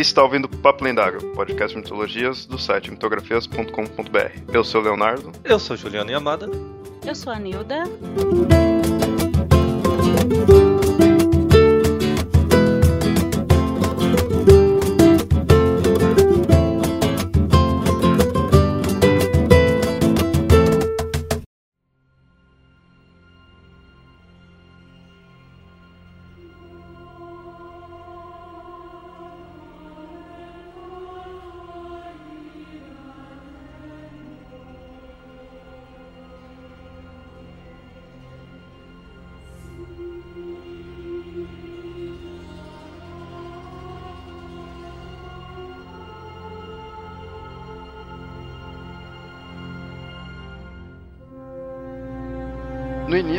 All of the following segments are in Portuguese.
Está ouvindo Papo Lendário, podcast de mitologias do site mitografias.com.br. Eu sou o Leonardo. Eu sou Juliano Yamada. Eu sou a Nilda.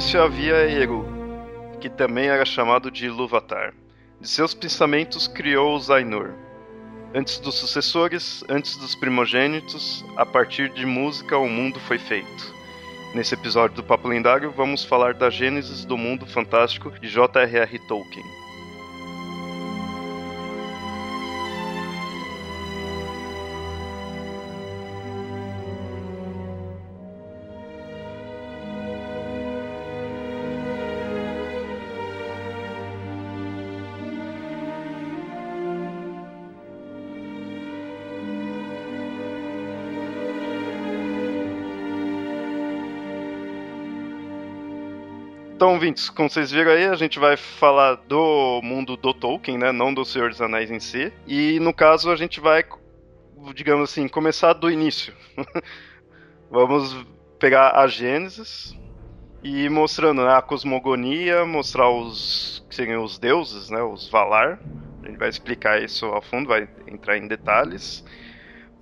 Início havia Eru, que também era chamado de Ilúvatar. De seus pensamentos criou os Ainur. Antes dos sucessores, antes dos primogênitos, a partir de música o mundo foi feito. Nesse episódio do Papo Lendário, vamos falar da gênesis do mundo fantástico de J.R.R. Tolkien. Então, ouvintes, como vocês viram aí, a gente vai falar do mundo do Tolkien, né? Não do Senhor dos Anéis em si. E no caso, a gente vai, digamos assim, começar do início. Vamos pegar a Gênesis e mostrando né, a cosmogonia, mostrar os que seriam os deuses, né? Os Valar. A gente vai explicar isso a fundo, vai entrar em detalhes.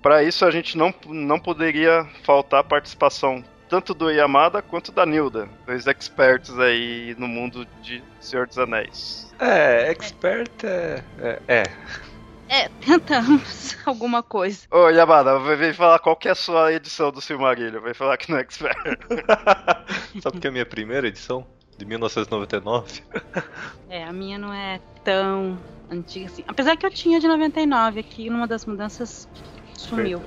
Para isso, a gente não, não poderia faltar a participação tanto do Yamada quanto da Nilda, dois experts aí no mundo de Senhor dos Anéis. É, expert é. É. é. É, tentamos alguma coisa. Ô, Yamada, vem falar qual que é a sua edição do Silmarillion, vai falar que não é expert. Só porque é a minha primeira edição, de 1999. É, a minha não é tão antiga assim. Apesar que eu tinha de 99 aqui, numa das mudanças sumiu.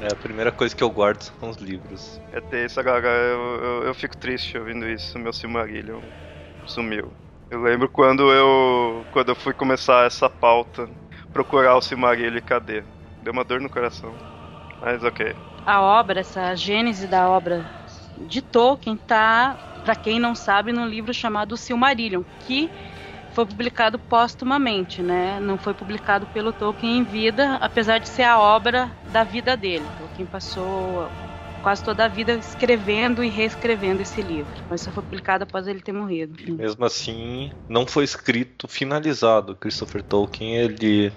É, a primeira coisa que eu guardo são os livros. É tenso agora, eu, eu, eu fico triste ouvindo isso, meu Silmarillion sumiu. Eu lembro quando eu quando eu fui começar essa pauta, procurar o Silmarillion e cadê? Deu uma dor no coração. Mas ok. A obra, essa gênese da obra de Tolkien tá, para quem não sabe, num livro chamado Silmarillion, que foi publicado póstumamente, né? Não foi publicado pelo Tolkien em vida, apesar de ser a obra da vida dele. Tolkien passou quase toda a vida escrevendo e reescrevendo esse livro, mas só foi publicado após ele ter morrido. Mesmo assim, não foi escrito finalizado. Christopher Tolkien, ele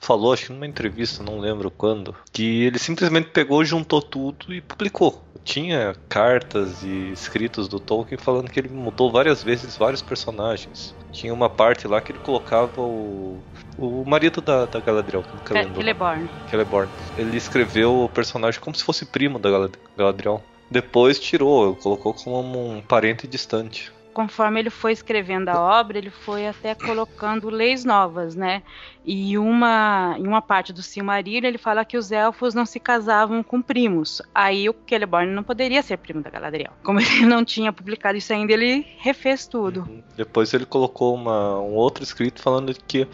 falou, acho que numa entrevista, não lembro quando, que ele simplesmente pegou, juntou tudo e publicou. Tinha cartas e escritos do Tolkien falando que ele mudou várias vezes vários personagens. Tinha uma parte lá que ele colocava o, o marido da, da Galadriel, que eu lembro. Celeborn. Celeborn. Ele escreveu o personagem como se fosse primo da Galad- Galadriel. Depois tirou, colocou como um parente distante. Conforme ele foi escrevendo a obra, ele foi até colocando leis novas, né? E uma, em uma parte do Silmarillion ele fala que os elfos não se casavam com primos. Aí o Celeborn não poderia ser primo da Galadriel. Como ele não tinha publicado isso ainda, ele refez tudo. Depois ele colocou uma, um outro escrito falando que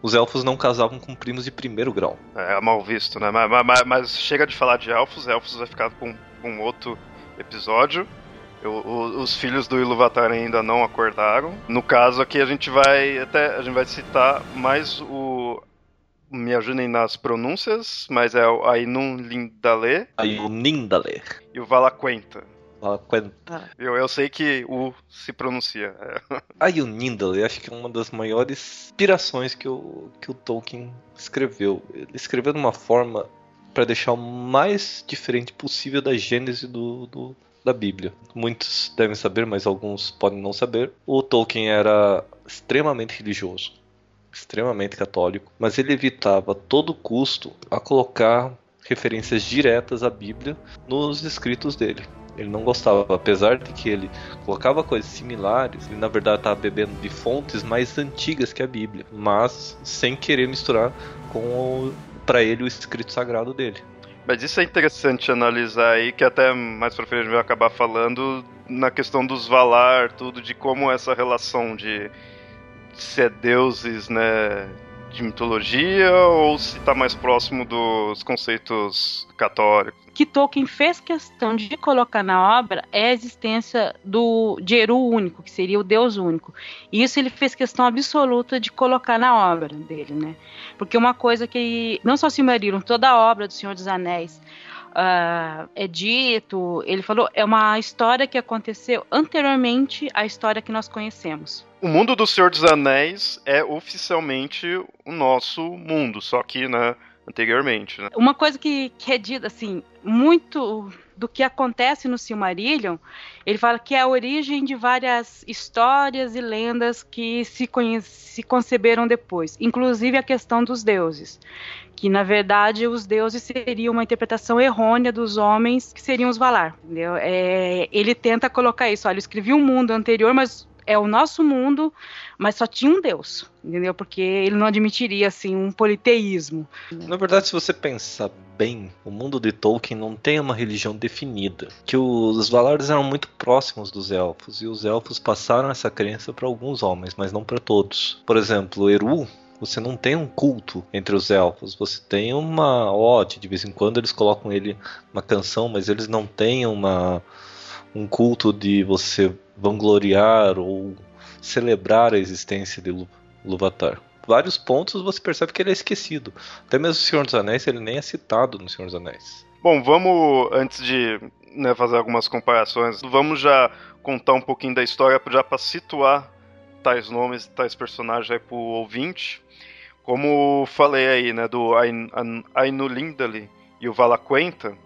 os elfos não casavam com primos de primeiro grau. É mal visto, né? Mas, mas- mas chega de falar de elfos, elfos vai ficar com, com outro episódio. Eu- o- os filhos do Ilúvatar ainda não acordaram. No caso aqui a gente vai até a gente vai citar mais o me ajudem nas pronúncias, mas é o Ainun Lindale Aí o Nindale. e o Valaquenta. Fala, "Quen- Eu, eu sei que o se pronuncia. é. Aí o Nindale, acho que é uma das maiores inspirações que o, que o Tolkien escreveu. Ele escreveu de uma forma para deixar o mais diferente possível da gênese do, do- da Bíblia. Muitos devem saber, mas alguns podem não saber. O Tolkien era extremamente religioso, extremamente católico, mas ele evitava a todo custo a colocar referências diretas à Bíblia nos escritos dele. Ele não gostava, apesar de que ele colocava coisas similares, ele na verdade estava bebendo de fontes mais antigas que a Bíblia, mas sem querer misturar com para ele o escrito sagrado dele. Mas isso é interessante analisar aí, que até mais pra frente vai acabar falando na questão dos Valar, tudo, de como essa relação de ser deuses, né, de mitologia ou se está mais próximo dos conceitos católicos. Que Tolkien fez questão de colocar na obra é a existência do de Eru único, que seria o Deus único. E isso ele fez questão absoluta de colocar na obra dele, né? Porque uma coisa que não só se mariram toda a obra do Senhor dos Anéis uh, é dito, ele falou, é uma história que aconteceu anteriormente à história que nós conhecemos. O mundo do Senhor dos Anéis é oficialmente o nosso mundo, só que, né, anteriormente. Né? Uma coisa que, que é dita, assim, muito do que acontece no Silmarillion, ele fala que é a origem de várias histórias e lendas que se, se conceberam depois, inclusive a questão dos deuses que na verdade os deuses seriam uma interpretação errônea dos homens que seriam os Valar, entendeu? É, ele tenta colocar isso, olha, eu escrevi um mundo anterior, mas é o nosso mundo, mas só tinha um Deus, entendeu? Porque ele não admitiria assim um politeísmo. Na verdade, se você pensar bem, o mundo de Tolkien não tem uma religião definida. Que os Valares eram muito próximos dos elfos e os elfos passaram essa crença para alguns homens, mas não para todos. Por exemplo, Eru você não tem um culto entre os elfos. Você tem uma ode, de vez em quando eles colocam ele uma canção, mas eles não têm uma um culto de você vangloriar ou celebrar a existência de Luvatar. Vários pontos você percebe que ele é esquecido. Até mesmo o Senhor dos Anéis, ele nem é citado no Senhor dos Anéis. Bom, vamos, antes de né, fazer algumas comparações, vamos já contar um pouquinho da história já para situar tais nomes tais personagens aí pro ouvinte. Como falei aí, né, do Ainu Lindali e o Valaquenta,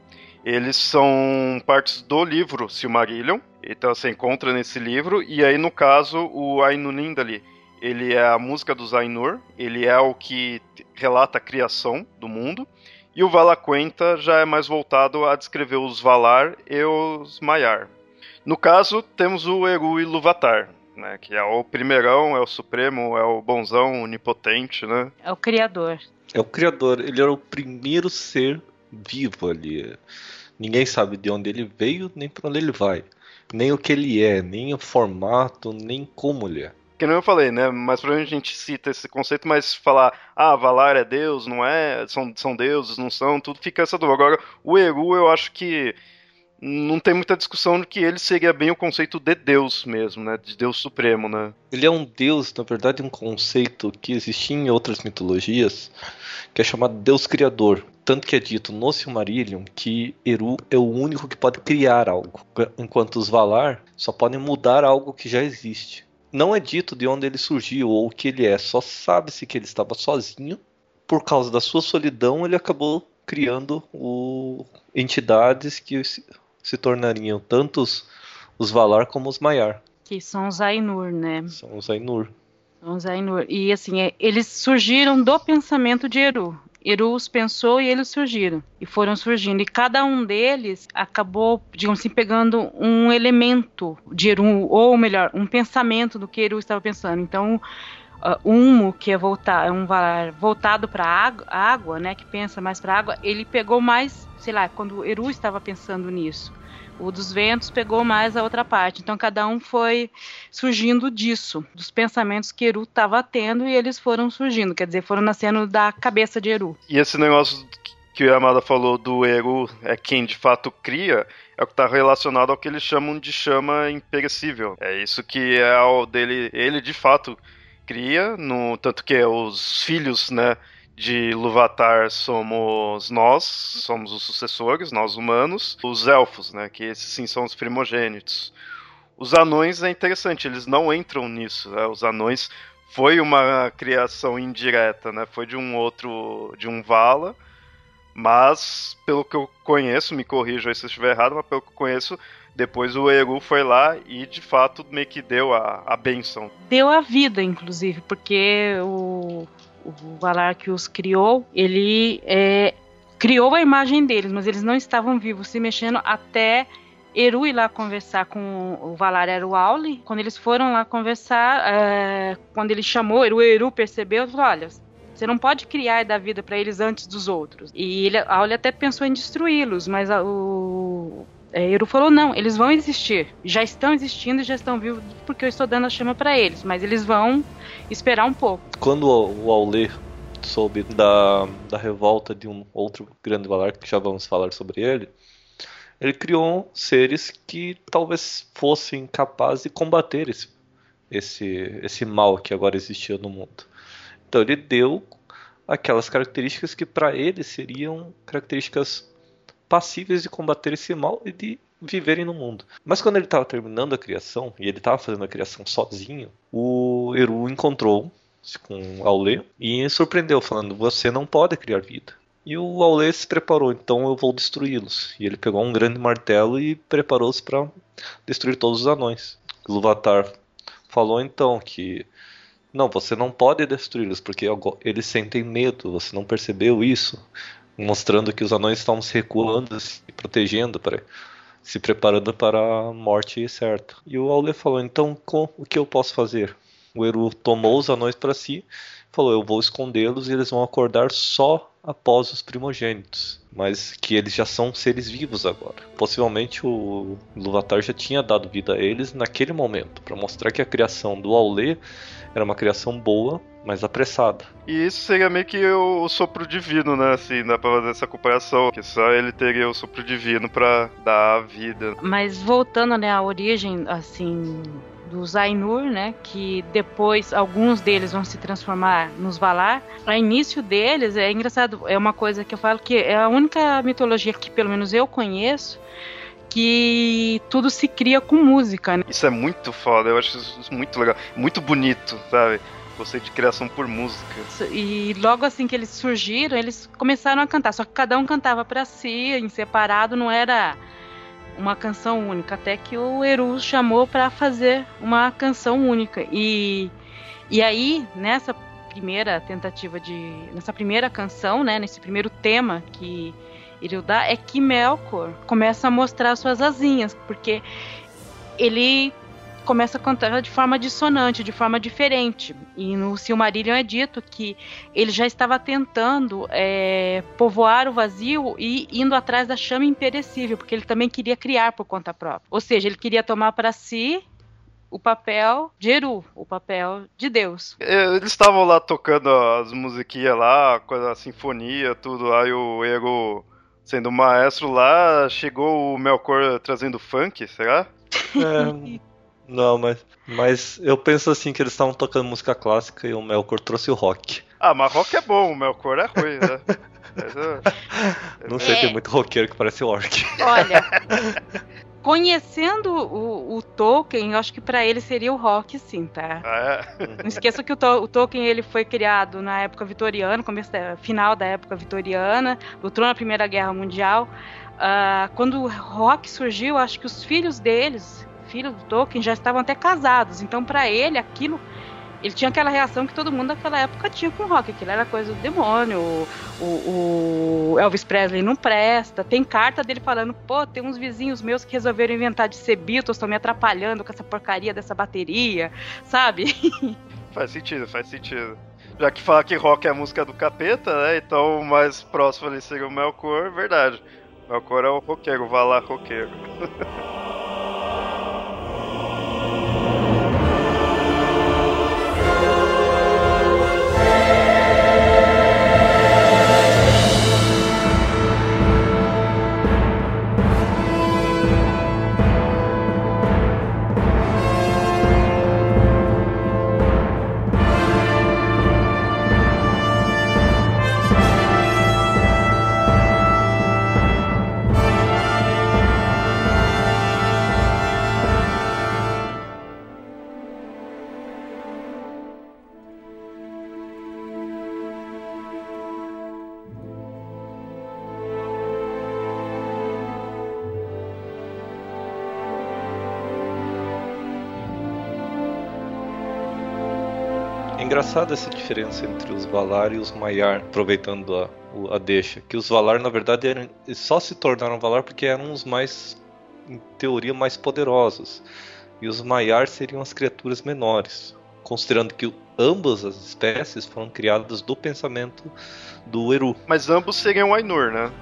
eles são partes do livro Silmarillion, então você encontra nesse livro, e aí no caso o Ainu Lindali, ele é a música dos Ainur, ele é o que relata a criação do mundo, e o Valaquenta já é mais voltado a descrever os Valar e os Maiar. No caso, temos o Eru Iluvatar, né? Que é o primeirão, é o supremo, é o bonzão, onipotente, né? É o criador. É o criador, ele era o primeiro ser vivo ali. Ninguém sabe de onde ele veio, nem para onde ele vai. Nem o que ele é, nem o formato, nem como ele é. Que não eu falei, né? Mas provavelmente a gente cita esse conceito, mas falar, ah, Valar é Deus, não é? São, são deuses, não são, tudo fica essa dúvida. Agora, o Eru, eu acho que não tem muita discussão de que ele seria bem o conceito de Deus mesmo, né? De Deus Supremo, né? Ele é um Deus, na verdade, um conceito que existia em outras mitologias, que é chamado Deus Criador. Tanto que é dito no Silmarillion que Eru é o único que pode criar algo, enquanto os Valar só podem mudar algo que já existe. Não é dito de onde ele surgiu ou o que ele é, só sabe-se que ele estava sozinho. Por causa da sua solidão, ele acabou criando o... entidades que se tornariam tanto os, os Valar como os Maiar. Que são os Ainur, né? São os Ainur. São os Ainur. E assim, é, eles surgiram do pensamento de Eru. Eru os pensou e eles surgiram. E foram surgindo. E cada um deles acabou, digamos assim, pegando um elemento de Eru, ou melhor, um pensamento do que Eru estava pensando. Então, uh, que é voltar, é um valar voltado para a água, né, que pensa mais para água, ele pegou mais, sei lá, quando Eru estava pensando nisso. O dos ventos pegou mais a outra parte. Então cada um foi surgindo disso, dos pensamentos que Eru estava tendo e eles foram surgindo, quer dizer, foram nascendo da cabeça de Eru. E esse negócio que o Yamada falou do Eru é quem de fato cria, é o que está relacionado ao que eles chamam de chama imperecível. É isso que é o dele, ele de fato cria, no, tanto que os filhos, né, de Luvatar somos nós, somos os sucessores, nós humanos, os elfos, né, que esses sim são os primogênitos. Os anões é interessante, eles não entram nisso, né, os anões foi uma criação indireta, né, foi de um outro, de um Vala, mas pelo que eu conheço, me corrijo aí se eu estiver errado, mas pelo que eu conheço, depois o Eru foi lá e de fato meio que deu a, a benção. Deu a vida, inclusive, porque o, o Valar que os criou, ele é, criou a imagem deles, mas eles não estavam vivos, se mexendo até Eru ir lá conversar com o Valar era o Auli. Quando eles foram lá conversar, é, quando ele chamou, Eru, Eru percebeu, falou, olha, você não pode criar e dar vida para eles antes dos outros. E ele, Auli até pensou em destruí-los, mas a, o é, Eru falou: não, eles vão existir. Já estão existindo e já estão vivos porque eu estou dando a chama para eles, mas eles vão esperar um pouco. Quando o, Aulê soube da, da revolta de um outro grande Valar, que já vamos falar sobre ele, ele criou seres que talvez fossem capazes de combater esse, esse, esse mal que agora existia no mundo. Então ele deu aquelas características que para ele seriam características passíveis de combater esse mal e de viverem no mundo. Mas quando ele estava terminando a criação e ele estava fazendo a criação sozinho, o Eru encontrou com Aulê e surpreendeu falando: "Você não pode criar vida. E o Aulê se preparou, então eu vou destruí-los. E ele pegou um grande martelo e preparou-se para destruir todos os anões. Luvatar falou então que não, você não pode destruí-los porque eles sentem medo. Você não percebeu isso? Mostrando que os anões estavam se recuando, se protegendo, para, se preparando para a morte certa. E o Aulê falou: então com, o que eu posso fazer? O Eru tomou os anões para si, falou: eu vou escondê-los e eles vão acordar só após os primogênitos, mas que eles já são seres vivos agora. Possivelmente o Luvatar já tinha dado vida a eles naquele momento, para mostrar que a criação do Aulê era uma criação boa, mas apressada. E isso seria meio que o, o sopro divino, né? Assim, dá pra fazer essa comparação, que só ele teria o sopro divino para dar a vida. Mas voltando, né, à origem, assim, dos Ainur, né, que depois alguns deles vão se transformar nos Valar. O início deles é engraçado, é uma coisa que eu falo que é a única mitologia que pelo menos eu conheço que tudo se cria com música. Né? Isso é muito foda, eu acho isso muito legal, muito bonito, sabe? Você de criação por música. E logo assim que eles surgiram, eles começaram a cantar, só que cada um cantava para si, em separado, não era uma canção única, até que o Eru chamou para fazer uma canção única. E, e aí, nessa primeira tentativa de. nessa primeira canção, né, nesse primeiro tema que ele dá, é que Melkor começa a mostrar suas asinhas, porque ele começa a cantar de forma dissonante, de forma diferente. E no Silmarillion é dito que ele já estava tentando é, povoar o vazio e indo atrás da chama imperecível, porque ele também queria criar por conta própria. Ou seja, ele queria tomar para si o papel de Eru, o papel de Deus. Eles estavam lá tocando as musiquinhas lá, a sinfonia, tudo. Aí o Eru, sendo maestro lá, chegou o Melkor trazendo funk, será? É, Não, mas, mas eu penso assim que eles estavam tocando música clássica e o Melkor trouxe o rock. Ah, mas rock é bom, o Melkor é ruim, né? Não sei, é... tem muito roqueiro que parece orc. Olha, conhecendo o, o, Tolkien, eu acho que para ele seria o rock, sim, tá? Ah, é? Não esqueça que o, o, Tolkien ele foi criado na época vitoriana, começo da, final da época vitoriana, lutou na Primeira Guerra Mundial. Uh, quando o rock surgiu, acho que os filhos deles filhos do Tolkien já estavam até casados. Então, para ele, aquilo. Ele tinha aquela reação que todo mundo naquela época tinha com o rock. Aquilo era coisa do demônio. O, o Elvis Presley não presta. Tem carta dele falando: pô, tem uns vizinhos meus que resolveram inventar de ser Beatles, estão me atrapalhando com essa porcaria dessa bateria, sabe? Faz sentido, faz sentido. Já que fala que rock é a música do capeta, né? Então o mais próximo ali seria o Melkor, verdade. Melkor é o roqueiro, vá lá, roqueiro. engraçada essa diferença entre os Valar e os Maiar, aproveitando a, a deixa. Que os Valar, na verdade, eram, só se tornaram Valar porque eram os mais, em teoria, mais poderosos. E os Maiar seriam as criaturas menores. Considerando que ambas as espécies foram criadas do pensamento do Eru. Mas ambos seriam Ainur, né?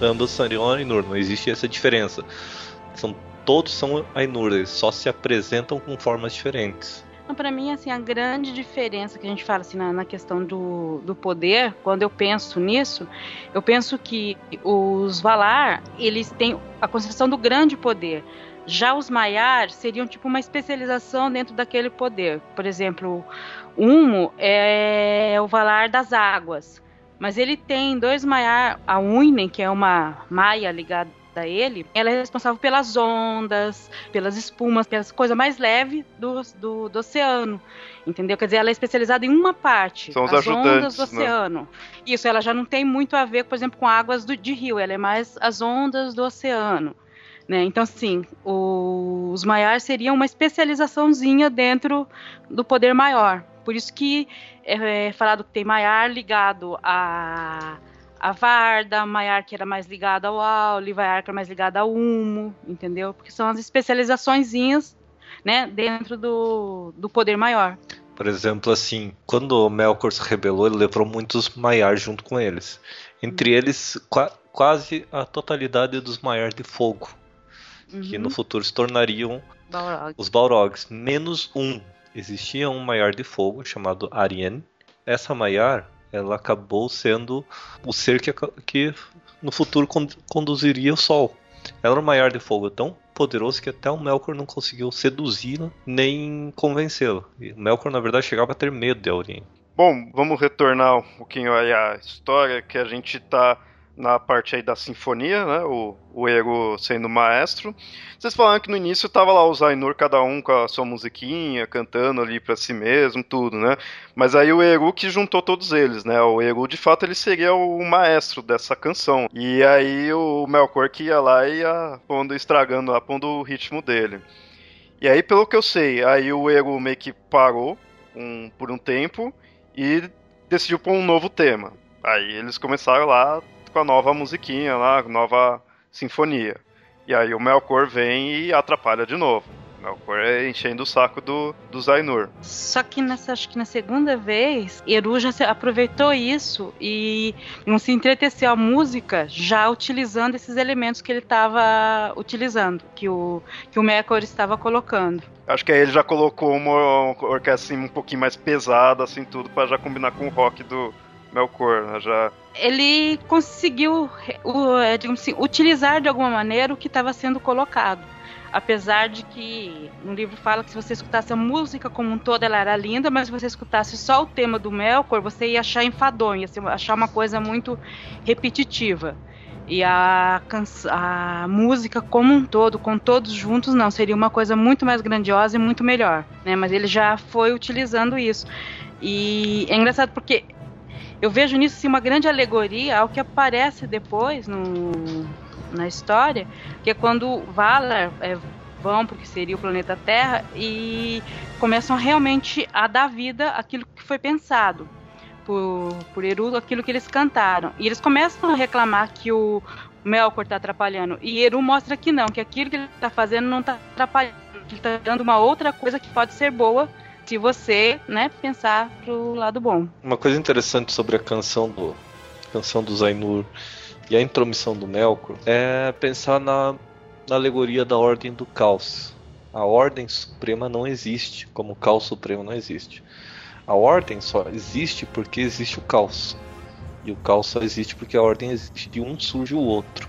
Ambos seriam Ainur, não existe essa diferença. São, todos são Ainur, eles só se apresentam com formas diferentes. Então, para mim, assim, a grande diferença que a gente fala assim, na, na, questão do, do poder, quando eu penso nisso, eu penso que os Valar, eles têm a concepção do grande poder. Já os Maiar seriam tipo uma especialização dentro daquele poder. Por exemplo, Humo é, é o Valar das águas. Mas ele tem dois Maiar, a Uinen, que é uma maia ligada a ele, ela é responsável pelas ondas, pelas espumas, pelas coisas mais leves do, do, do, oceano. Entendeu? Quer dizer, ela é especializada em uma parte. São os as ondas do né? oceano. Né? Isso, ela já não tem muito a ver, por exemplo, com águas do, de rio, ela é mais as ondas do oceano. Né? Então, sim, os maiores seriam uma especializaçãozinha dentro do poder maior. Por isso que é, é falado que tem maior ligado a a Varda, a Maiar que era mais ligada ao Auli, Vaiar que era mais ligada ao Humo, entendeu? Porque são as especializações né, dentro do, do poder maior. Por exemplo, assim, quando o Melkor se rebelou, ele levou muitos Maiar junto com eles. Entre eles, qua quase a totalidade dos Maiar de Fogo, uhum. que no uhum. futuro se tornariam Balrog. os Balrogs, menos um. Existia um Maiar de Fogo chamado Arien. Essa Maiar ela acabou sendo o ser que, que no futuro conduziria o Sol. Ela era um maior de fogo tão poderoso que até o Melkor não conseguiu seduzi-la nem convencê-la. O Melkor, na verdade, chegava a ter medo de Aurien. Bom, vamos retornar um pouquinho aí à história que a gente está na parte aí da sinfonia, né? O, o Ego sendo maestro. Vocês falaram que no início tava lá os Ainur, cada um com a sua musiquinha, cantando ali para si mesmo, tudo, né? Mas aí o Eru que juntou todos eles, né? O Eru, de fato, ele seria o maestro dessa canção. E aí o Melkor que ia lá e ia pondo, estragando lá, pondo o ritmo dele. E aí, pelo que eu sei, aí o Eru meio que parou um, por um tempo e decidiu pôr um novo tema. Aí eles começaram lá com a nova musiquinha lá, nova sinfonia. E aí o Melkor vem e atrapalha de novo. O Melkor é enchendo o saco do, do Zainur. Só que nessa, acho que na segunda vez, Eru já aproveitou isso e não se entreteceu a música já utilizando esses elementos que ele estava utilizando, que o, que o Melkor estava colocando. Acho que aí ele já colocou uma orquestra assim, um pouquinho mais pesada, assim, tudo, para já combinar com o rock do, Melkor, né? Já... Ele conseguiu, é, digamos assim, utilizar de alguma maneira o que estava sendo colocado. Apesar de que no livro fala que se você escutasse a música como um todo, ela era linda, mas se você escutasse só o tema do Melkor, você ia achar enfadonho, ia achar uma coisa muito repetitiva. E a, a música como um todo, com todos juntos, não, seria uma coisa muito mais grandiosa e muito melhor. Né? Mas ele já foi utilizando isso. E é engraçado porque eu vejo nisso assim, uma grande alegoria ao que aparece depois no, na história, que é quando Valar é, vão porque seria o planeta Terra e começam realmente a dar vida àquilo que foi pensado por, por Eru, aquilo que eles cantaram. E eles começam a reclamar que o Melkor está atrapalhando. E Eru mostra que não, que aquilo que ele está fazendo não está atrapalhando, que ele está dando uma outra coisa que pode ser boa se você, né, pensar pro lado bom. Uma coisa interessante sobre a canção do canção do Zainur e a intromissão do Melkor é pensar na, na alegoria da ordem do caos. A ordem suprema não existe, como o caos supremo não existe. A ordem só existe porque existe o caos. E o caos só existe porque a ordem existe. De um surge o outro.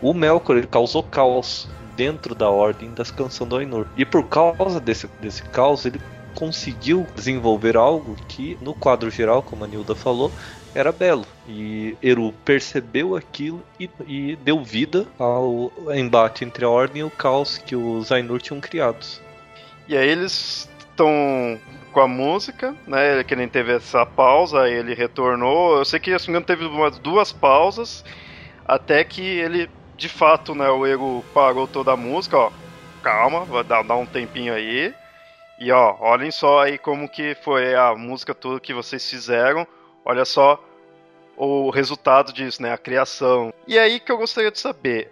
O Melkor ele causou caos dentro da ordem das canções do Ainur. E por causa desse, desse caos, ele conseguiu desenvolver algo que, no quadro geral, como a Nilda falou, era belo. E Eru percebeu aquilo e, e deu vida ao embate entre a Ordem e o caos que os Ainur tinham criado. E aí eles estão com a música, né? Que nem teve essa pausa, ele retornou. Eu sei que se não teve umas duas pausas até que ele, de fato, né? O Eru parou toda a música, ó. Calma, vai dar, dar um tempinho aí. E ó, olhem só aí como que foi a música toda que vocês fizeram. Olha só o resultado disso, né? A criação. E aí que eu gostaria de saber.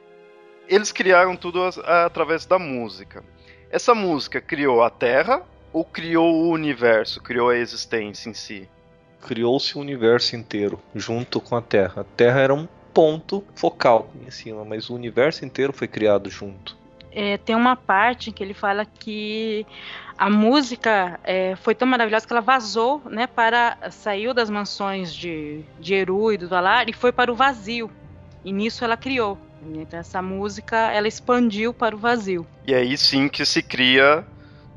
Eles criaram tudo através da música. Essa música criou a Terra ou criou o universo, criou a existência em si? Criou-se o universo inteiro junto com a Terra. A Terra era um ponto focal em cima, mas o universo inteiro foi criado junto. É, tem uma parte que ele fala que a música é, foi tão maravilhosa que ela vazou, né, para saiu das mansões de, de Eru e do Valar e foi para o vazio. E nisso ela criou. Então essa música ela expandiu para o vazio. E aí sim que se cria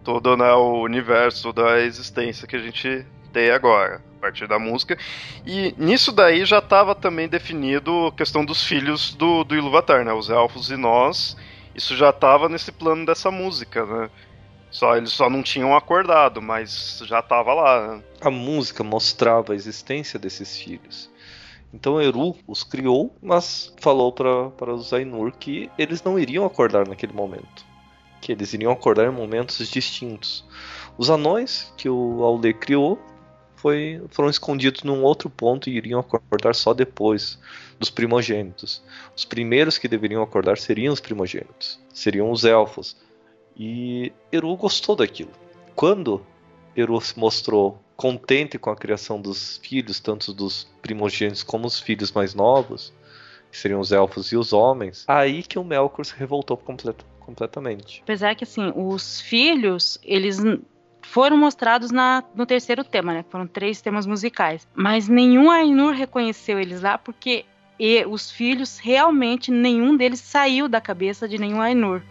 todo né, o universo da existência que a gente tem agora, a partir da música. E nisso daí já estava também definido a questão dos filhos do, do Iluvatar, né, os elfos e nós. Isso já estava nesse plano dessa música, né? Só eles só não tinham acordado, mas já estava lá. Né? A música mostrava a existência desses filhos. Então Eru os criou, mas falou para os Ainur que eles não iriam acordar naquele momento. Que eles iriam acordar em momentos distintos. Os anões que o Aule criou foi, foram escondidos num outro ponto e iriam acordar só depois dos primogênitos. Os primeiros que deveriam acordar seriam os primogênitos, seriam os elfos. E Eru gostou daquilo. Quando Eru se mostrou contente com a criação dos filhos, tanto dos primogênitos como os filhos mais novos, que seriam os elfos e os homens, aí que o Melkor se revoltou complet completamente. Apesar que assim, os filhos, eles foram mostrados na, no terceiro tema, né? Foram três temas musicais. Mas nenhum Ainur reconheceu eles lá, porque e os filhos, realmente, nenhum deles saiu da cabeça de nenhum Ainur.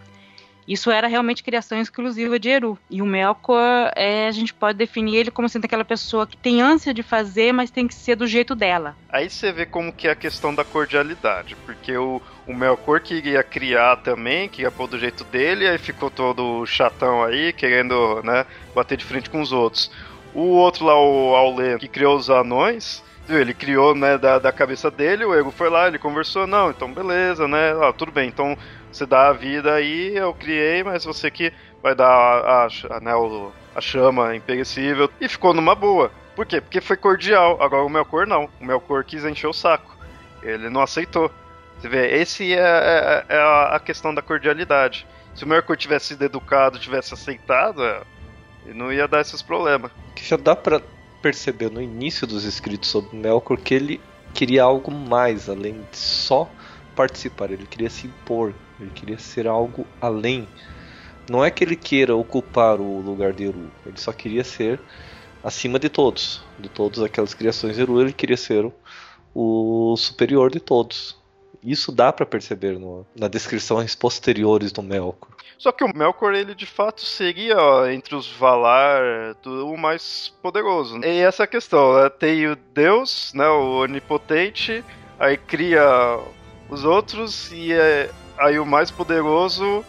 Isso era realmente criação exclusiva de Eru. E o Melkor, é, a gente pode definir ele como sendo aquela pessoa que tem ânsia de fazer, mas tem que ser do jeito dela. Aí você vê como que é a questão da cordialidade, porque o, o Melkor queria criar também, que ia pôr do jeito dele, aí ficou todo chatão aí, querendo, né, bater de frente com os outros. O outro lá, o Aulê, que criou os anões, ele criou, né, da, da cabeça dele, o Ego foi lá, ele conversou, não, então beleza, né, ah, tudo bem, então você dá a vida aí, eu criei, mas você que vai dar a, a, né, a chama imperecível. E ficou numa boa. Por quê? Porque foi cordial. Agora o Melkor não. O Melkor quis encher o saco. Ele não aceitou. Você vê, esse é, é, é a questão da cordialidade. Se o Melkor tivesse sido educado, tivesse aceitado, é, não ia dar esses problemas. Que já dá para perceber no início dos escritos sobre Melkor que ele queria algo mais além de só participar, ele queria se impor, ele queria ser algo além. Não é que ele queira ocupar o lugar de Eru, ele só queria ser acima de todos, de todas aquelas criações de Eru, ele queria ser o, superior de todos. Isso dá para perceber no, na descrições posteriores do Melkor. Só que o Melkor, ele de fato seria ó, entre os Valar o mais poderoso. E essa é a questão, né? tem o Deus, né, o Onipotente, aí cria os outros e é, aí o mais poderoso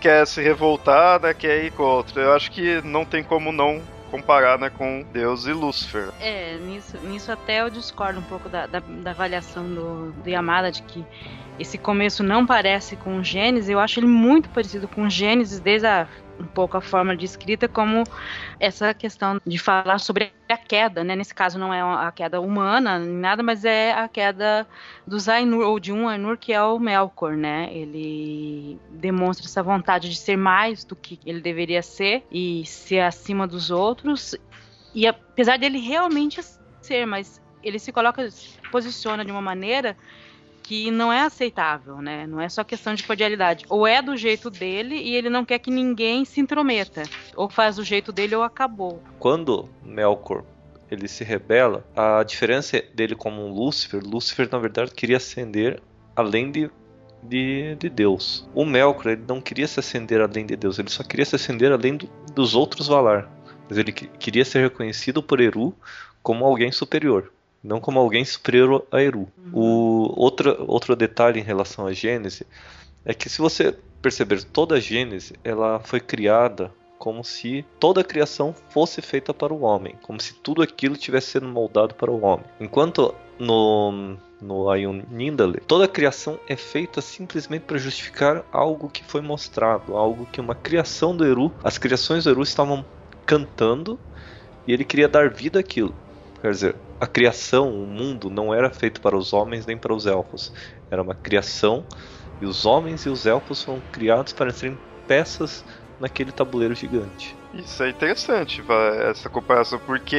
quer se revoltar, né, quer ir contra. Eu acho que não tem como não comparar né, com Deus e Lúcifer. É, nisso, nisso até eu discordo um pouco da, da, da avaliação do, do Yamada de que esse começo não parece com Gênesis. Eu acho ele muito parecido com Gênesis desde a um pouco a forma de escrita como essa questão de falar sobre a queda, né? Nesse caso não é a queda humana, nada, mas é a queda dos Ainur, ou de um Ainur que é o Melkor, né? Ele demonstra essa vontade de ser mais do que ele deveria ser e ser acima dos outros. E apesar dele realmente ser, mas ele se coloca, se posiciona de uma maneira que não é aceitável, né? Não é só questão de cordialidade. Ou é do jeito dele e ele não quer que ninguém se intrometa. Ou faz do jeito dele ou acabou. Quando Melkor ele se rebela, a diferença dele como um Lúcifer, Lúcifer na verdade queria ascender além de, de, de Deus. O Melkor ele não queria se ascender além de Deus, ele só queria se ascender além do, dos outros Valar. Mas ele queria ser reconhecido por Eru como alguém superior não como alguém superior a Eru. Uhum. O outro, outro detalhe em relação à Gênese é que se você perceber toda a Gênese, ela foi criada como se toda a criação fosse feita para o homem, como se tudo aquilo tivesse sendo moldado para o homem. Enquanto no no Ayun Nindale, toda a criação é feita simplesmente para justificar algo que foi mostrado, algo que uma criação do Eru, as criações do Eru estavam cantando e ele queria dar vida àquilo. Quer dizer, a criação, o mundo não era feito para os homens nem para os elfos. Era uma criação e os homens e os elfos foram criados para serem peças naquele tabuleiro gigante. Isso é interessante, essa comparação, porque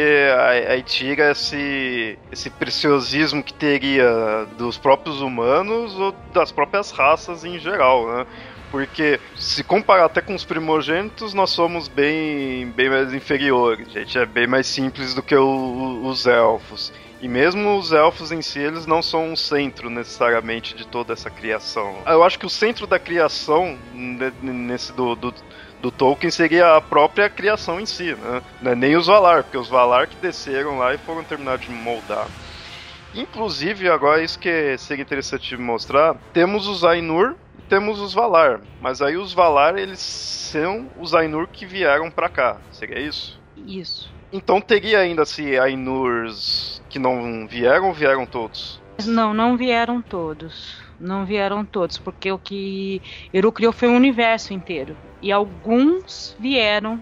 aí tira esse, esse preciosismo que teria dos próprios humanos ou das próprias raças em geral, né? Porque se comparar até com os primogênitos, nós somos bem, bem mais inferiores. A gente é bem mais simples do que o, os elfos. E mesmo os elfos em si, eles não são um centro necessariamente de toda essa criação. Eu acho que o centro da criação nesse do, do do Tolkien seria a própria criação em si, né? É nem os Valar, porque os Valar que desceram lá e foram terminar de moldar. Inclusive, agora isso que seria interessante mostrar, temos os Ainur temos os Valar, mas aí os Valar eles são os Ainur que vieram para cá, seria isso? Isso. Então teria ainda se Ainurs que não vieram ou vieram todos? Não, não vieram todos. Não vieram todos, porque o que Eru criou foi o universo inteiro. E alguns vieram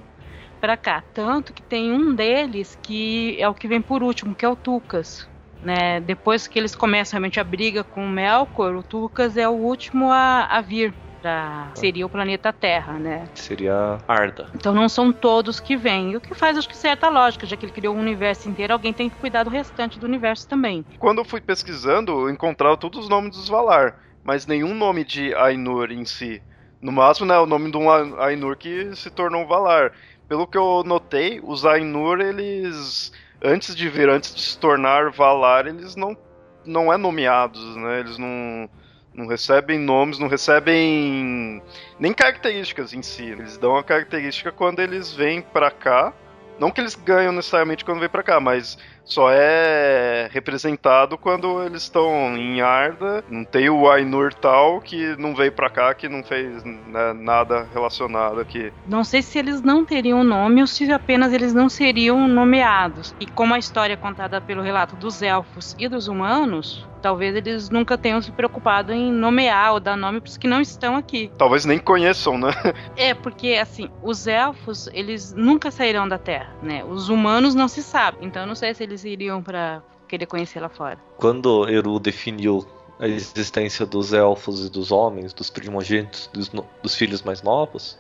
para cá. Tanto que tem um deles que é o que vem por último, que é o Tucas. Né? Depois que eles começam realmente a briga com o Melkor, o Tucas é o último a, a vir para seria o planeta Terra, né? Seria Arda. Então não são todos que vêm. O que faz acho que certa lógica, já que ele criou o universo inteiro, alguém tem que cuidar do restante do universo também. Quando eu fui pesquisando, eu encontrava todos os nomes dos Valar, mas nenhum nome de Ainur em si. No máximo, né, o nome de um Ainur que se tornou um Valar. Pelo que eu notei, os Ainur, eles antes de vir, antes de se tornar Valar, eles não não é nomeados, né? Eles não não recebem nomes, não recebem nem características em si. Eles dão a característica quando eles vêm pra cá. Não que eles ganham necessariamente quando vêm pra cá, mas só é representado quando eles estão em Arda. Não tem o Ainur tal que não veio pra cá, que não fez né, nada relacionado aqui. Não sei se eles não teriam nome ou se apenas eles não seriam nomeados. E como a história é contada pelo relato dos elfos e dos humanos, talvez eles nunca tenham se preocupado em nomear ou dar nome para os que não estão aqui. Talvez nem conheçam, né? É, porque assim, os elfos, eles nunca sairão da Terra, né? Os humanos não se sabe. Então eu não sei se eles iriam para querer conhecer lá fora. Quando Eru definiu a existência dos elfos e dos homens, dos primogênitos, dos, dos filhos mais novos,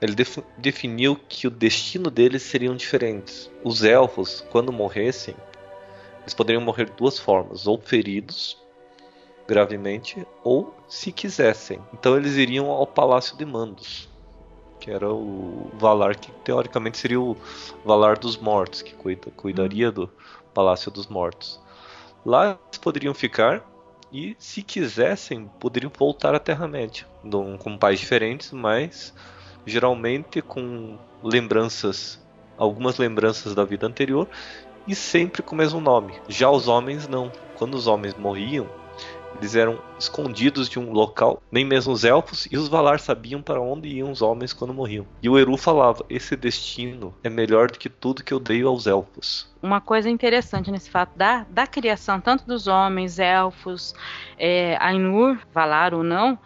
ele def definiu que o destino deles seriam diferentes. Os elfos, quando morressem, eles poderiam morrer de duas formas: ou feridos gravemente, ou se quisessem. Então eles iriam ao Palácio de Mandos, que era o Valar que teoricamente seria o Valar dos Mortos, que cuida, cuidaria do Palácio dos Mortos. Lá eles poderiam ficar e, se quisessem, poderiam voltar à Terra-média, com pais diferentes, mas geralmente com lembranças, algumas lembranças da vida anterior e sempre com o mesmo nome. Já os homens não. Quando os homens morriam, eles eram escondidos de um local. Nem mesmo os elfos e os Valar sabiam para onde iam os homens quando morriam. E o Eru falava: esse destino é melhor do que tudo que eu dei aos elfos. Uma coisa interessante nesse fato da, da criação, tanto dos homens, elfos, é, Ainur, Valar ou não,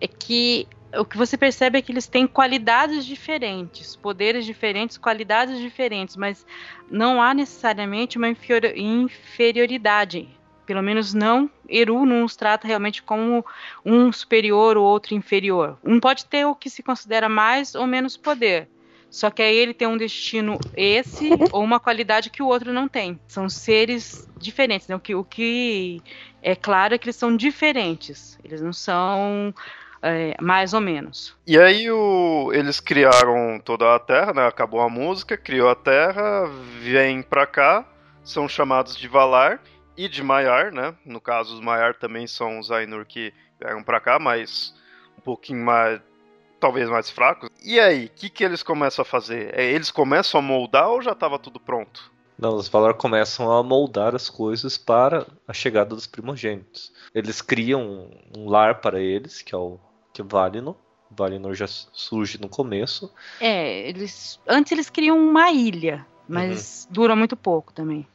é que o que você percebe é que eles têm qualidades diferentes, poderes diferentes, qualidades diferentes, mas não há necessariamente uma inferioridade. Pelo menos não, Eru não os trata realmente como um superior ou outro inferior. Um pode ter o que se considera mais ou menos poder. Só que aí ele tem um destino esse ou uma qualidade que o outro não tem. São seres diferentes. Né? O, que, o que é claro é que eles são diferentes. Eles não são é, mais ou menos. E aí o, eles criaram toda a Terra, né? Acabou a música, criou a Terra, vêm pra cá, são chamados de Valar e de Maiar, né? No caso, os Maiar também são os Ainur que vieram pra cá, mas um pouquinho mais. talvez mais fracos. E aí, o que, que eles começam a fazer? É, eles começam a moldar ou já estava tudo pronto? Não, os Valar começam a moldar as coisas para a chegada dos primogênitos. Eles criam um lar para eles, que é o que é Valinor, Valinor já surge no começo. É, eles antes eles criam uma ilha, mas uhum. dura muito pouco também.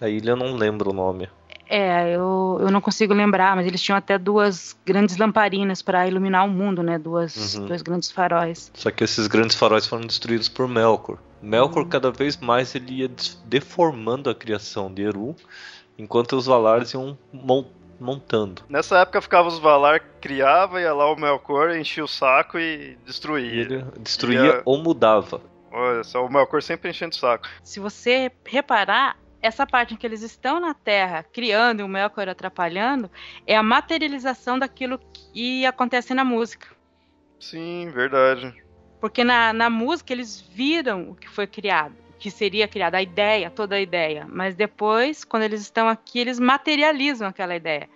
A ilha eu não lembro o nome. É, eu, eu não consigo lembrar, mas eles tinham até duas grandes lamparinas para iluminar o mundo, né? Duas, uhum. Dois grandes faróis. Só que esses grandes faróis foram destruídos por Melkor. Melkor, uhum. cada vez mais, ele ia deformando a criação de Eru, enquanto os Valares iam montando. Nessa época ficava os Valar, criava, ia lá o Melkor, enchia o saco e destruía. Ele destruía ia... ou mudava. Olha só, o Melkor sempre enchendo o saco. Se você reparar, essa parte em que eles estão na Terra criando e o Melkor atrapalhando é a materialização daquilo que acontece na música. Sim, verdade. Porque na, na música eles viram o que foi criado, que seria criado, a ideia, toda a ideia. Mas depois, quando eles estão aqui, eles materializam aquela ideia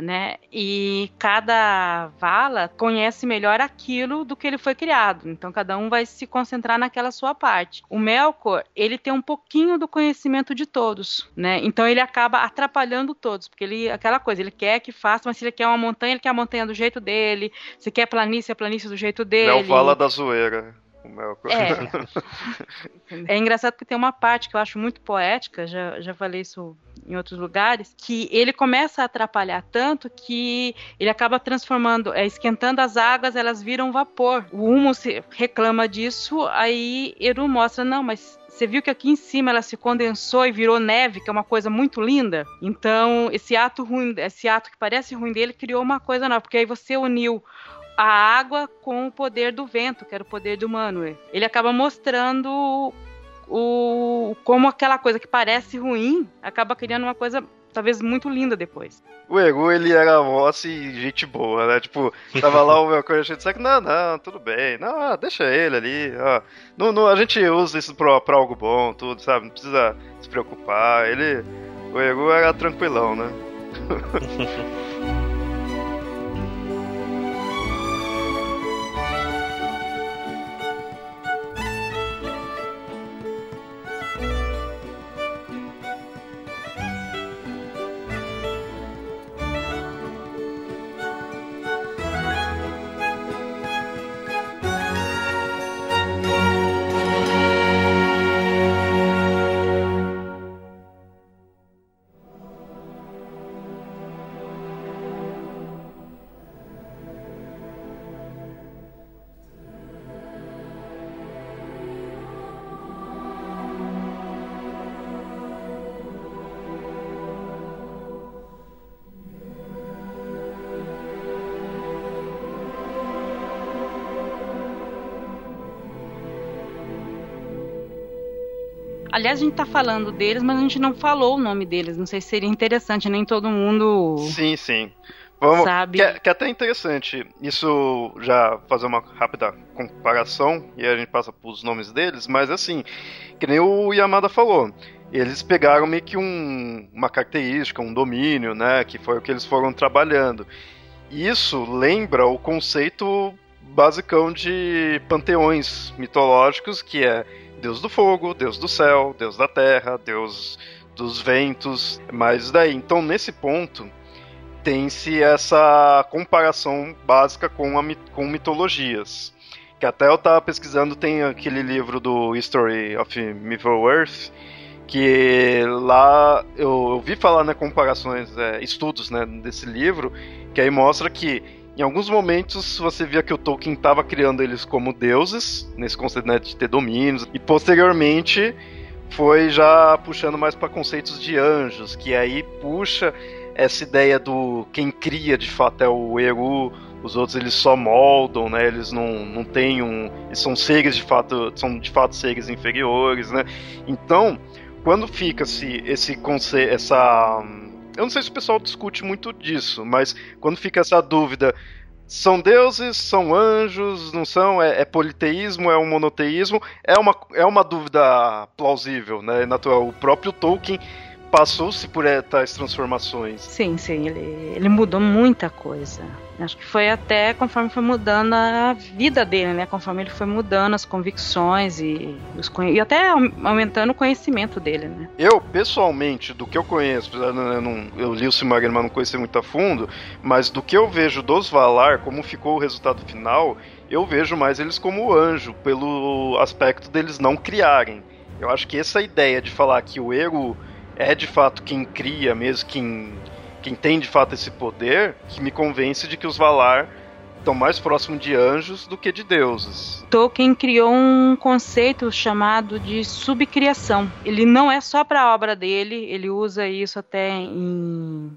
né? E cada vala conhece melhor aquilo do que ele foi criado. Então cada um vai se concentrar naquela sua parte. O Melkor, ele tem um pouquinho do conhecimento de todos, né? Então ele acaba atrapalhando todos, porque ele aquela coisa, ele quer que faça, mas se ele quer uma montanha, ele quer a montanha do jeito dele. Se quer planície, a planície do jeito dele. Não fala da zoeira. É. é engraçado porque tem uma parte que eu acho muito poética, já, já falei isso em outros lugares, que ele começa a atrapalhar tanto que ele acaba transformando, é, esquentando as águas, elas viram vapor. O Humo reclama disso, aí Eru mostra, não, mas você viu que aqui em cima ela se condensou e virou neve, que é uma coisa muito linda. Então, esse ato ruim, esse ato que parece ruim dele criou uma coisa nova, porque aí você uniu a água com o poder do vento, que era o poder do Manwë. Ele acaba mostrando o como aquela coisa que parece ruim acaba criando uma coisa talvez muito linda depois. O Eru, ele era moça e gente boa, né? Tipo, tava lá o meu coisa cheio de saco, não, não, tudo bem, não, deixa ele ali, ó. Não, não, a gente usa isso pra, pra algo bom, tudo, sabe? Não precisa se preocupar. Ele, o Eru era tranquilão, né? Aliás, a gente tá falando deles, mas a gente não falou o nome deles. Não sei se seria interessante, nem todo mundo. Sim, sim. Vamos, sabe? Que, é, que é até interessante isso já fazer uma rápida comparação e a gente passa pros nomes deles, mas assim, que nem o Yamada falou, eles pegaram meio que um, uma característica, um domínio, né, que foi o que eles foram trabalhando. E isso lembra o conceito basicão de panteões mitológicos, que é Deus do fogo, Deus do céu, Deus da terra, Deus dos ventos, mas daí, então nesse ponto tem-se essa comparação básica com, a, com mitologias. Que até eu estava pesquisando, tem aquele livro do History of Middle-earth, que lá eu, eu vi falar né, comparações, é, estudos né, desse livro, que aí mostra que em alguns momentos você via que o Tolkien estava criando eles como deuses, nesse conceito né, de ter domínios, e posteriormente foi já puxando mais para conceitos de anjos, que aí puxa essa ideia do quem cria de fato é o Eru, os outros eles só moldam, né? Eles não, não têm um, eles são seres de fato, são de fato seres inferiores, né? Então, quando fica-se esse conceito, essa eu não sei se o pessoal discute muito disso, mas quando fica essa dúvida são deuses, são anjos, não são? É, é, politeísmo, é um monoteísmo? É uma, é uma dúvida plausível, né? Natural. O próprio Tolkien passou-se por tais transformações. Sim, sim, ele, ele mudou muita coisa. Acho que foi até conforme foi mudando a vida dele, né? Conforme ele foi mudando as convicções e, os, e até aumentando o conhecimento dele, né? Eu, pessoalmente, do que eu conheço, eu, não, eu li o Silmarillion, mas não conheci muito a fundo, mas do que eu vejo dos Valar, como ficou o resultado final, eu vejo mais eles como anjo, pelo aspecto deles não criarem. Eu acho que essa ideia de falar que o Eru é de fato quem cria, mesmo quem quem tem de fato esse poder, que me convence de que os Valar estão mais próximos de anjos do que de deuses. Tolkien criou um conceito chamado de subcriação. Ele não é só para a obra dele, ele usa isso até em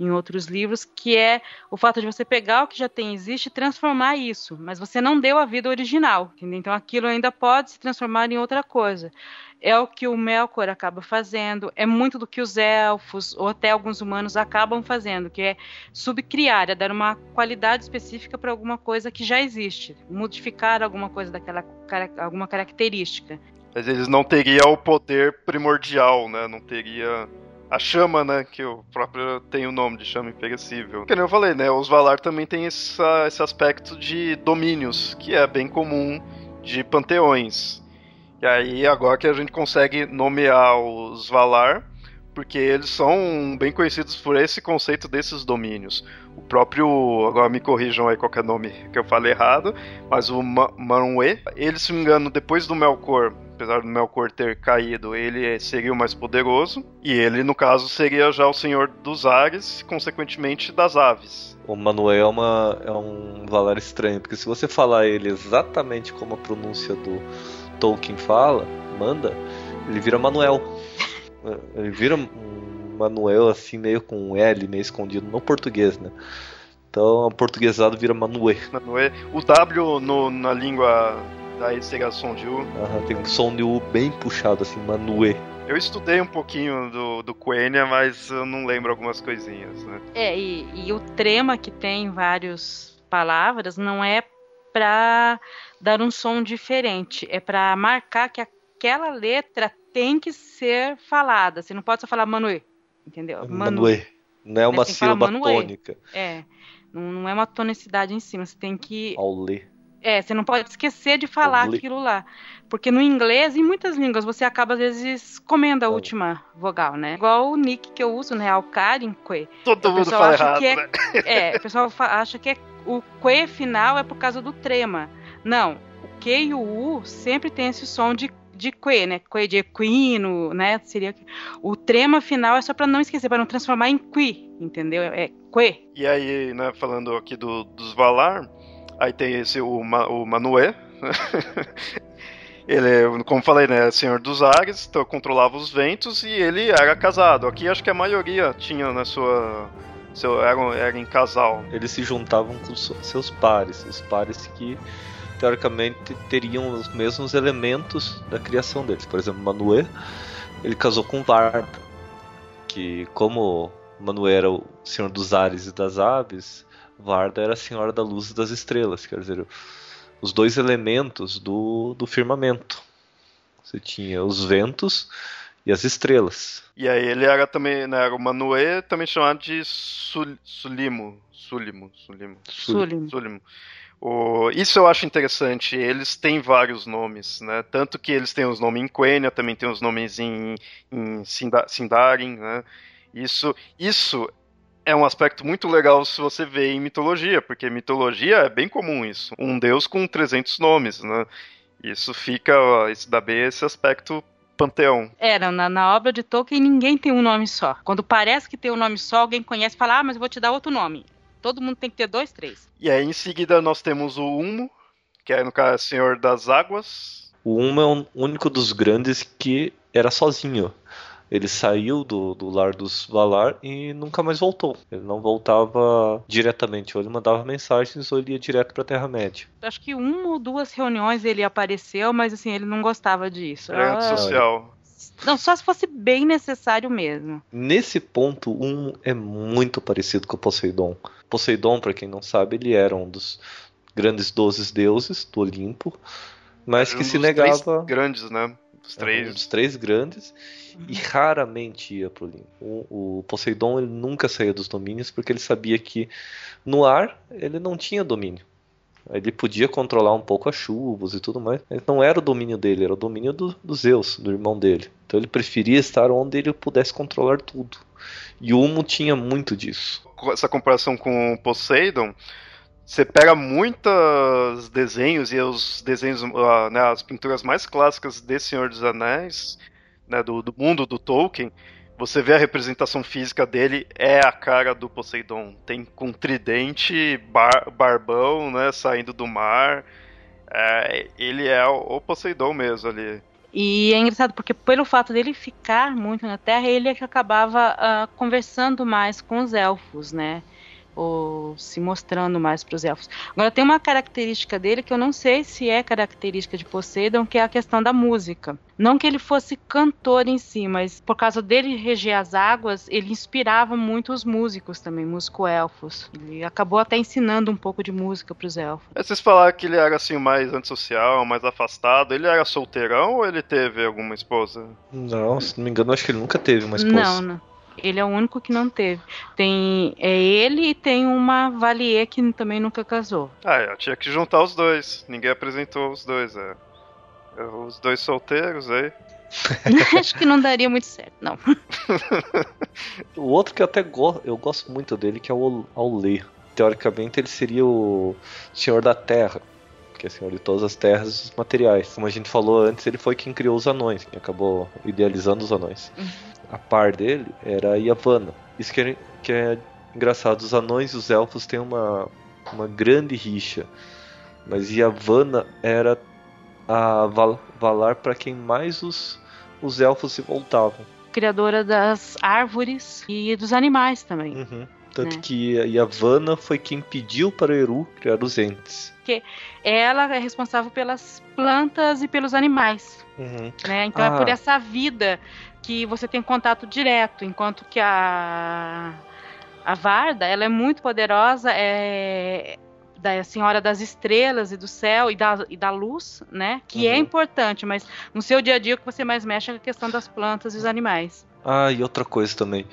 em outros livros, que é o fato de você pegar o que já tem existe e transformar isso, mas você não deu a vida original, entendeu? então aquilo ainda pode se transformar em outra coisa. É o que o Melkor acaba fazendo, é muito do que os elfos ou até alguns humanos acabam fazendo, que é subcriar, é dar uma qualidade específica para alguma coisa que já existe, modificar alguma coisa daquela alguma característica. Mas eles não teriam o poder primordial, né? Não teria a chama, né? Que o próprio tem o nome de chama imperecível. Que eu falei, né? Os Valar também tem essa, esse aspecto de domínios, que é bem comum de panteões. E aí, agora que a gente consegue nomear os Valar, porque eles são bem conhecidos por esse conceito desses domínios. O próprio, agora me corrijam aí qualquer nome que eu falei errado, mas o Manwë, ele, se me engano, depois do Melkor, apesar do Melkor ter caído, ele seria o mais poderoso. E ele, no caso, seria já o senhor dos ares, consequentemente das aves. O Manuel é, uma, é um Valar estranho, porque se você falar ele exatamente como a pronúncia do Tolkien fala, manda, ele vira Manuel. Ele vira um Manuel assim, meio com um L, meio escondido no português, né? Então, o portuguesado vira Manuê. Manuê. O W no, na língua Daí seria som de U. Aham, tem um som de U bem puxado, assim, manuê. Eu estudei um pouquinho do, do Quenya, mas eu não lembro algumas coisinhas, né? É, e, e o trema que tem várias palavras não é para dar um som diferente, é para marcar que aquela letra tem que ser falada. Você não pode só falar manuê, entendeu? Manuê. Não é uma sílaba tônica. É, não, é uma tonicidade em cima, você tem que... Ao ler. É, você não pode esquecer de falar aquilo lá. Porque no inglês, em muitas línguas, você acaba, às vezes, comendo a última vogal, né? Igual o nick que eu uso, né? Alcarinque. Todo mundo fala errado, que é, né? é, o pessoal acha que é, o que final é por causa do trema. Não, o que e o u sempre tem esse som de de que, né? Que de equino, né? Seria o trema final é só para não esquecer, para não transformar em qui, entendeu? É que. E aí, né, falando aqui do, dos Valar, Aí tem esse, o, o Manué. ele, como falei, né, senhor dos ares, então controlava os ventos e ele era casado. Aqui acho que a maioria tinha na sua seu, era, era em casal. Eles se juntavam com seus pares, os pares que teoricamente teriam os mesmos elementos da criação deles. Por exemplo, Manuê, ele casou com Varda, que como Manuê era o senhor dos ares e das aves, Varda era a senhora da luz e das estrelas, quer dizer, os dois elementos do, do firmamento. Você tinha os ventos e as estrelas. E aí ele era também, né, era o Manuê, também chamado de Sul, Sulimo. Sulimo. Sulimo. Sulimo. Sulimo. O, isso eu acho interessante. Eles têm vários nomes, né? Tanto que eles têm os nomes em Quenya, também tem os nomes em, em Sindarin, né? Isso, isso é um aspecto muito legal se você vê em mitologia, porque mitologia é bem comum isso. Um deus com 300 nomes, né? Isso fica, isso dá bem esse aspecto panteão. Era, na, na, obra de Tolkien ninguém tem um nome só. Quando parece que tem um nome só, alguém conhece e fala, ah, mas eu vou te dar outro nome. Todo mundo tem que ter dois, três. E aí em seguida nós temos o Humo, que é no caso Senhor das Águas. O Humo é o único dos grandes que era sozinho. Ele saiu do, do lar dos Valar e nunca mais voltou. Ele não voltava diretamente, ou ele mandava mensagens ou ele ia direto pra Terra-média. Acho que uma ou duas reuniões ele apareceu, mas assim, ele não gostava disso. Era ah, social. Não, só se fosse bem necessário mesmo. Nesse ponto, um é muito parecido com o Poseidon. Poseidon, para quem não sabe, ele era um dos grandes dozes deuses do Olimpo, mas que se negava. grandes, né? Os três. Os três grandes e raramente ia pro limbo. O, o, Poseidon ele nunca saía dos domínios porque ele sabia que no ar ele não tinha domínio. Ele podia controlar um pouco as chuvas e tudo mais, mas não era o domínio dele, era o domínio do, do Zeus, do irmão dele. Então ele preferia estar onde ele pudesse controlar tudo. E o Humo tinha muito disso. Essa comparação com Poseidon, você pega muitos desenhos e os desenhos, uh, né, as pinturas mais clássicas de Senhor dos Anéis, né, do, do, mundo do Tolkien, você vê a representação física dele, é a cara do Poseidon. Tem com tridente, bar, barbão, né, saindo do mar. É, ele é o Poseidon mesmo ali. E é engraçado porque pelo fato dele ficar muito na Terra, ele é que acabava uh, conversando mais com os elfos, né? Ou se mostrando mais para os elfos. Agora tem uma característica dele que eu não sei se é característica de Poseidon, que é a questão da música. Não que ele fosse cantor em si, mas por causa dele reger as águas, ele inspirava muito os músicos também, músico-elfos. Ele acabou até ensinando um pouco de música para os elfos. Mas vocês falaram que ele era assim mais antissocial, mais afastado. Ele era solteirão ou ele teve alguma esposa? Não, se não me engano, acho que ele nunca teve uma esposa. Não, não. Ele é o único que não teve. Tem é ele e tem uma Valier que também nunca casou. Ah, eu tinha que juntar os dois. Ninguém apresentou os dois, é. Os dois solteiros aí. Acho que não daria muito certo, não. o outro que eu até go eu gosto muito dele, que é o Aulê. Teoricamente ele seria o Senhor da Terra, que é Senhor de todas as terras e os materiais. Como a gente falou antes, ele foi quem criou os anões, quem acabou idealizando os anões. Uhum a par dele era a Yavanna. Isso que é, que é engraçado, os anões e os elfos têm uma, uma grande rixa, mas Yavanna era a Val Valar para quem mais os, os elfos se voltavam. Criadora das árvores e dos animais também. Uhum. Tanto né? que a Yavanna foi quem pediu para Eru criar os entes. Porque ela é responsável pelas plantas e pelos animais. Uhum. Né? Então ah. é por ah. essa vida que você tem contato direto, enquanto que a a Varda, ela é muito poderosa, é da Senhora das Estrelas e do Céu e da, e da Luz, né? Que é uhum. é importante, mas no seu dia a dia o que você mais mexe é a questão das plantas e os animais. Ah, e outra coisa também.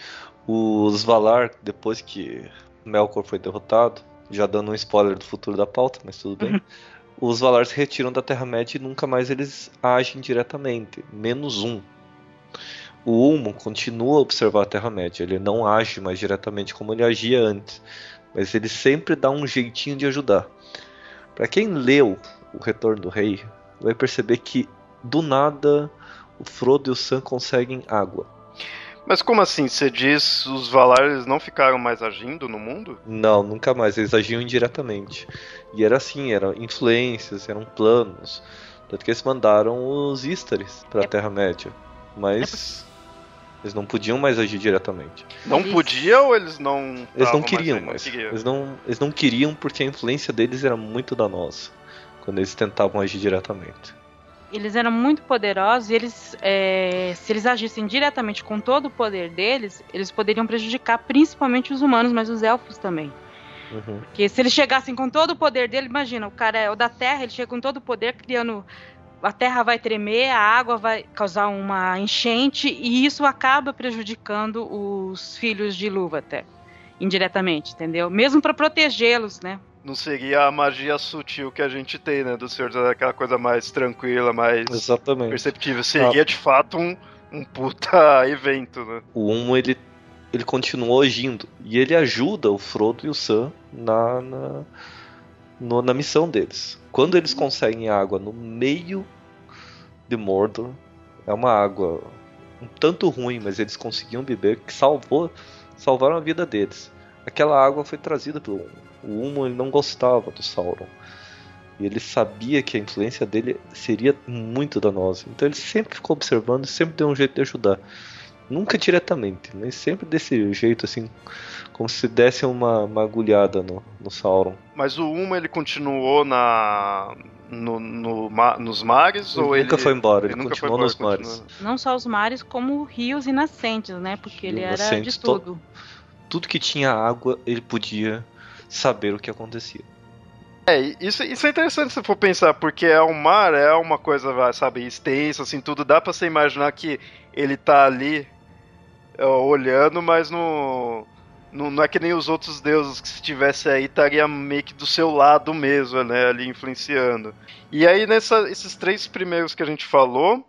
Os Valar, depois que Melkor foi derrotado, já dando um spoiler do futuro da pauta, mas tudo bem. Uhum. Os Valar se retiram da Terra-média e nunca mais eles agem diretamente. Menos um o Ulmo continua a observar a Terra-média. Ele não age mais diretamente como ele agia antes, mas ele sempre dá um jeitinho de ajudar. Para quem leu O Retorno do Rei, vai perceber que do nada o Frodo e o Sam conseguem água. Mas como assim? Você diz os Valares não ficaram mais agindo no mundo? Não, nunca mais. Eles agiam indiretamente. E era assim, eram influências, eram planos. Tanto que eles mandaram os Istares para a é... Terra-média. Mas eles não podiam mais agir diretamente. Não podiam ou eles não. Eles não queriam mais. mais. Eles, não, eles não queriam porque a influência deles era muito danosa quando eles tentavam agir diretamente. Eles eram muito poderosos e eles, é, se eles agissem diretamente com todo o poder deles, eles poderiam prejudicar principalmente os humanos, mas os elfos também. Uhum. Porque se eles chegassem com todo o poder dele, imagina, o cara é o da Terra, ele chega com todo o poder criando a terra vai tremer, a água vai causar uma enchente e isso acaba prejudicando os filhos de Lúvater indiretamente, entendeu? Mesmo para protegê-los, né? Não seria a magia sutil que a gente tem, né, do Senhor aquela coisa mais tranquila, mais Exatamente. perceptível. Seria ah. de fato um, um puta evento, né? O Humo, ele, ele continuou agindo e ele ajuda o Frodo e o Sam na, na no, na missão deles. Quando eles conseguem água no meio de Mordor, é uma água um tanto ruim, mas eles conseguiam beber, que salvou, salvaram a vida deles. Aquela água foi trazida pelo o Humo, ele não gostava do Sauron. E ele sabia que a influência dele seria muito danosa. Então ele sempre ficou observando e sempre deu um jeito de ajudar. Nunca diretamente, mas sempre desse jeito assim, como se desse uma, uma agulhada no, no Sauron. Mas o Uma ele continuou na no, no nos mares ele ou nunca ele foi embora, ele, ele continuou nos mares. Continua. Não só os mares, como rios e nascentes, né? Porque ele era de tudo. To, tudo que tinha água, ele podia saber o que acontecia. É, isso, isso é interessante se for pensar, porque é o mar é uma coisa, sabe, extensa, assim, tudo. Dá pra você imaginar que ele tá ali olhando, mas no, no, não é que nem os outros deuses que se tivesse aí estaria meio que do seu lado mesmo, né, ali influenciando. E aí, nessa, esses três primeiros que a gente falou,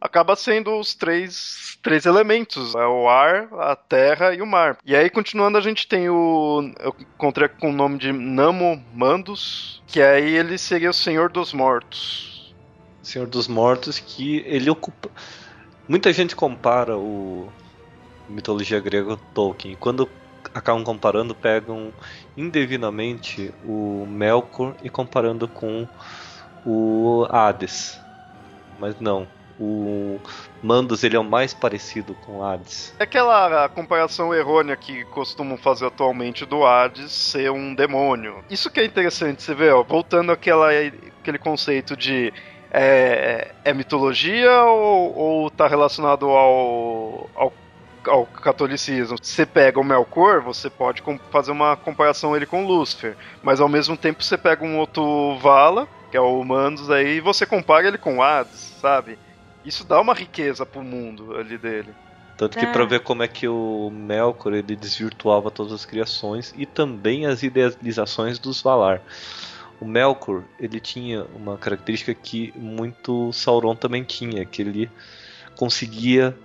acaba sendo os três, três elementos: é o ar, a terra e o mar. E aí, continuando, a gente tem o. Eu encontrei com o nome de Namo Mandus, que aí ele seria o Senhor dos Mortos. Senhor dos Mortos, que ele ocupa. Muita gente compara o mitologia grega Tolkien. Quando acabam comparando, pegam indevidamente o Melkor e comparando com o Hades. Mas não, o Mandos ele é o mais parecido com Hades. É aquela comparação errônea que costumam fazer atualmente do Hades ser um demônio. Isso que é interessante, você vê, ó, voltando àquela, aquele conceito de é, é mitologia ou, ou tá relacionado ao, ao ao catolicismo. Você pega o Melkor, você pode fazer uma comparação ele com Lúcifer, mas ao mesmo tempo você pega um outro Vala, que é o Mandos aí, e você compara ele com Hades, sabe? Isso dá uma riqueza pro mundo ali dele. Tanto que é. para ver como é que o Melkor ele desvirtuava todas as criações e também as idealizações dos Valar. O Melkor ele tinha uma característica que muito Sauron também tinha, que ele conseguia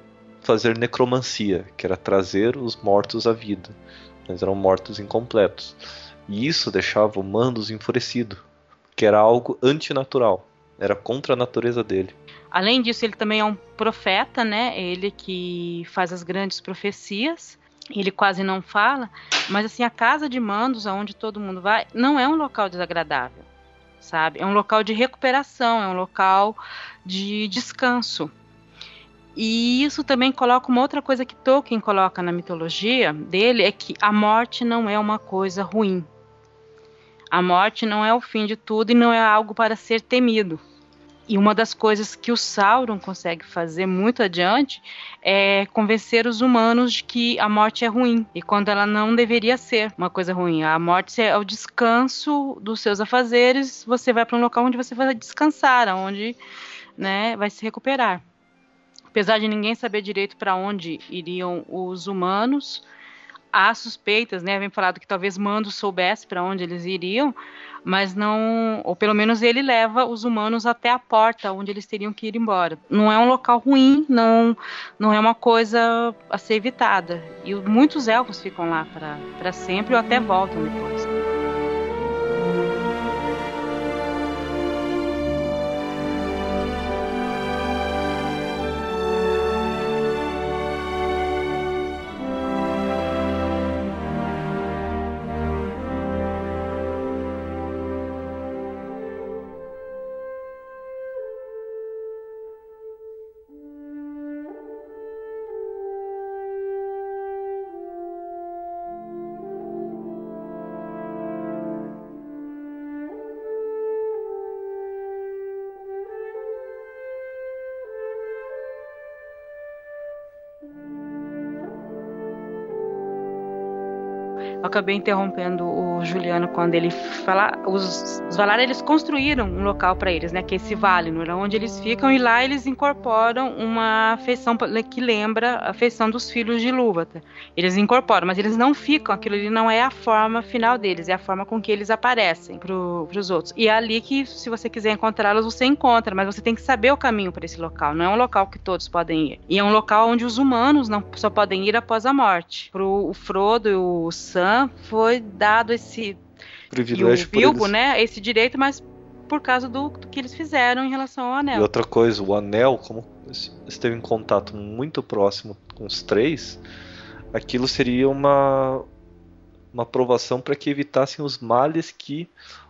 fazer necromancia, que era trazer os mortos à vida. Mas eram mortos incompletos. E isso deixava o Mandos enfurecido, que era algo antinatural, era contra a natureza dele. Além disso, ele também é um profeta, né? Ele que faz as grandes profecias. Ele quase não fala, mas assim, a casa de mandos, aonde todo mundo vai, não é um local desagradável, sabe? É um local de recuperação, é um local de descanso. E isso também coloca uma outra coisa que Tolkien coloca na mitologia dele, é que a morte não é uma coisa ruim. A morte não é o fim de tudo e não é algo para ser temido. E uma das coisas que o Sauron consegue fazer muito adiante é convencer os humanos de que a morte é ruim e quando ela não deveria ser uma coisa ruim. A morte é o descanso dos seus afazeres, você vai para um local onde você vai descansar, onde né, vai se recuperar. Apesar de ninguém saber direito para onde iriam os humanos, há suspeitas, né? Vem falado que talvez Mando soubesse para onde eles iriam, mas não, ou pelo menos ele leva os humanos até a porta onde eles teriam que ir embora. Não é um local ruim, não, não é uma coisa a ser evitada. E muitos elfos ficam lá para sempre ou até voltam depois. Acabei interrompendo o Juliano quando ele fala. Os, os Valar eles construíram um local para eles, né? Que é esse Valinor, onde eles ficam e lá eles incorporam uma feição que lembra a feição dos filhos de Ilúvatar. Eles incorporam, mas eles não ficam. Aquilo ali não é a forma final deles, é a forma com que eles aparecem para os outros. E é ali que, se você quiser encontrá-los, você encontra, mas você tem que saber o caminho para esse local. Não é um local que todos podem ir. E é um local onde os humanos não só podem ir após a morte. Pro o Frodo e o Sam foi dado esse privilégio e o Bilbo, né, esse direito, mas por causa do, do, que eles fizeram em relação ao anel. E outra coisa, o anel, como esteve em contato muito próximo com os três, aquilo seria uma uma aprovação para que evitassem os males que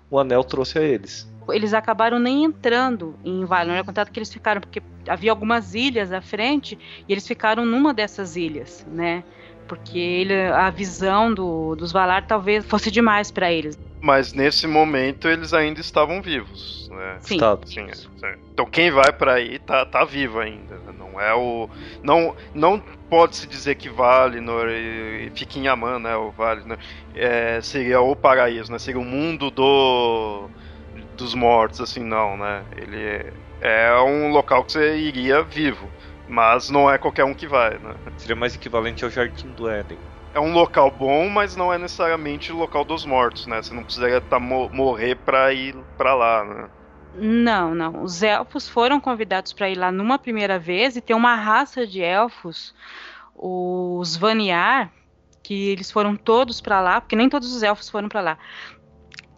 o anel trouxe a eles. Eles acabaram nem entrando em Valinor, é contato que eles ficaram porque havia algumas ilhas à frente e eles ficaram numa dessas ilhas, né? Porque ele, a visão do, dos Valar talvez fosse demais para eles. Mas nesse momento eles ainda estavam vivos, né? Sim. Estado. Sim, é. Então quem vai pra aí tá, tá vivo ainda. né? Não é o. Não, não pode se dizer que Valinor e, e fica em Yaman, né? O Valinor é, seria o paraíso, né? Seria o mundo do dos mortos, assim, não, né? Ele é, é um local que você iria vivo. Mas não é qualquer um que vai, né? Seria mais equivalente ao Jardim do Éden. É um local bom, mas não é necessariamente o local dos mortos, né? Você não precisaria tá, mo- morrer pra ir pra lá, né? Não, não. Os elfos foram convidados para ir lá numa primeira vez e tem uma raça de elfos, os Vaniar, que eles foram todos para lá, porque nem todos os elfos foram para lá.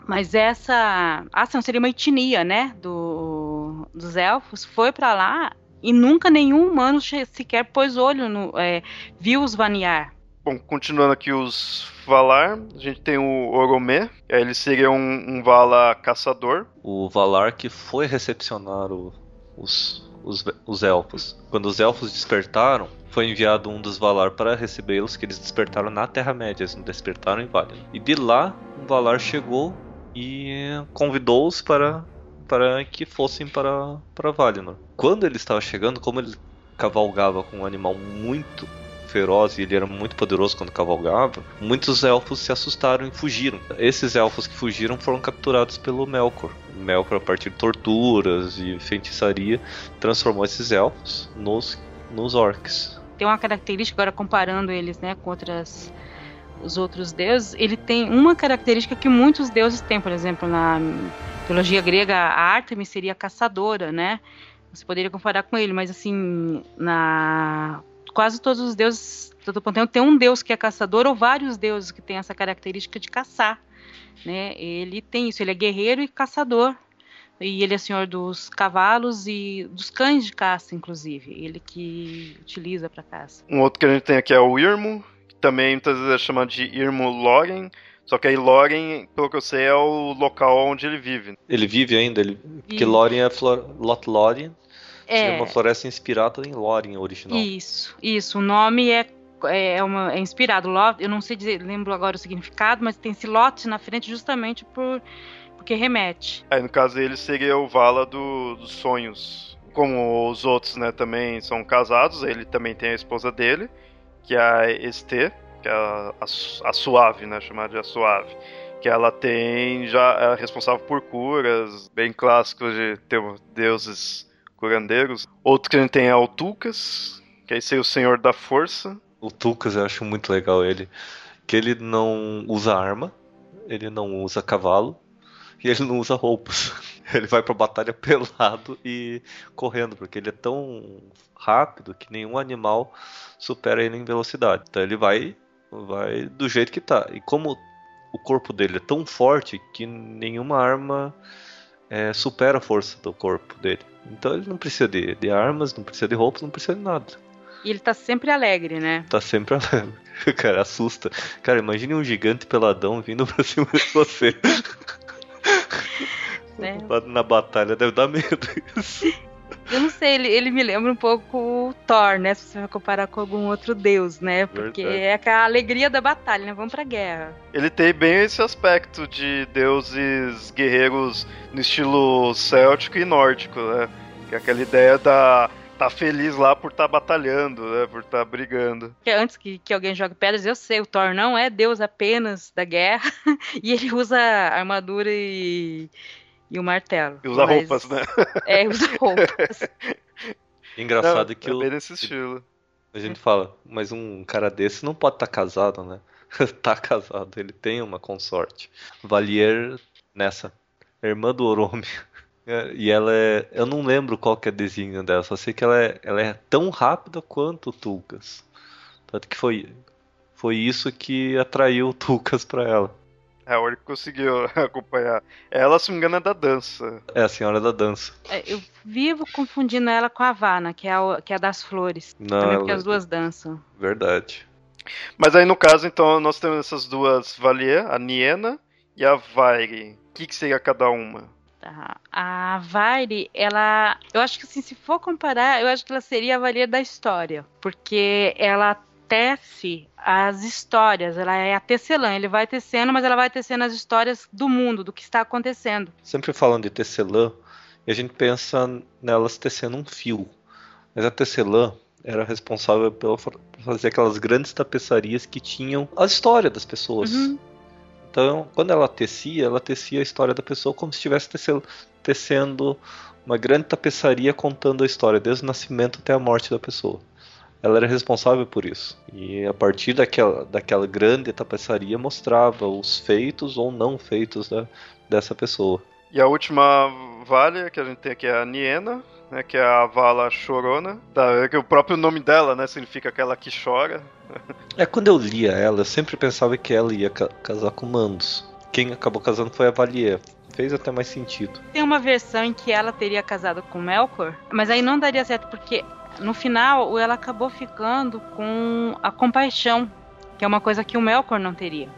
Mas essa, ah, não seria uma etnia, né, do, dos elfos, foi para lá e nunca nenhum humano sequer pôs olho no, é, viu os Vaniar. Bom, continuando aqui os Valar, a gente tem o Oromê, ele seria um, um Vala caçador. O Valar que foi recepcionar o- os, os, os elfos. Quando os elfos despertaram, foi enviado um dos Valar para recebê-los, que eles despertaram na Terra-média, eles não despertaram em Valinor. E de lá, um Valar chegou e convidou-os para, para que fossem para, para Valinor. Quando ele estava chegando, como ele cavalgava com um animal muito feroz e ele era muito poderoso quando cavalgava, muitos elfos se assustaram e fugiram. Esses elfos que fugiram foram capturados pelo Melkor. O Melkor, a partir de torturas e feitiçaria, transformou esses elfos nos, nos orcs. tem uma característica, agora comparando eles né, com outras, os outros deuses, ele tem uma característica que muitos deuses têm, por exemplo, na mitologia grega, a Artemis seria caçadora, né? Você poderia comparar com ele, mas assim, na quase todos os deuses do panteão tem um deus que é caçador ou vários deuses que têm essa característica de caçar, né? Ele tem isso, ele é guerreiro e caçador. E ele é senhor dos cavalos e dos cães de caça, inclusive. Ele que utiliza para caça. Um outro que a gente tem aqui é o Irmo, também muitas vezes é chamado de Irmo Loren. Só que aí Loren, pelo que eu sei, é o local onde ele vive. Ele vive ainda, ele, porque. Lórien é flor, Lothlórien, que é É, uma floresta inspirada em Lórien original. isso, isso. O nome é, é, uma, é inspirado. Lot, eu não sei dizer, lembro agora o significado, mas tem esse lote na frente justamente por, porque remete. Aí no caso ele seria o Vala do- dos sonhos. Como os outros, né, também são casados, ele também tem a esposa dele, que é a Estê, que é a, a, a Suave, né, chamada de a Suave. Que ela tem, já é responsável por curas, bem clássicos de ter deuses curandeiros. Outro que a gente tem é o Tulkas, que aí seria o Senhor da Força. O Tulkas eu acho muito legal ele. Que ele não usa arma, ele não usa cavalo e ele não usa roupas. Ele vai pra batalha pelado e correndo, porque ele é tão rápido que nenhum animal supera ele em velocidade. Então ele vai, vai do jeito que tá. E como o corpo dele é tão forte que nenhuma arma é, supera a força do corpo dele. Então ele não precisa de, de armas, não precisa de roupas, não precisa de nada. E ele tá sempre alegre, né? Tá sempre alegre. Cara, assusta. Cara, imagine um gigante peladão vindo pra cima de você. Né? Na batalha deve dar medo isso. Eu não sei, ele, ele me lembra um pouco o Thor, né? Se você vai comparar com algum outro deus, né? Porque Verdade. é aquela alegria da batalha, né? Vamos pra guerra. Ele tem bem esse aspecto de deuses guerreiros no estilo céltico e nórdico, né? Que é aquela ideia da tá feliz lá por estar batalhando, né? Por estar brigando. Porque antes que, que alguém jogue pedras, eu sei, o Thor não é deus apenas da guerra. e ele usa armadura e, e o martelo. E usa Mas- roupas, né? É, usa roupas. Engraçado Não, que é o, nesse estilo. a gente fala, mas um cara desse não pode estar casado, né? tá casado, ele tem uma consorte. Valier nessa, irmã do Orome. É, E ela é. Eu não lembro qual que é a desenho dela, só sei que ela é, ela é tão rápida quanto o Tulkas. Tanto que foi, foi isso que atraiu o Tulkas pra ela. É, o Oric conseguiu acompanhar. Ela, se não me engano, é da dança. É a senhora da dança. É, eu vivo confundindo ela com a Vana, que é a, que é a das flores. Não, Também porque ela- as duas dançam. Verdade. Mas aí, no caso, então, nós temos essas duas Valier, a Niena e a Vaire. O que, que seria cada uma? Tá. A Vaire, ela. Eu acho que assim, se for comparar, eu acho que ela seria a Valir da história. Porque ela tece as histórias, ela é a tecelã, ele vai tecendo, mas ela vai tecendo as histórias do mundo, do que está acontecendo. Sempre falando de tecelã, a gente pensa nelas tecendo um fio. Mas a tecelã era responsável por fazer aquelas grandes tapeçarias que tinham a história das pessoas. Uhum. Então, quando ela tecia, ela tecia a história da pessoa como se estivesse tecendo uma grande tapeçaria contando a história, desde o nascimento até a morte da pessoa. Ela era responsável por isso. E a partir daquela, daquela grande tapeçaria mostrava os feitos ou não feitos da, dessa pessoa. E a última Vale que a gente tem aqui é a Niena, né, que é a Vala Chorona. Tá, que o próprio nome dela, né, significa aquela que chora. É, quando eu lia ela, eu sempre pensava que ela ia ca casar com Mandos. Quem acabou casando foi a Valier. Fez até mais sentido. Tem uma versão em que ela teria casado com Melkor, mas aí não daria certo porque no final ela acabou ficando com a compaixão, que é uma coisa que o Melkor não teria.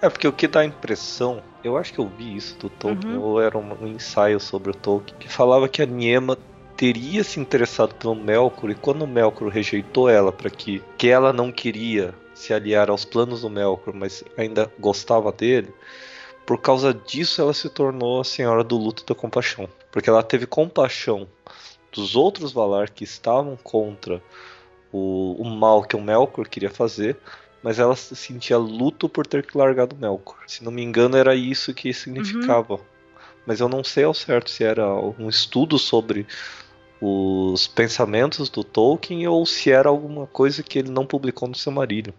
É, porque o que dá a impressão, eu acho que eu vi isso do Tolkien, uhum. ou era um, ensaio sobre o Tolkien, que falava que a Niema teria se interessado pelo Melkor e quando o Melkor rejeitou ela para que que ela não queria se aliar aos planos do Melkor, mas ainda gostava dele, por causa disso ela se tornou a Senhora do Luto da Compaixão, porque ela teve compaixão dos outros Valar que estavam contra o, o mal que o Melkor queria fazer, mas ela sentia luto por ter que largado o Melkor. Se não me engano, era isso que significava. Uhum. Mas eu não sei ao certo se era um estudo sobre os pensamentos do Tolkien ou se era alguma coisa que ele não publicou no Silmarillion.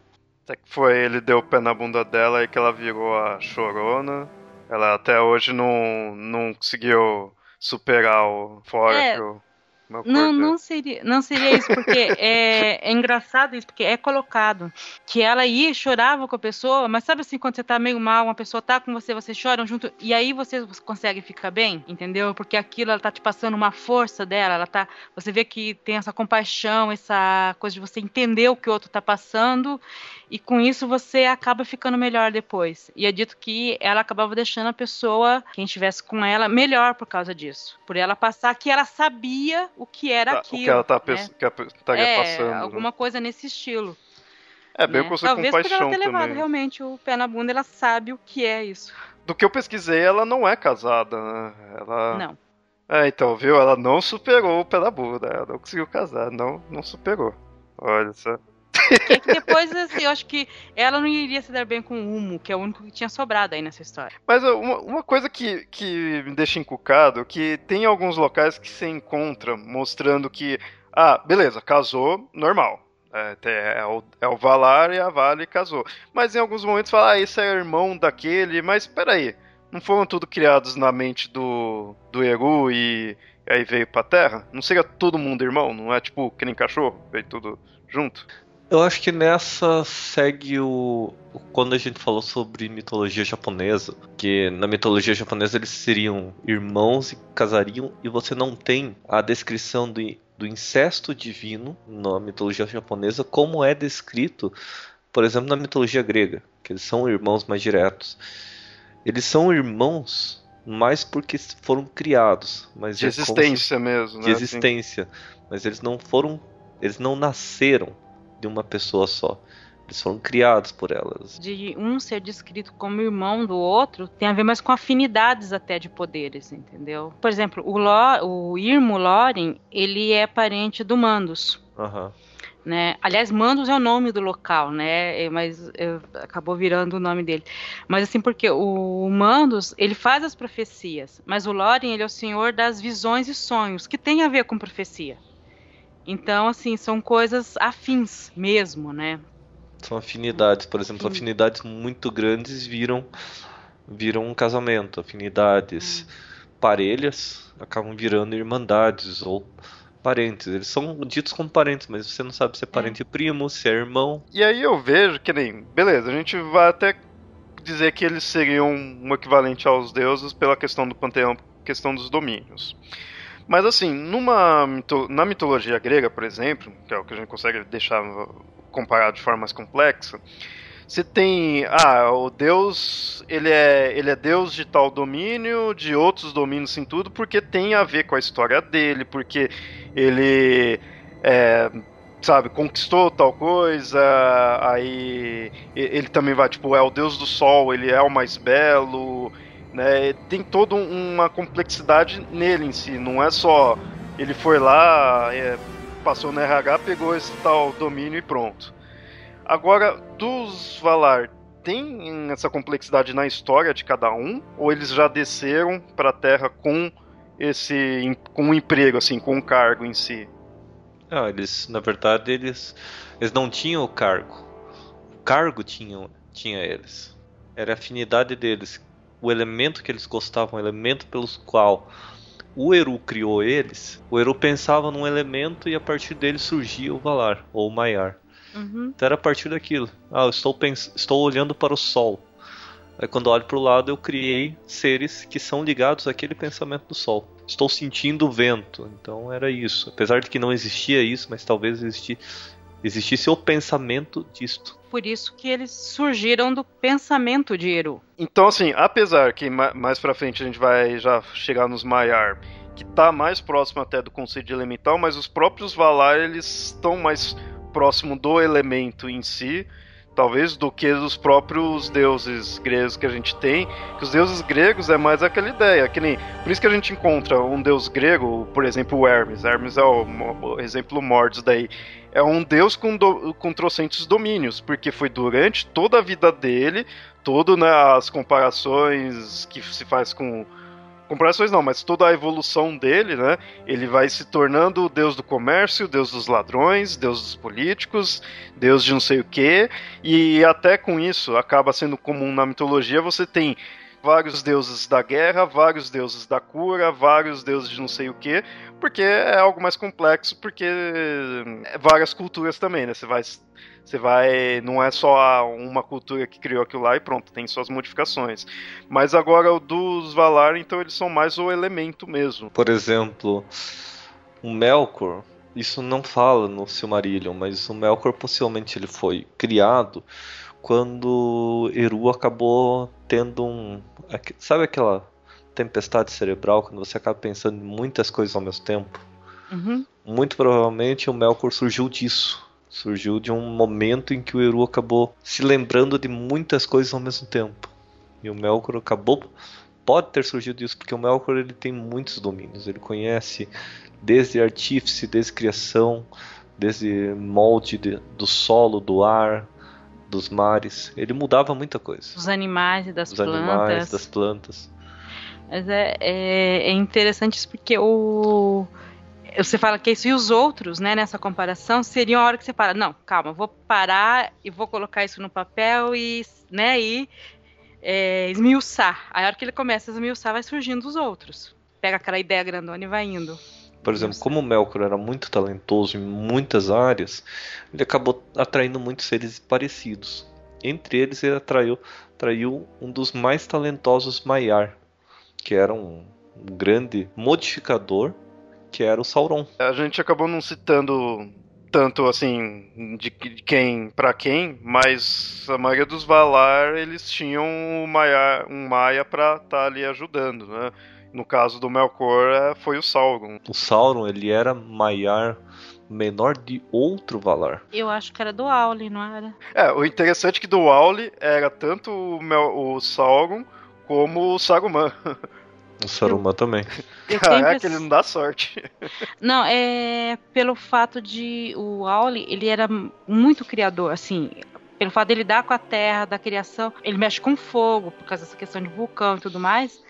Até que foi, ele deu o pé na bunda dela e que ela virou a chorona. Ela até hoje não, não conseguiu superar o fora é, não, não seria, não seria isso, porque é, é, engraçado isso, porque é colocado que ela ia chorava com a pessoa, mas sabe assim, quando você tá meio mal, uma pessoa tá com você, vocês choram junto, e aí você consegue ficar bem, entendeu? Porque aquilo, ela tá te passando uma força dela, ela tá, você vê que tem essa compaixão, essa coisa de você entender o que o outro tá passando, e com isso você acaba ficando melhor depois. E é dito que ela acabava deixando a pessoa, quem estivesse com ela, melhor por causa disso. Por ela passar que ela sabia o que era tá, aquilo. O que ela tá né? que estaria é, passando. Né? Alguma coisa nesse estilo. É, bem né? com Talvez compaixão por ela ter também. levado realmente o pé na bunda, ela sabe o que é isso. Do que eu pesquisei, ela não é casada, né? Ela... Não. É, então, viu? Ela não superou o pé na bunda. Ela não conseguiu casar, não, não superou. Olha só. Que depois, assim, eu acho que ela não iria se dar bem com o Humo, que é o único que tinha sobrado aí nessa história. Mas uma, uma coisa que, que me deixa encucado, que tem alguns locais que se encontra mostrando que, ah, beleza, casou, normal. É, é, o, é o Valar e a Vale casou. Mas em alguns momentos fala, ah, esse é irmão daquele, mas peraí, não foram tudo criados na mente do, do Eru e aí veio pra Terra? Não seria todo mundo irmão? Não é tipo que nem cachorro, veio tudo junto? Eu acho que nessa segue o. Quando a gente falou sobre mitologia japonesa, que na mitologia japonesa eles seriam irmãos e casariam, e você não tem a descrição do, do incesto divino na mitologia japonesa, como é descrito, por exemplo, na mitologia grega, que eles são irmãos mais diretos. Eles são irmãos mais porque foram criados, mas de é existência mesmo, né? De existência, assim. mas eles não foram, eles não nasceram de uma pessoa só. Eles foram criados por elas. De um ser descrito como irmão do outro tem a ver mais com afinidades até de poderes, entendeu? Por exemplo, o, Lo, o Irmo Loren, ele é parente do Mandos. Uhum. Né? Aliás, Mandos é o nome do local, né? É, mas é, acabou virando o nome dele. Mas assim, porque o Mandos, ele faz as profecias, mas o Loren, ele é o senhor das visões e sonhos, que tem a ver com profecia. Então, assim, são coisas afins mesmo, né? São afinidades, por exemplo, Sim. afinidades muito grandes viram viram um casamento, afinidades hum. parelhas acabam virando irmandades ou parentes. Eles são ditos como parentes, mas você não sabe se é parente é. primo, se é irmão. E aí eu vejo que nem, beleza, a gente vai até dizer que eles seriam um equivalente aos deuses pela questão do panteão, questão dos domínios. Mas assim, numa na mitologia grega, por exemplo, que é o que a gente consegue deixar comparado de forma mais complexa, você tem, ah, o deus, ele é, ele é deus de tal domínio, de outros domínios em tudo, porque tem a ver com a história dele, porque ele é, sabe, conquistou tal coisa, aí ele também vai, tipo, é o deus do sol, ele é o mais belo, né? Tem toda uma complexidade nele em si, não é só ele foi lá, é, passou no RH, pegou esse tal domínio e pronto. Agora, dos Valar, tem essa complexidade na história de cada um? Ou eles já desceram para a Terra com esse com um emprego, assim, com um cargo em si? Não, eles, na verdade, eles, eles não tinham o cargo. O cargo tinham, tinha eles. Era a afinidade deles. O elemento que eles gostavam, o elemento pelos qual o Eru criou eles, o Eru pensava num elemento e a partir dele surgia o Valar, ou o Maiar. Uhum. Então era a partir daquilo. Ah, eu estou, estou olhando para o Sol. Aí quando olho para o lado eu criei seres que são ligados àquele pensamento do Sol. Estou sentindo o vento. Então era isso. Apesar de que não existia isso, mas talvez existisse, existisse o pensamento disto. Por isso que eles surgiram do pensamento de Eru. Então assim, apesar que mais para frente a gente vai já chegar nos Maiar, que está mais próximo até do conceito de elemental, mas os próprios Valar eles estão mais próximo do elemento em si, talvez do que dos próprios deuses gregos que a gente tem. Que os deuses gregos é mais aquela ideia, que nem por isso que a gente encontra um deus grego, por exemplo, o Hermes. Hermes é o, o exemplo mordes daí. É um deus com, do, com trocentos domínios, porque foi durante toda a vida dele, todo né, as comparações que se faz com comparações não, mas toda a evolução dele, né? Ele vai se tornando o deus do comércio, deus dos ladrões, deus dos políticos, deus de não sei o quê, e até com isso acaba sendo comum na mitologia, você tem vários deuses da guerra, vários deuses da cura, vários deuses de não sei o que, porque é algo mais complexo, porque é várias culturas também, né? Você vai você vai. Não é só uma cultura que criou aquilo lá e pronto, tem suas modificações. Mas agora o dos Valar, então eles são mais o elemento mesmo. Por exemplo, o Melkor, isso não fala no Silmarillion, mas o Melkor possivelmente ele foi criado quando Eru acabou tendo um. Sabe aquela tempestade cerebral quando você acaba pensando em muitas coisas ao mesmo tempo? Uhum. Muito provavelmente o Melkor surgiu disso. Surgiu de um momento em que o Eru acabou se lembrando de muitas coisas ao mesmo tempo. E o Melkor acabou pode ter surgido disso porque o Melkor ele tem muitos domínios. Ele conhece desde artífice, desde criação, desde molde de, do solo, do ar, dos mares. Ele mudava muita coisa. Dos animais e das Dos plantas. animais, das plantas. Mas é, é, é interessante isso porque o você fala que isso e os outros, né, nessa comparação, seriam a hora que você para, não, calma, vou parar e vou colocar isso no papel e, né, e é, esmiuçar. Aí a hora que ele começa a esmiuçar, vai surgindo os outros. Pega aquela ideia grandona e vai indo. Por exemplo, como o Melkor era muito talentoso em muitas áreas, ele acabou atraindo muitos seres parecidos. Entre eles, ele atraiu, atraiu um dos mais talentosos Maiar, que era um, um grande modificador que era o Sauron. A gente acabou não citando tanto assim de quem para quem, mas a maioria dos Valar eles tinham um Maia, um Maia para estar tá ali ajudando, né? No caso do Melkor é, foi o Sauron. O Sauron ele era Maiar menor de outro Valar. Eu acho que era do Auli, não era? É, o interessante é que do Auli era tanto o, Mel, o Sauron como o Saruman. O Saruman também. Caraca, que ele não dá sorte. Não, é pelo fato de o Auli, ele era muito criador, assim, pelo fato dele lidar com a terra, da criação, ele mexe com fogo, por causa dessa questão de vulcão e tudo mais.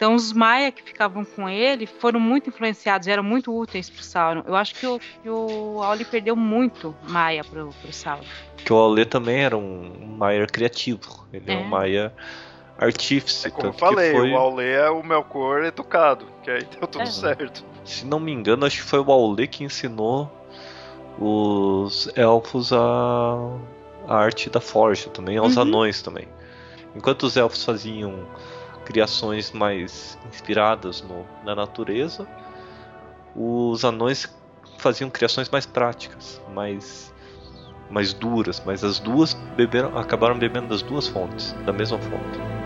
Então os Maia que ficavam com ele foram muito influenciados, eram muito úteis pro Sauron. Eu acho que o, que o Auli perdeu muito Maia pro, pro Sauron. Que o Auli também era um Maia criativo. Ele é, é um Maia artífice. É como eu falei, foi... o Aule é o Melkor educado, que aí deu tudo é. certo. Se não me engano, acho que foi o Aule que ensinou os elfos a, a arte da forja também, aos uhum. anões também. Enquanto os elfos faziam criações mais inspiradas no, na natureza, os anões faziam criações mais práticas, mais mais duras, mas as duas beberam, acabaram bebendo das duas fontes, da mesma fonte.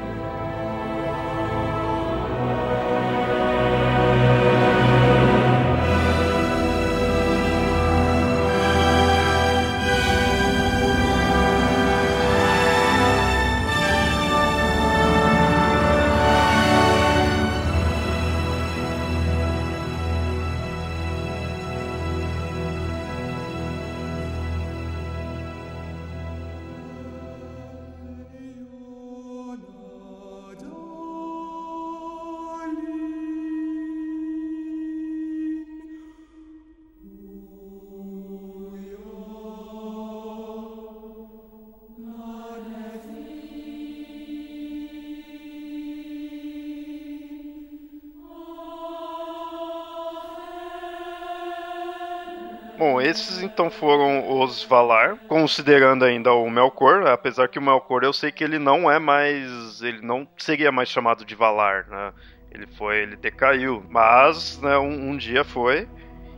Esses então foram os Valar, considerando ainda o Melkor, apesar que o Melkor eu sei que ele não é mais. ele não seria mais chamado de Valar, né? Ele foi, ele decaiu, mas né, um, um dia foi,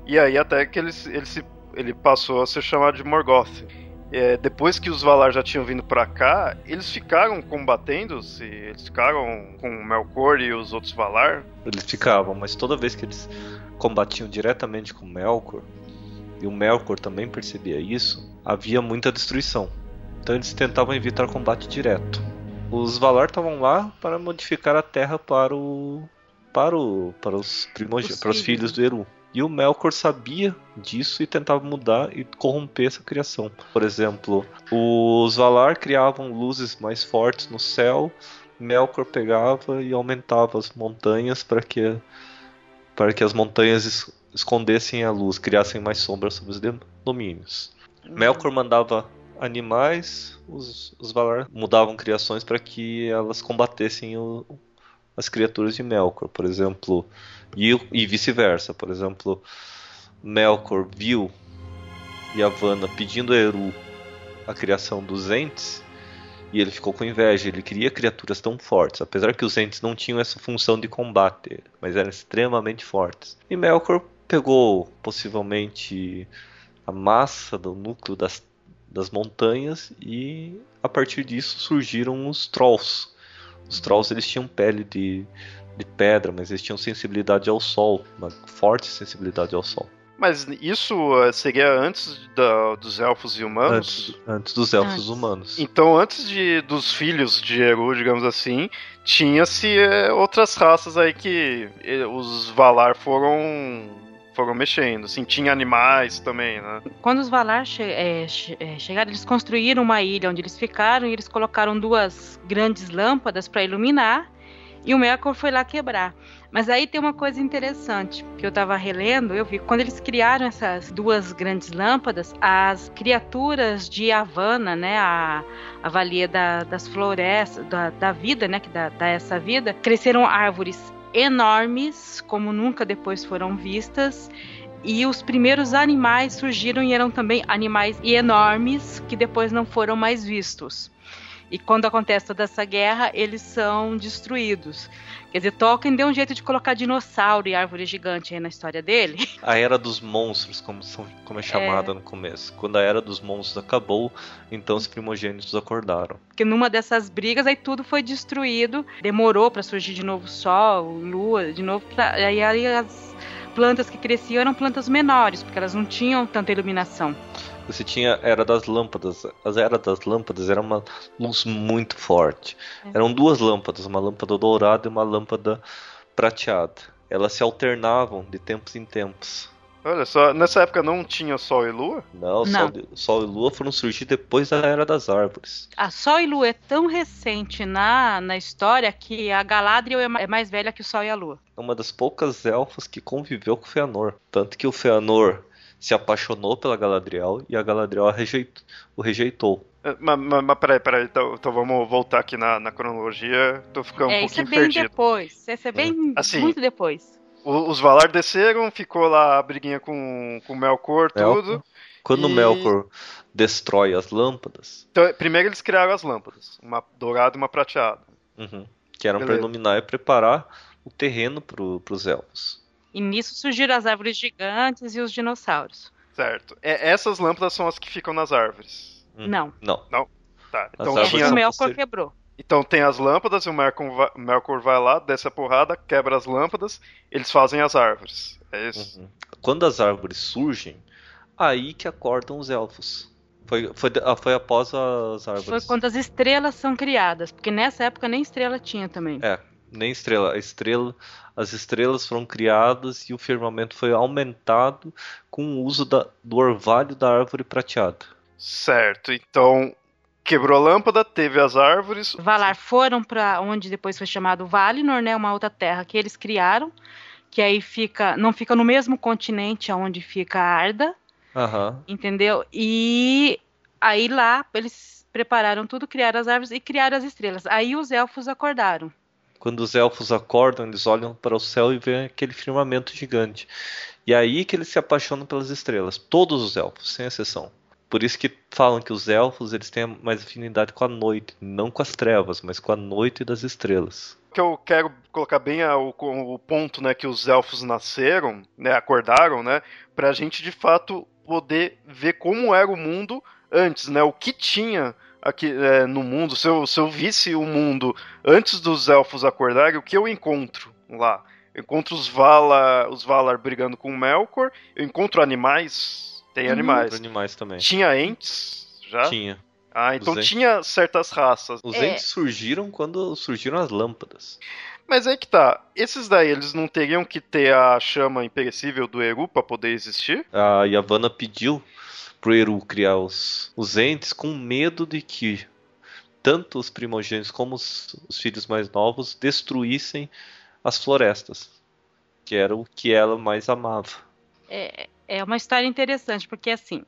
e aí até que ele, ele, se, ele passou a ser chamado de Morgoth. É, depois que os Valar já tinham vindo para cá, eles ficaram combatendo, se eles ficaram com Melkor e os outros Valar. Eles ficavam, mas toda vez que eles combatiam diretamente com Melkor, e o Melkor também percebia isso, havia muita destruição. Então eles tentavam evitar combate direto. Os Valar estavam lá para modificar a Terra para o para o para os primogênitos, para os filhos do Eru. E o Melkor sabia disso e tentava mudar e corromper essa criação. Por exemplo, os Valar criavam luzes mais fortes no céu, Melkor pegava e aumentava as montanhas para que para que as montanhas escondessem a luz, criassem mais sombras sobre os domínios. Uhum. Melkor mandava animais, os, os Valar mudavam criações para que elas combatessem o, as criaturas de Melkor, por exemplo, e, e vice-versa. Por exemplo, Melkor viu Yavanna pedindo a Eru a criação dos Ents e ele ficou com inveja. Ele queria criaturas tão fortes, apesar que os Ents não tinham essa função de combate, mas eram extremamente fortes. E Melkor pegou possivelmente a massa do núcleo das, das montanhas e a partir disso surgiram os Trolls. Os Trolls eles tinham pele de, de pedra, mas eles tinham sensibilidade ao sol, uma forte sensibilidade ao sol. Mas isso eh, seria antes da, dos elfos e humanos? Antes, antes dos elfos humanos. Então, antes de, dos filhos de Eru, digamos assim, tinha-se é, outras raças aí que é, os Valar foram foram mexendo. Assim, tinha animais também, né? Quando os Valar che é, che chegaram, eles construíram uma ilha onde eles ficaram e eles colocaram duas grandes lâmpadas para iluminar e o Melkor foi lá quebrar. Mas aí tem uma coisa interessante que eu estava relendo, eu vi quando eles criaram essas duas grandes lâmpadas, as criaturas de Havana, né, a, a valia da, das florestas, da, da vida, né, que dá, dá essa vida, cresceram árvores enormes, como nunca depois foram vistas. E os primeiros animais surgiram e eram também animais enormes que depois não foram mais vistos. E quando acontece toda essa guerra, eles são destruídos. Quer dizer, Tolkien deu um jeito de colocar dinossauro e árvore gigante aí na história dele. A era dos monstros, como, são, como é chamada é. no começo. Quando a era dos monstros acabou, então os primogênitos acordaram. Porque numa dessas brigas, aí tudo foi destruído. Demorou para surgir de novo sol, lua, de novo. Pra, aí, aí as plantas que cresciam eram plantas menores, porque elas não tinham tanta iluminação. Você tinha Era das Lâmpadas. As Era das Lâmpadas era uma luz muito forte. É. Eram duas lâmpadas, uma lâmpada dourada e uma lâmpada prateada. Elas se alternavam de tempos em tempos. Olha só, nessa época não tinha Sol e Lua? Não, não. Sol, Sol, e Lua foram surgir depois da Era das Árvores. A Sol e Lua é tão recente na, na história que a Galadriel é, é mais velha que o Sol e a Lua. É uma das poucas elfas que conviveu com o Fëanor. Tanto que o Fëanor se apaixonou pela Galadriel e a Galadriel rejeitou, o rejeitou. É, mas, mas, mas peraí, peraí, então, então, vamos voltar aqui na, na cronologia. Tô ficando é, um pouquinho perdido. Isso é bem depois. Isso é bem assim, muito depois. os Valar desceram, ficou lá a briguinha com, com Melkor, Melkor. tudo. Quando e... Melkor destrói as lâmpadas. Então, primeiro eles criaram as lâmpadas, uma dourada e uma prateada. Uhum, que eram para iluminar e preparar o terreno para os elfos. E nisso surgiram as árvores gigantes e os dinossauros. Certo. É, essas lâmpadas são as que ficam nas árvores. Hum. Não. Não. Não. Tá. Então tinha... o Melkor quebrou. Então tem as lâmpadas e o Melkor vai, Melkor vai lá, desce a porrada, quebra as lâmpadas, eles fazem as árvores. É isso. Uhum. Quando as árvores surgem, aí que acordam os elfos. Foi, foi, ah, foi após as árvores. Foi quando as estrelas são criadas, porque nessa época nem estrela tinha também. É, nem estrela. A estrela, as estrelas foram criadas e o firmamento foi aumentado com o uso da, do orvalho da árvore prateada. Certo, então quebrou a lâmpada, teve as árvores. Valar foram para onde depois foi chamado Valinor, né, uma outra terra que eles criaram, que aí fica, não fica no mesmo continente aonde fica a Arda. Uhum. Entendeu? E aí lá eles prepararam tudo, criaram as árvores e criaram as estrelas. Aí os elfos acordaram. Quando os elfos acordam, eles olham para o céu e veem aquele firmamento gigante. E é aí que eles se apaixonam pelas estrelas, todos os elfos, sem exceção. Por isso que falam que os elfos eles têm mais afinidade com a noite, não com as trevas, mas com a noite das estrelas. Que eu quero colocar bem o, o ponto, né, que os elfos nasceram, né, acordaram, né, pra gente de fato poder ver como era o mundo antes, né, o que tinha aqui é, no mundo. Se eu, se eu visse o mundo antes dos elfos acordarem, o que eu encontro lá? Eu encontro os Valar, os Valar brigando com o Melkor, eu encontro animais tem animais. animais também. Tinha entes já? Tinha. Ah, então tinha certas raças. Os é. entes surgiram quando surgiram as lâmpadas. Mas aí que tá. Esses daí, eles não teriam que ter a chama imperecível do Eru para poder existir? A Yavanna pediu pro Eru criar os, os entes com medo de que tanto os primogênitos como os, os filhos mais novos destruíssem as florestas, que era o que ela mais amava. É, é uma história interessante, porque assim,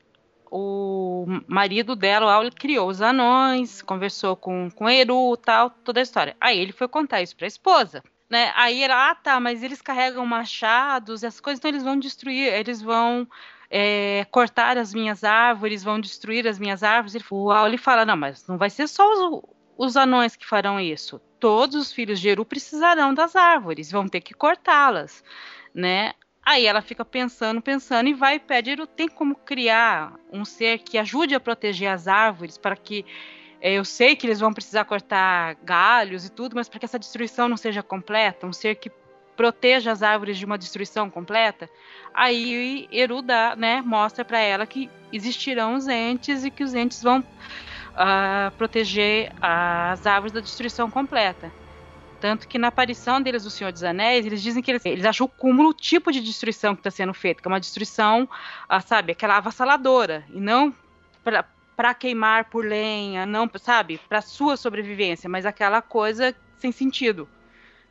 o marido dela, criou os anões, conversou com, com Eru tal, toda a história. Aí ele foi contar isso pra esposa. Né? Aí ela, ah tá, mas eles carregam machados, essas coisas, então eles vão destruir, eles vão é, cortar as minhas árvores, vão destruir as minhas árvores. O Aule fala, não, mas não vai ser só os, os anões que farão isso. Todos os filhos de Eru precisarão das árvores, vão ter que cortá-las, né? Aí ela fica pensando, pensando e vai e pede: tem como criar um ser que ajude a proteger as árvores para que eh, eu sei que eles vão precisar cortar galhos e tudo, mas para que essa destruição não seja completa, um ser que proteja as árvores de uma destruição completa. Aí Eru dá, né, mostra para ela que existirão os entes e que os entes vão uh, proteger as árvores da destruição completa. Tanto que na aparição deles do Senhor dos Anéis, eles dizem que eles, eles acham o cúmulo o tipo de destruição que está sendo feita, que é uma destruição, ah, sabe, aquela avassaladora, e não para queimar por lenha, não, sabe, para sua sobrevivência, mas aquela coisa sem sentido.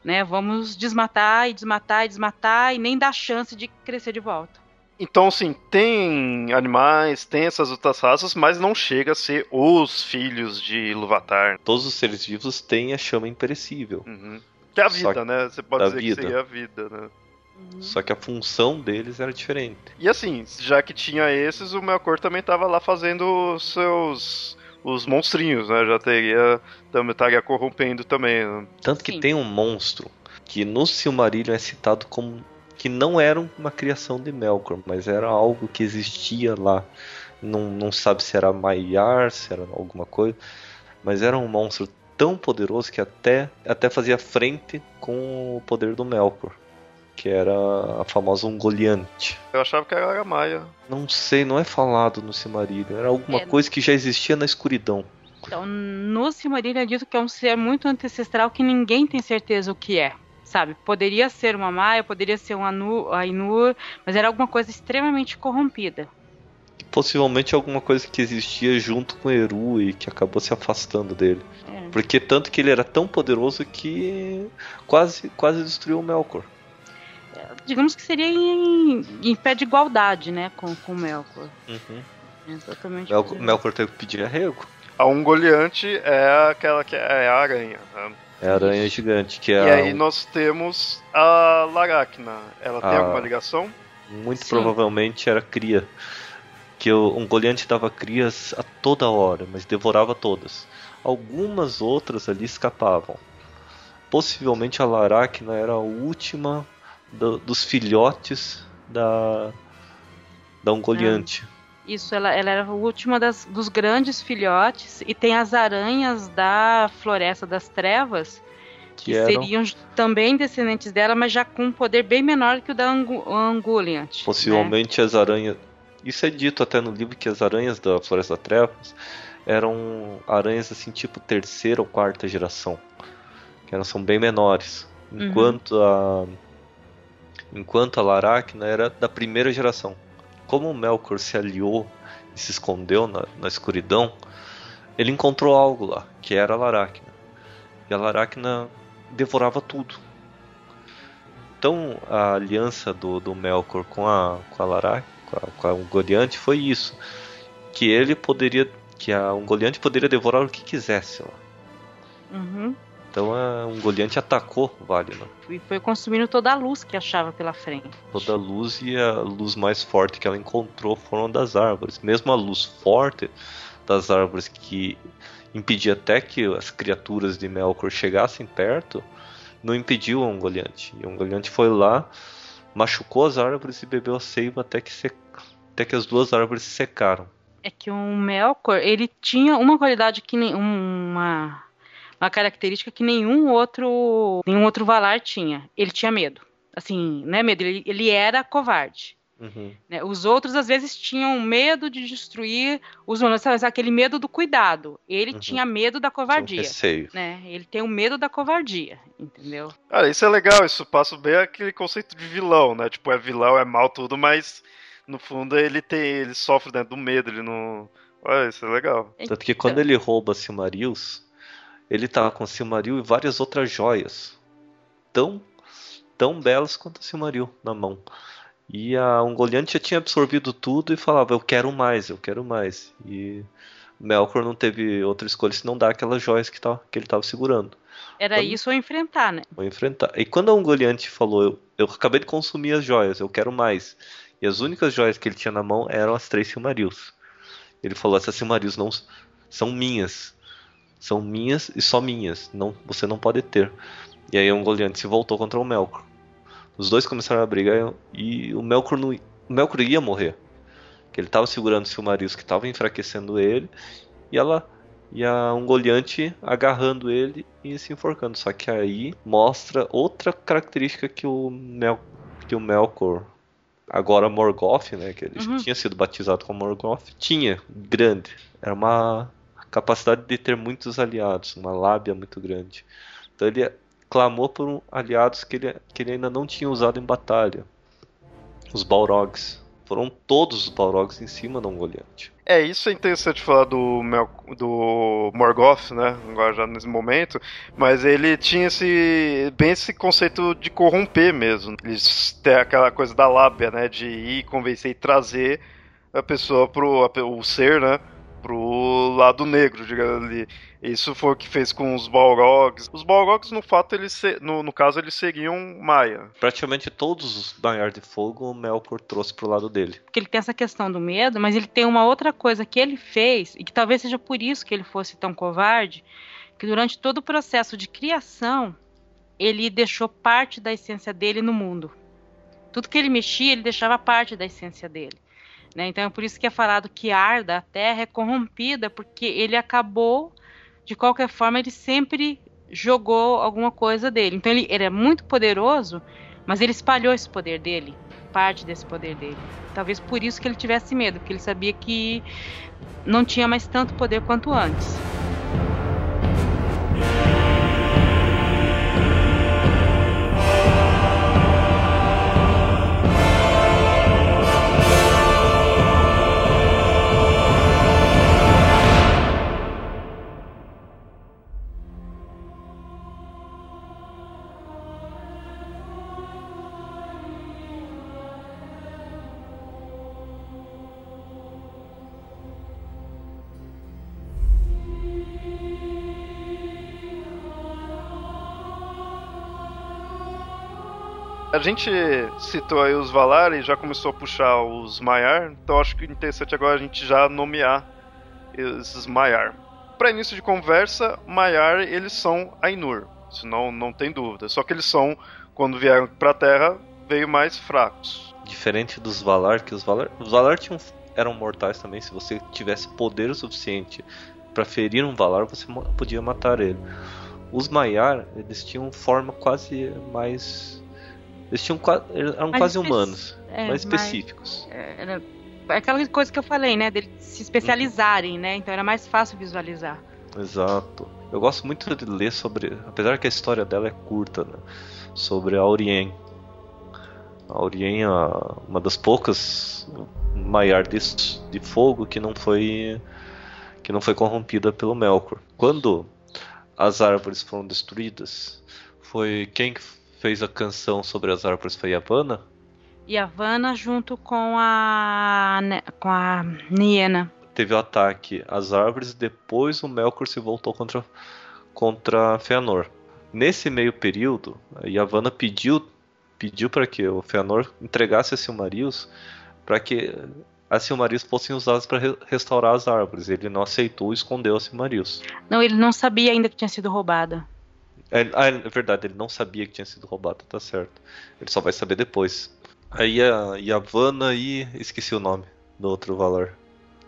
Né? Vamos desmatar e desmatar e desmatar e nem dar chance de crescer de volta. Então, assim, tem animais, tem essas outras raças, mas não chega a ser os filhos de Ilúvatar. Todos os seres vivos têm a chama imperecível. Uhum. Que é a vida, né? Você pode dizer vida. que seria a vida, né? Uhum. Só que a função deles era diferente. E assim, já que tinha esses, o Melkor também estava lá fazendo os seus os monstrinhos, né? Já teria também estaria corrompendo também. Né? Tanto que Sim. tem um monstro que no Silmarillion é citado como que não era uma criação de Melkor, mas era algo que existia lá. Não, não sabe se era Maiar, se era alguma coisa, mas era um monstro tão poderoso que até, até fazia frente com o poder do Melkor, que era a famosa Ungoliante. Eu achava que era a Maia. Não sei, não é falado no Silmarillion, era alguma é. coisa que já existia na escuridão. Então, no Silmarillion é dito que é um ser muito ancestral que ninguém tem certeza o que é sabe? Poderia ser uma Maia, poderia ser um Anu, Ainur, mas era alguma coisa extremamente corrompida. Possivelmente alguma coisa que existia junto com Eru e que acabou se afastando dele. É. Porque tanto que ele era tão poderoso que quase, quase destruiu o Melkor. É, digamos que seria em, em, pé de igualdade, né, com, com o Melkor. Uhum. Exatamente. Melkor, Melkor teve que pedir arrego. A Ungoliante é aquela que é a aranha. Né? É a aranha gigante, que é. E aí nós temos a Laracna. Ela tem a... alguma ligação? Muito Sim. provavelmente era cria. Que o Ungoliante dava crias a toda hora, mas devorava todas. Algumas outras ali escapavam. Possivelmente a Laracna era a última do, dos filhotes da, da Ungoliante. É. Isso, ela, ela era a última das, dos grandes filhotes. E tem as aranhas da Floresta das Trevas, que, que seriam também descendentes dela, mas já com um poder bem menor que o da Angu Anguliant. Possivelmente né? as aranhas. Isso é dito até no livro que as aranhas da Floresta das Trevas eram aranhas assim, tipo terceira ou quarta geração. Que elas são bem menores. Uhum. Enquanto uhum. a. Enquanto a Laracna era da primeira geração como Melkor se aliou e se escondeu na, na escuridão, ele encontrou algo lá, que era a Laracna. E a Laracna devorava tudo. Então a aliança do, do Melkor com a, com a Laracna, com a, com a foi isso. Que ele poderia. Que a Ungoliante poderia devorar o que quisesse lá. Uhum. Então é, um Goliante atacou Valinor. E foi consumindo toda a luz que achava pela frente. Toda a luz e a luz mais forte que ela encontrou foram das árvores. Mesmo a luz forte das árvores que impedia até que as criaturas de Melkor chegassem perto, não impediu o Ungoliante. E o Ungoliante foi lá, machucou as árvores e bebeu a seiva até que, se... até que as duas árvores se secaram. É que o Melkor, ele tinha uma qualidade que nem uma uma característica que nenhum outro nenhum outro Valar tinha. Ele tinha medo. Assim, não é medo, ele, ele era covarde. Uhum. Né? Os outros às vezes tinham medo de destruir os humanos, aquele medo do cuidado. Ele uhum. tinha medo da covardia. Receio. Né? Ele tem o medo da covardia, entendeu? Cara, isso é legal, isso passa bem aquele conceito de vilão, né? Tipo, é vilão, é mal tudo, mas no fundo ele tem. ele sofre dentro do medo, ele não. Olha, isso é legal. Tanto que quando ele rouba Silmarils, ele tá com Silmaril e várias outras joias. Tão, tão belas quanto Silmaril na mão. E a Ungoliant já tinha absorvido tudo e falava: Eu quero mais, eu quero mais. E Melkor não teve outra escolha senão dar aquelas joias que, tá, que ele estava segurando. Era isso ou enfrentar, né? Ou enfrentar. E quando a Ungoliant falou: eu, eu acabei de consumir as joias, eu quero mais. E as únicas joias que ele tinha na mão eram as três Silmarils. Ele falou: Essas Silmarils não são minhas. São minhas e só minhas. Não, você não pode ter. E aí a Ungoliant se voltou contra o Melkor. Os dois começaram a brigar e o Melkor, não, o Melkor ia morrer. Ele estava segurando o Silmarils que estava enfraquecendo ele e ela e a Ungoliante agarrando ele e se enforcando. Só que aí mostra outra característica que o, Mel, que o Melkor, agora Morgoth, né, que ele uhum. tinha sido batizado como Morgoth, tinha grande. Era uma capacidade de ter muitos aliados, uma lábia muito grande. Então ele clamou por aliados que ele, que ele ainda não tinha usado em batalha. Os Balrogs. Foram todos os Balrogs em cima do Ungoliant. É, isso é interessante falar do, Mel, do Morgoth, né? Agora já nesse momento. Mas ele tinha esse. bem esse conceito de corromper mesmo. Eles têm aquela coisa da lábia, né? De ir convencer e trazer a pessoa pro. o ser, né? Pro lado negro, digamos ali. Isso foi o que fez com os Balrogs. Os Balrogs, no fato, eles no, no caso, eles seguiam Maia. Praticamente todos os Banhar de Fogo o Melkor trouxe pro lado dele. Porque ele tem essa questão do medo, mas ele tem uma outra coisa que ele fez, e que talvez seja por isso que ele fosse tão covarde, que durante todo o processo de criação, ele deixou parte da essência dele no mundo. Tudo que ele mexia, ele deixava parte da essência dele. Né? Então é por isso que é falado que arda a terra é corrompida, porque ele acabou, de qualquer forma, ele sempre jogou alguma coisa dele. Então ele, ele é muito poderoso, mas ele espalhou esse poder dele, parte desse poder dele. Talvez por isso que ele tivesse medo, porque ele sabia que não tinha mais tanto poder quanto antes. A gente citou aí os Valar e já começou a puxar os Maiar, então acho que é interessante agora a gente já nomear esses Maiar. Para início de conversa, Maiar eles são Ainur, senão não tem dúvida. Só que eles são, quando vieram para a Terra, veio mais fracos. Diferente dos Valar, que os Valar, os Valar tinham, eram mortais também. Se você tivesse poder suficiente para ferir um Valar, você podia matar ele. Os Maiar, eles tinham forma quase mais eles tinham eram mais quase humanos, é, mais específicos. Mais, é, era aquela coisa que eu falei, né? Deles se especializarem, né? Então era mais fácil visualizar. Exato. Eu gosto muito de ler sobre, apesar que a história dela é curta, né? Sobre a Orien. A Orien é uma das poucas Maiar de, de fogo que não foi que não foi corrompida pelo Melkor. Quando as árvores foram destruídas, foi quem fez a canção sobre as árvores foi Yavanna? Yavanna junto com a com a Niena. Teve o ataque às árvores e depois o Melkor se voltou contra contra Fëanor. Nesse meio período, a Yavanna pediu pediu para que o Fëanor entregasse a Silmarils para que as Silmarils fossem usadas para re restaurar as árvores. Ele não aceitou e escondeu as Silmarils. Não, ele não sabia ainda que tinha sido roubada. É, ah, é verdade, ele não sabia que tinha sido roubada, tá certo. Ele só vai saber depois. Aí a Yavanna e. esqueci o nome do outro valor.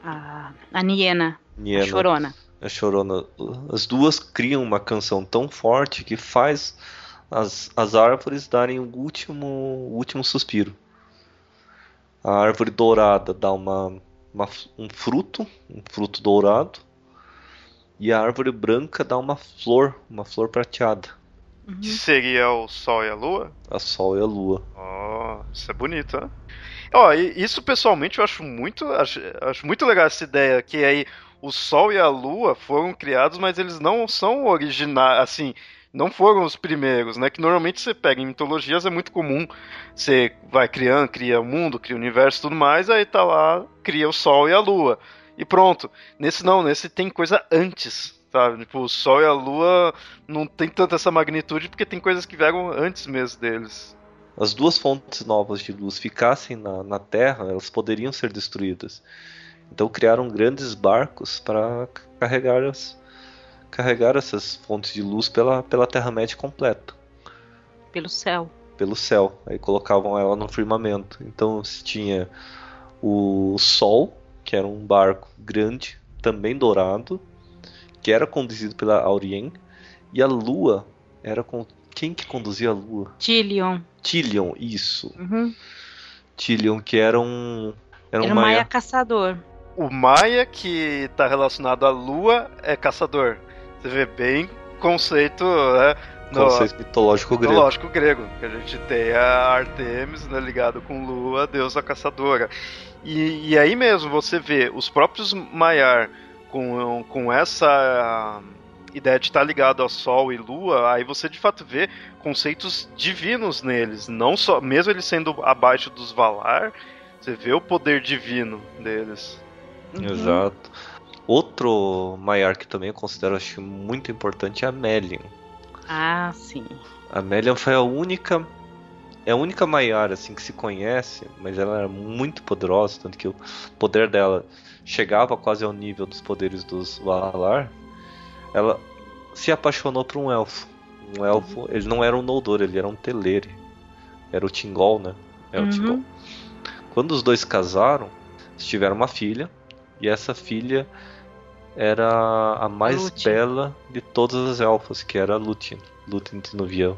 A, a Niena, Niena. a Chorona. A Chorona. As duas criam uma canção tão forte que faz as, as árvores darem o último, o último suspiro. A árvore dourada dá uma, uma, um fruto, um fruto dourado. E a árvore branca dá uma flor, uma flor prateada. Que seria o Sol e a Lua? A Sol e a Lua. Ó, isso é bonito, né? Ó, e isso pessoalmente eu acho muito, acho, acho muito legal essa ideia que aí o Sol e a Lua foram criados, mas eles não são originais, assim, não foram os primeiros, né? Que normalmente você pega em mitologias é muito comum, você vai criando, cria o mundo, cria o universo, e tudo mais, aí tá lá, cria o Sol e a Lua e pronto. Nesse não, nesse tem coisa antes, sabe? Tipo, o Sol e a Lua não tem tanta essa magnitude porque tem coisas que vieram antes mesmo deles. As duas fontes novas de luz ficassem na, na Terra, elas poderiam ser destruídas. Então criaram grandes barcos para carregar, as, carregar essas fontes de luz pela, pela Terra-média completa. Pelo céu. Pelo céu. Aí colocavam ela no firmamento. Então se tinha o Sol, que era um barco grande, também dourado, que era conduzido pela Aurien, e a Lua era com quem que conduzia a Lua? Tilion. Tilion, isso. Uhum. Tilion, que era um era, Era um Maia Maia. caçador. O Maia que tá relacionado à Lua é caçador. Você vê bem conceito, né? no- Conceito mitológico grego. mitológico grego. Que a gente tem a Artemis, né, ligado com Lua, deusa caçadora. E, e aí mesmo você vê os próprios Maiar com, com essa ideia de estar ligado ao Sol e Lua, aí você de fato vê conceitos divinos neles. Não só, mesmo eles sendo abaixo dos Valar, você vê o poder divino deles. Uhum. Exato. Outro Maiar que também eu considero acho muito importante é a Melian. Ah, sim. A Melian foi a única é a única Maiar assim que se conhece, mas ela era muito poderosa, tanto que o poder dela chegava quase ao nível dos poderes dos Valar. Ela se apaixonou por um elfo. Um elfo, ele não era um Noldor, ele era um Teleri. Era o Tingol, né? É o Uhum. Tingol. Quando os dois casaram, eles tiveram uma filha, e essa filha era a mais Lúthien. bela de todas as elfas, que era a Lúthien. Lúthien de Nuviel.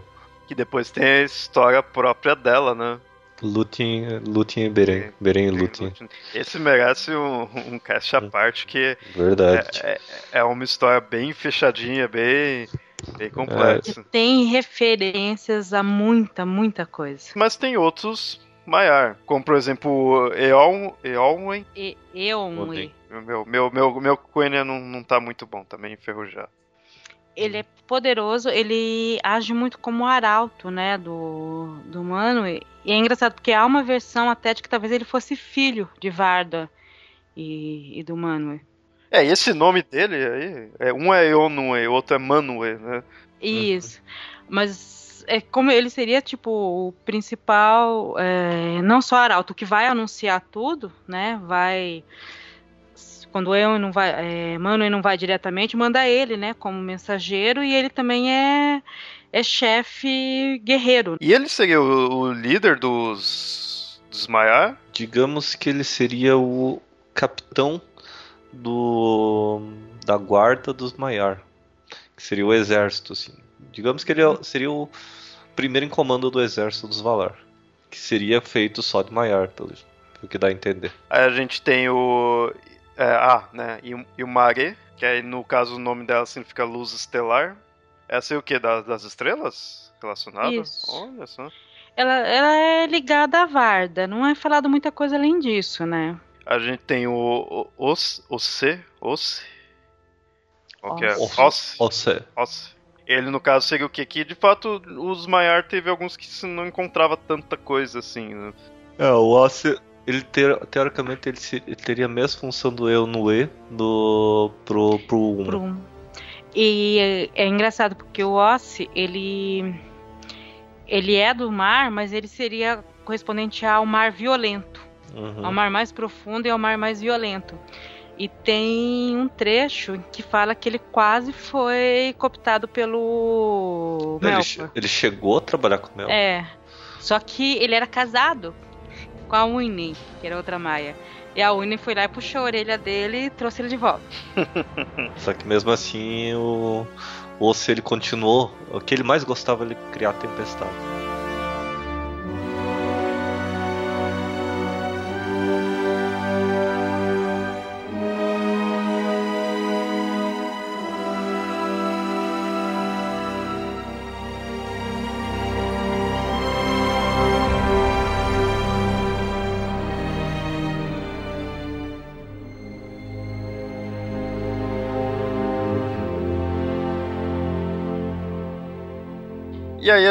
Que depois tem a história própria dela, né? Lúthien, Lúthien e Beren. Beren e Lúthien. Esse merece um, um cast à parte, que Verdade. é, é, é uma história bem fechadinha, bem, bem complexa. Tem referências a muita, muita coisa. Mas tem outros Maiar, como por exemplo Eon, Eonwen. E, Eonwe, Odeio. Meu, meu, meu, meu Quenya não, não tá muito bom, tá meio enferrujado. ele é poderoso, ele age muito como arauto, né, do, do humano. E é engraçado porque há uma versão até de que talvez ele fosse filho de Varda e, e do Manwë. É, e esse nome dele aí, é, um é Eonwe, o outro é Manwë, né? Isso. Mas é como ele seria tipo o principal, é, não só arauto, que vai anunciar tudo, né? Vai quando eu não vai, é, Manwë não vai diretamente, manda ele, né, como mensageiro e ele também é é chefe guerreiro. E ele seria o, o líder dos, dos Maiar? Digamos que ele seria o capitão do da guarda dos Maiar, que seria o exército, assim. Digamos que ele é- seria o primeiro em comando do exército dos Valar, que seria feito só de Maiar, pelo, pelo que dá a entender. Aí a gente tem o. É, ah, né? Yum- Yumare, que aí no caso o nome dela significa luz estelar. Essa é o que? Das, das estrelas? Relacionada? Isso. Olha só. Ela, ela é ligada à Varda, não é falado muita coisa além disso, né? A gente tem o. o Os, Osse. Osse. Qual que é? Osse. Osse. Osse. Ele, no caso, seria o que? Que de fato os Maiar teve alguns que não encontrava tanta coisa assim, né? É, o Ossi, ele ter- teoricamente ele, se- ele teria a mesma função do Eu no E do, pro, pro 1. Pro um. E é, é engraçado porque o Ossi, ele ele é do mar, mas ele seria correspondente ao mar violento, uhum. ao mar mais profundo e ao mar mais violento. E tem um trecho que fala que ele quase foi cooptado pelo ele, ele chegou a trabalhar com o Melkor. É. Só que ele era casado com a Winnie, que era outra Maia. E a Winnie foi lá e puxou a orelha dele e trouxe ele de volta. Só que mesmo assim o, ou se ele continuou, o que ele mais gostava ele criar tempestade.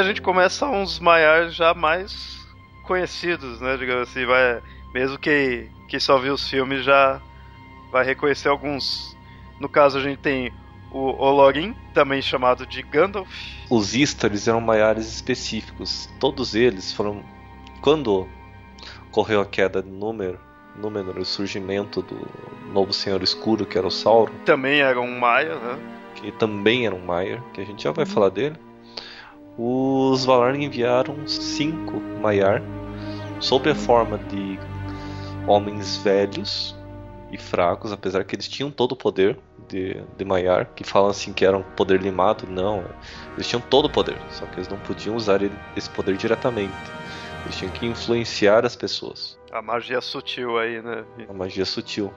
A gente começa uns Maiars já mais conhecidos, né? Digamos assim, vai. Mesmo que, que só viu os filmes já vai reconhecer alguns. No caso a gente tem o Olorin, também chamado de Gandalf. Os Istars eram Maiares específicos. Todos eles foram. Quando ocorreu a queda de número, número e o surgimento do novo Senhor Escuro, que era o Sauron. Também era um Maia, né? Que também era um Maiar, que a gente já vai falar dele os Valar enviaram cinco Maiar sob a forma de homens velhos e fracos, apesar que eles tinham todo o poder de, de Maiar, que falam assim que era um poder limado, não, eles tinham todo o poder, só que eles não podiam usar esse poder diretamente. Eles tinham que influenciar as pessoas. A magia sutil aí, né? A magia sutil.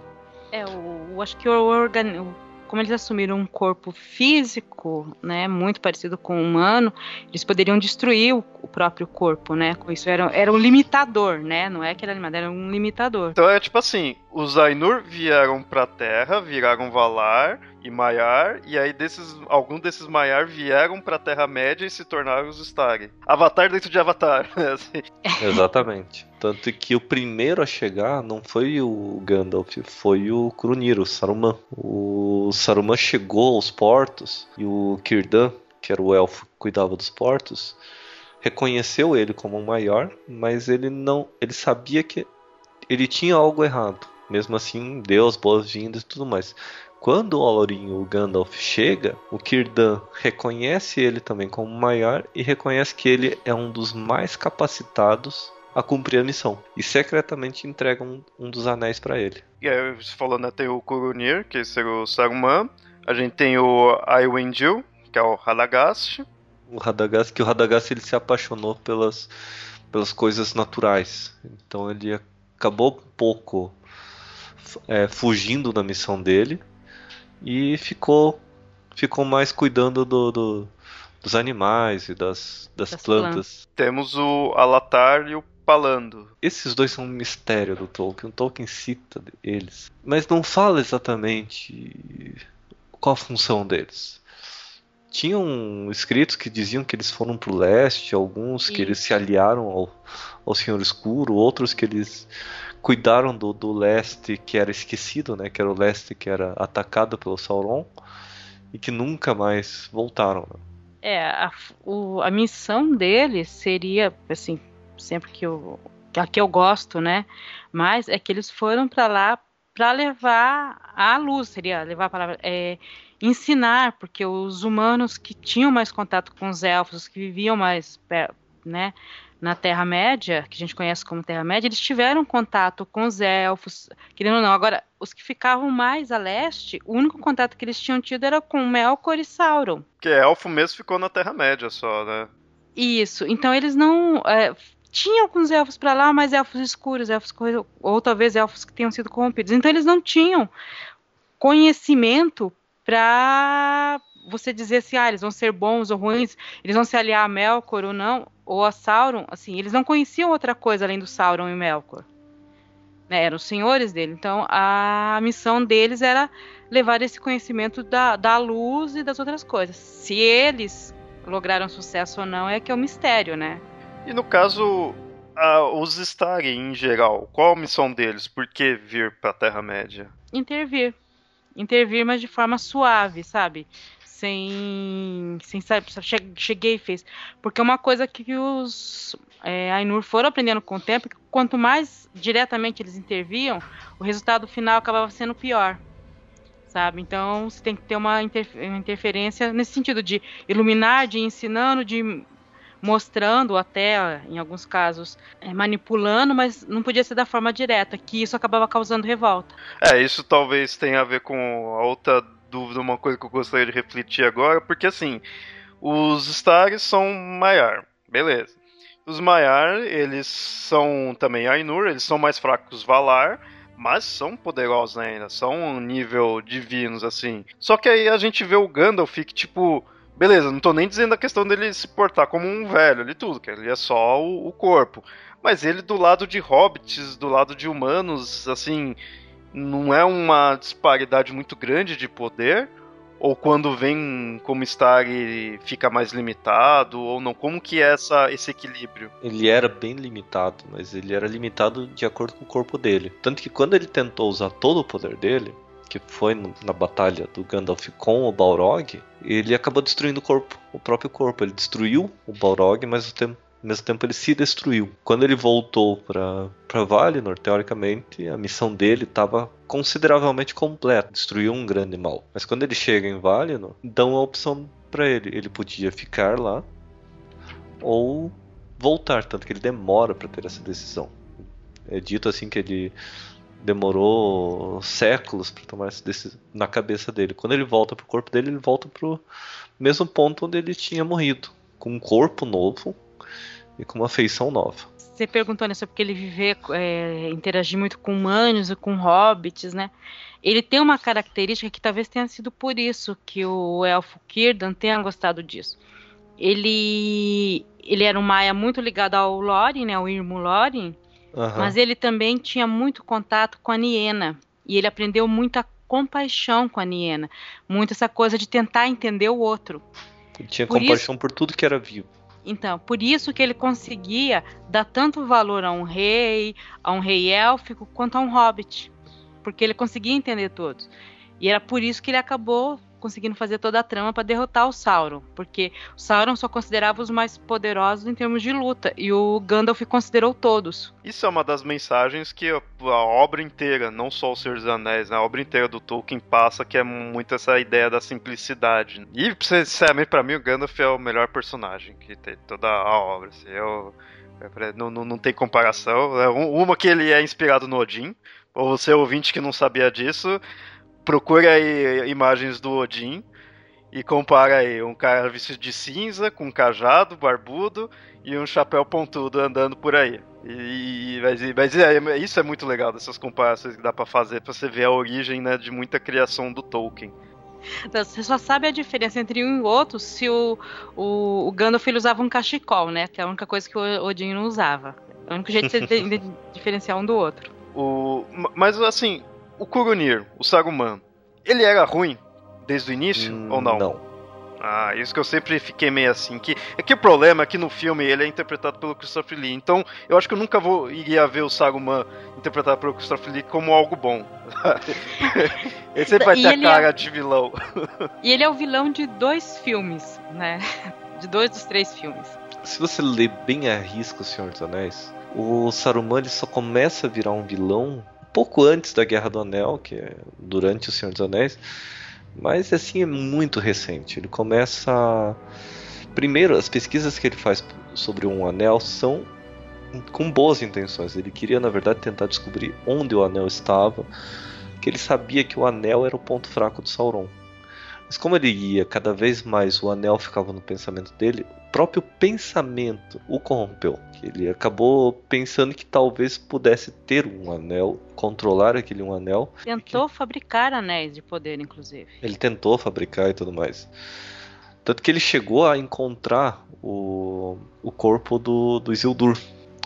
É, o, acho que o, organ, o como eles assumiram um corpo físico, né, muito parecido com o humano, eles poderiam destruir o, o próprio corpo, né? Com isso era, era um limitador, né? Não é que era limitador, era um limitador. Então é tipo assim, os Ainur vieram pra Terra, viraram Valar e Maiar, e aí desses, alguns desses Maiar vieram pra Terra-média e se tornaram os Stag. Avatar dentro de Avatar. Né, assim. Exatamente. Tanto que o primeiro a chegar não foi o Gandalf, foi o Krunir, o Saruman. O Saruman chegou aos portos e o Círdan, que era o elfo que cuidava dos portos, reconheceu ele como um maior, mas ele não, ele sabia que ele tinha algo errado. Mesmo assim, deu as boas-vindas e tudo mais. Quando o Olorin, o Gandalf, chega, o Círdan reconhece ele também como maior e reconhece que ele é um dos mais capacitados a cumprir a missão. E secretamente entrega um, um dos anéis para ele. E aí, você falou, né, tem o Kurunir, que seria o Saruman. A gente tem o Iwendil, que é o Radagast. O Radagast, que o Radagast ele se apaixonou pelas, pelas coisas naturais. Então ele acabou um pouco é, fugindo da missão dele e ficou ficou mais cuidando do, do dos animais e das, das, das plantas. plantas. Temos o Alatar e o Palando. Esses dois são um mistério do Tolkien. O Tolkien cita eles, mas não fala exatamente qual a função deles. Tinham escritos que diziam que eles foram para o leste, alguns que eles se aliaram ao, ao Senhor Escuro, outros que eles cuidaram do, do leste que era esquecido, né? Que era o leste que era atacado pelo Sauron e que nunca mais voltaram. Né? É, a, o, a missão deles seria, assim, sempre que eu, que eu gosto, né? Mas é que eles foram para lá para levar a luz, seria levar a palavra, é, ensinar, porque os humanos que tinham mais contato com os elfos, que viviam mais, né, na Terra-média, que a gente conhece como Terra-média, eles tiveram contato com os elfos, querendo ou não. Agora, os que ficavam mais a leste, o único contato que eles tinham tido era com Melkor e Sauron. Que elfo mesmo ficou na Terra-média só, né? Isso. Então eles não. É, tinham alguns elfos para lá, mas elfos escuros, elfos ou talvez elfos que tenham sido corrompidos. Então eles não tinham conhecimento para você dizer assim, ah, eles vão ser bons ou ruins, eles vão se aliar a Melkor ou não, ou a Sauron, assim, eles não conheciam outra coisa além do Sauron e Melkor. Né, eram os senhores dele. Então a missão deles era levar esse conhecimento da, da luz e das outras coisas. Se eles lograram sucesso ou não é que é o um mistério, né? E no caso, os Stag em geral, qual a missão deles? Por que vir para a Terra-média? Intervir. Intervir, mas de forma suave, sabe? sem, sem saber, cheguei e fez. Porque uma coisa que os é, Ainur foram aprendendo com o tempo, que quanto mais diretamente eles interviam, o resultado final acabava sendo pior. Sabe? Então você tem que ter uma interferência nesse sentido de iluminar, de ensinando, de mostrando até, em alguns casos, é, manipulando, mas não podia ser da forma direta, que isso acabava causando revolta. É, isso talvez tenha a ver com a outra dúvida, uma coisa que eu gostaria de refletir agora, porque assim, os Stars são Maiar, beleza. Os Maiar, eles são também Ainur, eles são mais fracos Valar, mas são poderosos ainda, são um nível divinos assim. Só que aí a gente vê o Gandalf que tipo Beleza, não tô nem dizendo a questão dele se portar como um velho ali tudo, que ele é só o, o corpo. Mas ele do lado de hobbits, do lado de humanos, assim, não é uma disparidade muito grande de poder? Ou quando vem como estar e fica mais limitado, ou não? Como que é essa, esse equilíbrio? Ele era bem limitado, mas ele era limitado de acordo com o corpo dele. Tanto que quando ele tentou usar todo o poder dele, que foi na batalha do Gandalf com o Balrog, ele acabou destruindo o corpo, o próprio corpo. Ele destruiu o Balrog, mas ao, tempo, ao mesmo tempo ele se destruiu. Quando ele voltou para Valinor, teoricamente, a missão dele estava consideravelmente completa, destruiu um grande mal. Mas quando ele chega em Valinor, dão a opção para ele. Ele podia ficar lá ou voltar, tanto que ele demora para ter essa decisão. É dito assim que ele demorou séculos para tomar essa decisão na cabeça dele. Quando ele volta pro corpo dele, ele volta pro mesmo ponto onde ele tinha morrido, com um corpo novo e com uma feição nova. Você perguntou né, sobre ele viver, é, interagir muito com humanos e com hobbits, né? Ele tem uma característica que talvez tenha sido por isso que o elfo Círdan tenha gostado disso. Ele, ele era um maia muito ligado ao Lórien, né, ao Irmo Lórien, Uhum. Mas ele também tinha muito contato com a Niena. E ele aprendeu muita compaixão com a Niena. Muito essa coisa de tentar entender o outro. Ele tinha por compaixão isso, por tudo que era vivo. Então, por isso que ele conseguia dar tanto valor a um rei, a um rei élfico, quanto a um hobbit. Porque ele conseguia entender todos. E era por isso que ele acabou conseguindo fazer toda a trama para derrotar o Sauron, porque o Sauron só considerava os mais poderosos em termos de luta e o Gandalf considerou todos. Isso é uma das mensagens que a, obra inteira, não só o Senhor dos Anéis, né, a obra inteira do Tolkien passa, que é muito essa ideia da simplicidade. E, sinceramente, para mim, o Gandalf é o melhor personagem que tem toda a obra. Assim, eu, não, não, não tem comparação. É uma que ele é inspirado no Odin. Ou você ouvinte que não sabia disso, procura aí imagens do Odin e compara aí um cara vestido de cinza, com um cajado, barbudo e um chapéu pontudo andando por aí. E, mas, mas é, isso é muito legal dessas comparações que dá para fazer para você ver a origem né, de muita criação do Tolkien. Você só sabe a diferença entre um e outro se o, o, o Gandalf usava um cachecol, né? Que é a única coisa que o Odin não usava. É o único jeito de você diferenciar um do outro. O, mas assim, o Kurunir, o Saruman, ele era ruim desde o início hum, ou não? Não. Ah, isso que eu sempre fiquei meio assim. Que, é que o problema é que no filme ele é interpretado pelo Christopher Lee. Então eu acho que eu nunca vou, iria ver o Saruman interpretado pelo Christopher Lee como algo bom. ele sempre vai ter a cara é... de vilão. e ele é o vilão de dois filmes, né? De dois dos três filmes. Se você ler bem a risco O Senhor dos Anéis, o Saruman ele só começa a virar um vilão pouco antes da Guerra do Anel, que é durante O Senhor dos Anéis, mas assim é muito recente. Ele começa. Primeiro, as pesquisas que ele faz sobre um anel são com boas intenções. Ele queria, na verdade, tentar descobrir onde o anel estava, que ele sabia que o anel era o ponto fraco de Sauron. Mas como ele ia cada vez mais, o anel ficava no pensamento dele, o próprio pensamento o corrompeu. Ele acabou pensando que talvez pudesse ter um anel, controlar aquele um anel. Tentou que... fabricar anéis de poder, inclusive. Ele tentou fabricar e tudo mais. Tanto que ele chegou a encontrar o, o corpo do, do Isildur.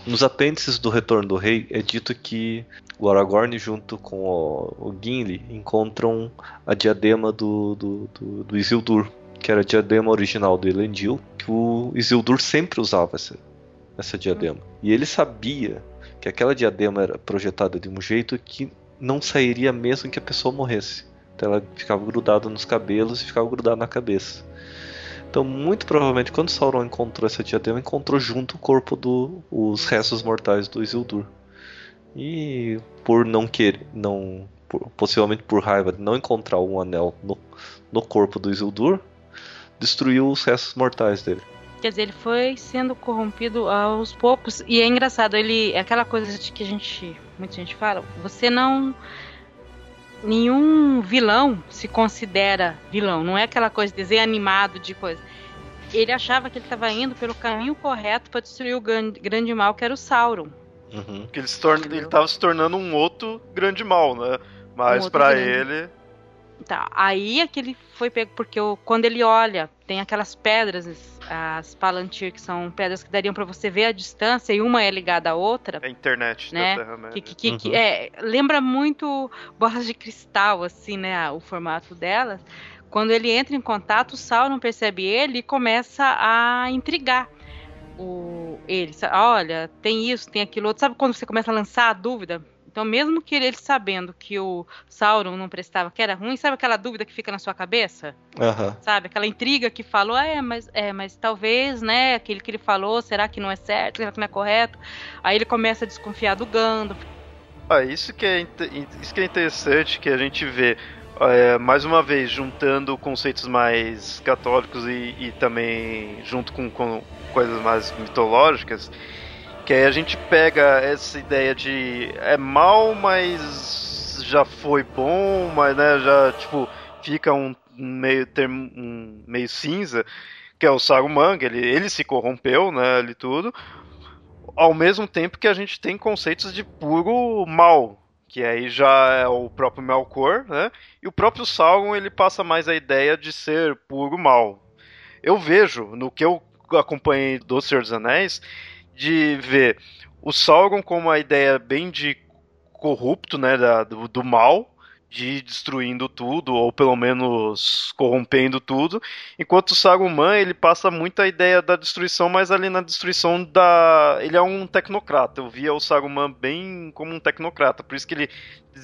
Nos apêndices do Retorno do Rei é dito que o Aragorn junto com o, o Gimli encontram a diadema do, do, do, do, Isildur, que era a diadema original do Elendil, que o Isildur sempre usava essa, essa diadema. E ele sabia que aquela diadema era projetada de um jeito que não sairia mesmo que a pessoa morresse. ela ficava grudada nos cabelos e ficava grudada na cabeça. Então, muito provavelmente, quando Sauron encontrou essa diadema, encontrou junto o corpo dos restos mortais do Isildur. E por não querer, não, por, possivelmente por raiva de não encontrar um anel no, no corpo do Isildur, destruiu os restos mortais dele. Quer dizer, ele foi sendo corrompido aos poucos. E é engraçado, ele. É aquela coisa de que a gente. Muita gente fala. Você não. Nenhum vilão se considera vilão. Não é aquela coisa, desenho animado de coisa. Ele achava que ele estava indo pelo caminho correto para destruir o grande, grande mal, que era o Sauron. Uhum. Que ele estava se tornando um outro grande mal, né? Mas um para ele Tá, aí é que ele foi pego, porque o, quando ele olha, tem aquelas pedras, as Palantir, que são pedras que dariam para você ver a distância, e uma é ligada à outra. É a internet né? da Terra-média. Que, que, uhum. que, é, lembra muito bolas de cristal, assim, né? O formato delas. Quando ele entra em contato, o Sauron percebe ele e começa a intrigar o, ele. Olha, tem isso, tem aquilo outro. Sabe quando você começa a lançar a dúvida? Então, mesmo que ele sabendo que o Sauron não prestava, que era ruim, sabe aquela dúvida que fica na sua cabeça? Uhum. Sabe? Aquela intriga que falou, ah, é, mas, é, mas talvez, né, aquele que ele falou, será que não é certo, será que não é correto? Aí ele começa a desconfiar do Gandalf. Ah, isso que é, isso que é interessante, que a gente vê, é, mais uma vez, juntando conceitos mais católicos e, e também junto com, com coisas mais mitológicas, que aí a gente pega essa ideia de é mal, mas já foi bom, mas né, já tipo fica um meio termo, um meio cinza, que é o Saruman, ele, ele se corrompeu, né, ali tudo. Ao mesmo tempo que a gente tem conceitos de puro mal, que aí já é o próprio Melkor, né? E o próprio Sauron ele passa mais a ideia de ser puro mal. Eu vejo no que eu acompanhei do Senhor dos Anéis de ver o Sauron como uma ideia bem de corrupto, né, da, do, do mal, de destruindo tudo, ou pelo menos corrompendo tudo, enquanto o Saruman ele passa muito a ideia da destruição, mas ali na destruição da. Ele é um tecnocrata. Eu via o Saruman bem como um tecnocrata, por isso que ele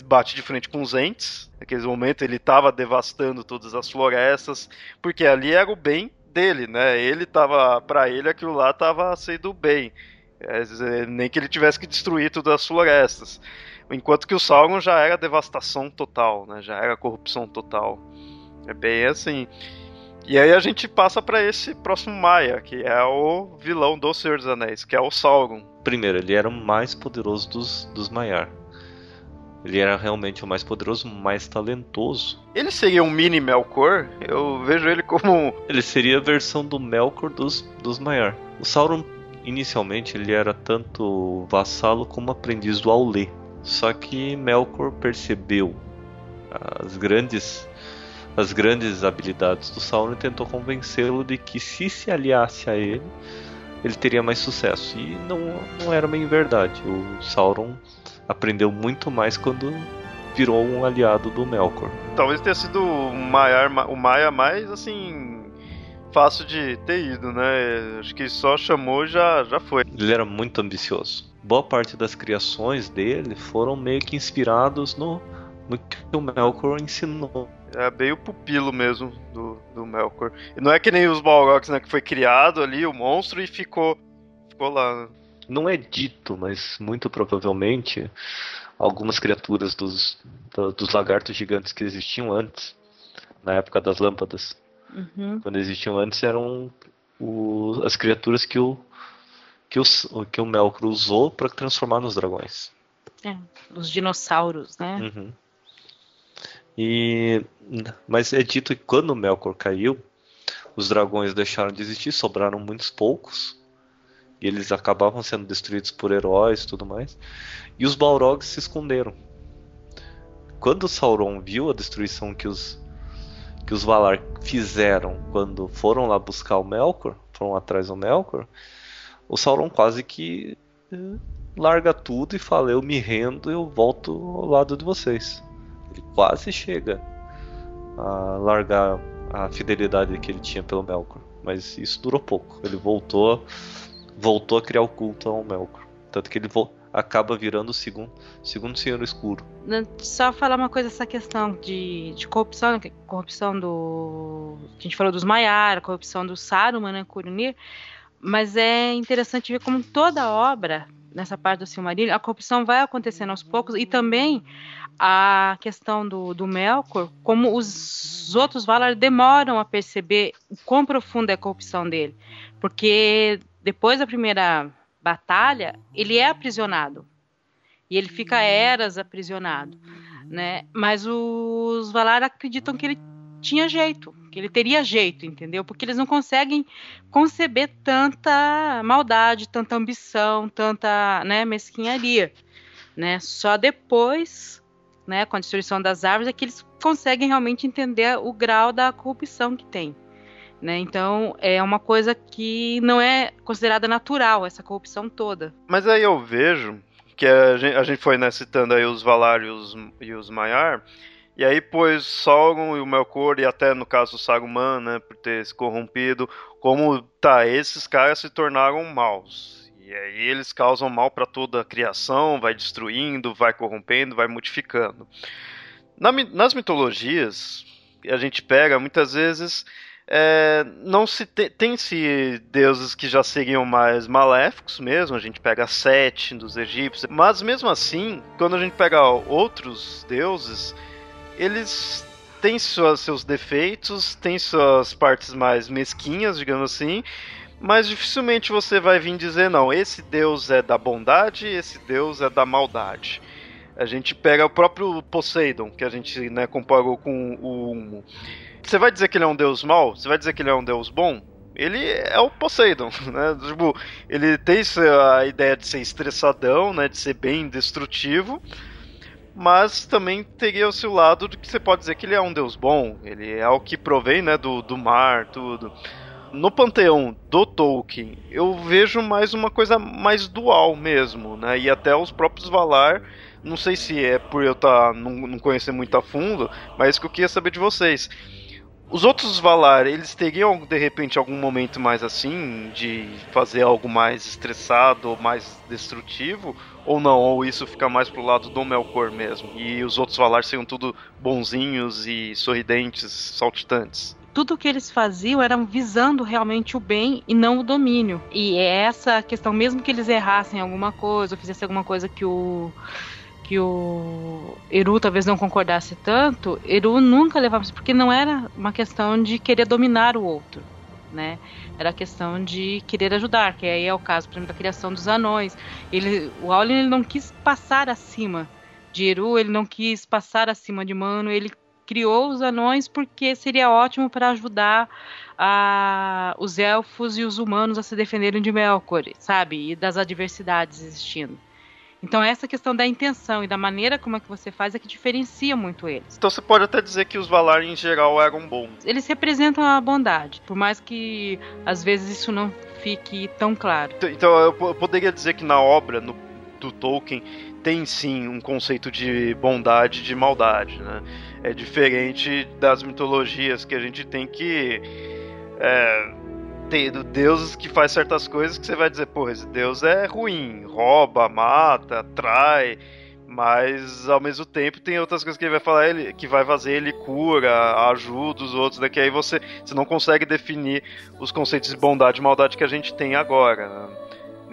bate de frente com os Ents. Naquele momento ele estava devastando todas as florestas, porque ali era o bem dele, né? Ele tava, para ele aquilo lá tava sendo bem. É, nem que ele tivesse que destruir todas as florestas. Enquanto que o Sauron já era devastação total, né? Já era corrupção total. É bem assim. E aí a gente passa para esse próximo Maia, que é o vilão do Senhor dos Anéis, que é o Sauron. Primeiro, ele era o mais poderoso dos, dos Maiar. Ele era realmente o mais poderoso, mais talentoso. Ele seria um mini Melkor? Eu vejo ele como. Ele seria a versão do Melkor dos, dos Maiar. O Sauron, inicialmente, ele era tanto vassalo como aprendiz do Aulê. Só que Melkor percebeu as grandes as grandes habilidades do Sauron e tentou convencê-lo de que se se aliasse a ele, ele teria mais sucesso. E não, não era bem verdade. O Sauron aprendeu muito mais quando virou um aliado do Melkor. Talvez tenha sido o Maia, o Maia mais assim fácil de ter ido, né? Acho que só chamou já já foi. Ele era muito ambicioso. Boa parte das criações dele foram meio que inspirados no, no que o Melkor ensinou. É bem o pupilo mesmo do, do Melkor. E não é que nem os Balrogs, né? Que foi criado ali, o monstro, e ficou, ficou lá. Né? não é dito, mas muito provavelmente algumas criaturas dos, dos lagartos gigantes que existiam antes, na época das lâmpadas, uhum. quando existiam antes, eram o, as criaturas que o, que, os, que o Melkor usou para transformar nos dragões. É, os dinossauros, né? Uhum. E, mas é dito que quando Melkor caiu, os dragões deixaram de existir, sobraram muitos poucos e eles acabavam sendo destruídos por heróis e tudo mais. E os Balrogs se esconderam. Quando Sauron viu a destruição que os que os Valar fizeram quando foram lá buscar o Melkor, foram atrás do Melkor, o Sauron quase que eh, larga tudo e fala: Eu me rendo, eu volto ao lado de vocês. Ele quase chega a largar a fidelidade que ele tinha pelo Melkor, mas isso durou pouco. Ele voltou voltou a criar o culto ao Melkor. Tanto que ele acaba virando o segundo, segundo Senhor Escuro. Só falar uma coisa, essa questão de, de corrupção, corrupção do. A gente falou dos Maiar, corrupção do Saruman, né, Kurunir, mas é interessante ver como toda obra, nessa parte do Silmarillion, a corrupção vai acontecendo aos poucos e também a questão do, do Melkor, como os outros Valar demoram a perceber o quão profunda é a corrupção dele. Porque depois da primeira batalha, ele é aprisionado. E ele fica eras aprisionado, né? Mas os Valar acreditam que ele tinha jeito, que ele teria jeito, entendeu? Porque eles não conseguem conceber tanta maldade, tanta ambição, tanta, né, mesquinharia, né? Só depois, né, com a destruição das árvores é que eles conseguem realmente entender o grau da corrupção que tem. Né? Então é uma coisa que não é considerada natural, essa corrupção toda. Mas aí eu vejo que a gente, a gente foi né, citando aí os Valar e os, e os Maiar, e aí pôs Sauron e o Melkor, e até no caso o Saruman, né, por ter se corrompido, como, tá, esses caras se tornaram maus. E aí eles causam mal para toda a criação, vai destruindo, vai corrompendo, vai modificando. Na, nas mitologias, a gente pega muitas vezes é, não se te, tem se deuses que já seriam mais maléficos mesmo, a gente pega Sete dos egípcios, mas mesmo assim, quando a gente pega outros deuses, eles têm suas, seus defeitos, têm suas partes mais mesquinhas, digamos assim, mas dificilmente você vai vir dizer não, esse deus é da bondade, esse deus é da maldade. A gente pega o próprio Poseidon, que a gente né, comparou com o Humo. Você vai dizer que ele é um deus mau? Você vai dizer que ele é um deus bom? Ele é o Poseidon, né? Tipo, ele tem a ideia de ser estressadão, né? De ser bem destrutivo. Mas também teria o seu lado de que você pode dizer que ele é um deus bom. Ele é o que provém, né? Do, do mar, tudo. No panteão do Tolkien, eu vejo mais uma coisa mais dual mesmo, né? E até os próprios Valar não sei se é por eu tá, não, não conhecer muito a fundo, mas que eu queria saber de vocês. Os outros Valar, eles teriam de repente algum momento mais assim, de fazer algo mais estressado ou mais destrutivo? Ou não? Ou isso fica mais pro lado do Melkor mesmo? E os outros Valar seriam tudo bonzinhos e sorridentes, saltitantes? tudo que eles faziam era visando realmente o bem e não o domínio. E é essa questão, mesmo que eles errassem alguma coisa, ou fizessem alguma coisa que o que o Eru talvez não concordasse tanto, Eru nunca levava isso, porque não era uma questão de querer dominar o outro, né? Era questão de querer ajudar, que aí é o caso, por exemplo, da criação dos anões. Ele, o Aulin ele não quis passar acima de Eru, ele não quis passar acima de Mano, ele criou os anões porque seria ótimo para ajudar a, os elfos e os humanos a se defenderem de Melkor, sabe? E das adversidades existindo. Então essa questão da intenção e da maneira como é que você faz é que diferencia muito eles. Então você pode até dizer que os Valar em geral eram bons. Eles representam a bondade, por mais que às vezes isso não fique tão claro. Então, então eu poderia dizer que na obra no, do Tolkien tem sim um conceito de bondade e de maldade, né? É diferente das mitologias que a gente tem que é, tem deuses que faz certas coisas que você vai dizer, pô, esse deus é ruim, rouba, mata, trai, mas ao mesmo tempo tem outras coisas que ele vai falar, ele, que vai fazer, ele cura, ajuda os outros, daqui né, aí você, você não consegue definir os conceitos de bondade e maldade que a gente tem agora. Né?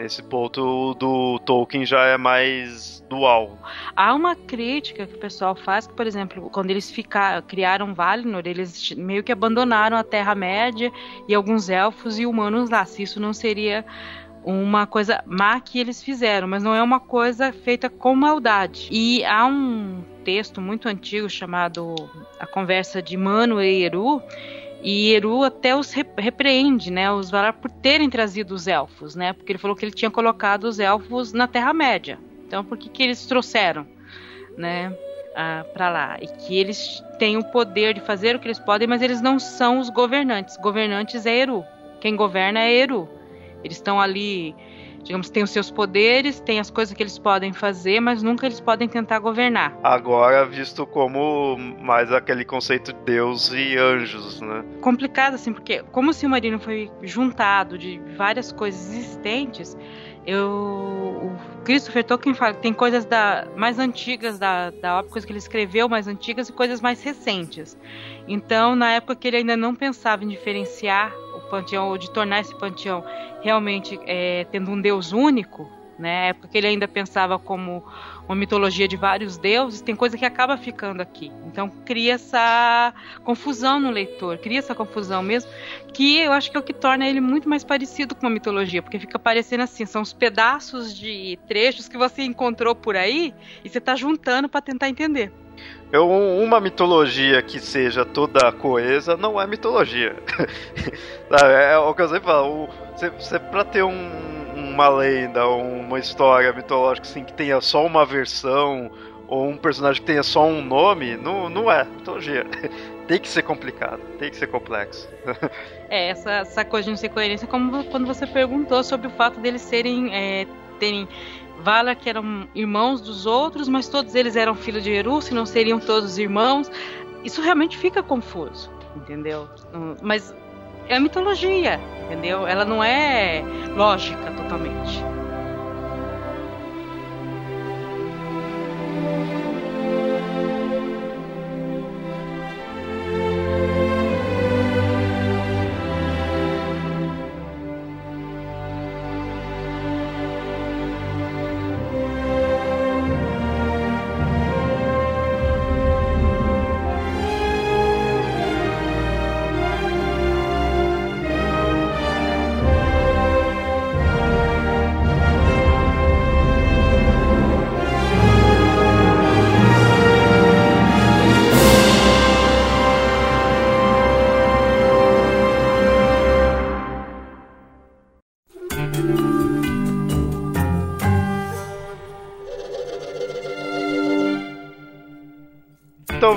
Nesse ponto do Tolkien já é mais dual. Há uma crítica que o pessoal faz que, por exemplo, quando eles ficaram, criaram Valinor, eles meio que abandonaram a Terra-média e alguns elfos e humanos lá. Se isso não seria uma coisa má que eles fizeram, mas não é uma coisa feita com maldade. E há um texto muito antigo chamado A Conversa de Mano e Eru, e Eru até os repreende, né, os Valar por terem trazido os elfos, né, porque ele falou que ele tinha colocado os elfos na Terra Média. Então, por que que eles trouxeram, né, para lá? E que eles têm o poder de fazer o que eles podem, mas eles não são os governantes. Governantes é Eru. Quem governa é Eru. Eles estão ali digamos, tem os seus poderes, tem as coisas que eles podem fazer, mas nunca eles podem tentar governar. Agora visto como mais aquele conceito de Deus e anjos, né? Complicado assim, porque como o Silmarino foi juntado de várias coisas existentes, eu o Christopher Tolkien fala que tem coisas da, mais antigas da, da obra, coisas que ele escreveu mais antigas e coisas mais recentes. Então, na época que ele ainda não pensava em diferenciar panteão, ou de tornar esse panteão realmente é, tendo um deus único, né? época que ele ainda pensava como uma mitologia de vários deuses, tem coisa que acaba ficando aqui. Então cria essa confusão no leitor, cria essa confusão mesmo, que eu acho que é o que torna ele muito mais parecido com uma mitologia, porque fica parecendo assim, são os pedaços de trechos que você encontrou por aí e você está juntando para tentar entender. Eu, uma mitologia que seja toda coesa não é mitologia. é, é o que eu sempre falo. Você, você, pra ter um, uma lenda, uma história mitológica assim que tenha só uma versão ou um personagem que tenha só um nome, não, não é mitologia. tem que ser complicado, tem que ser complexo. é, essa, essa coisa de não ser coerência, como quando você perguntou sobre o fato deles serem. É, terem Valar que eram irmãos dos outros, mas todos eles eram filhos de Eru, se não seriam todos irmãos. Isso realmente fica confuso, entendeu? Mas é mitologia, entendeu? Ela não é lógica totalmente.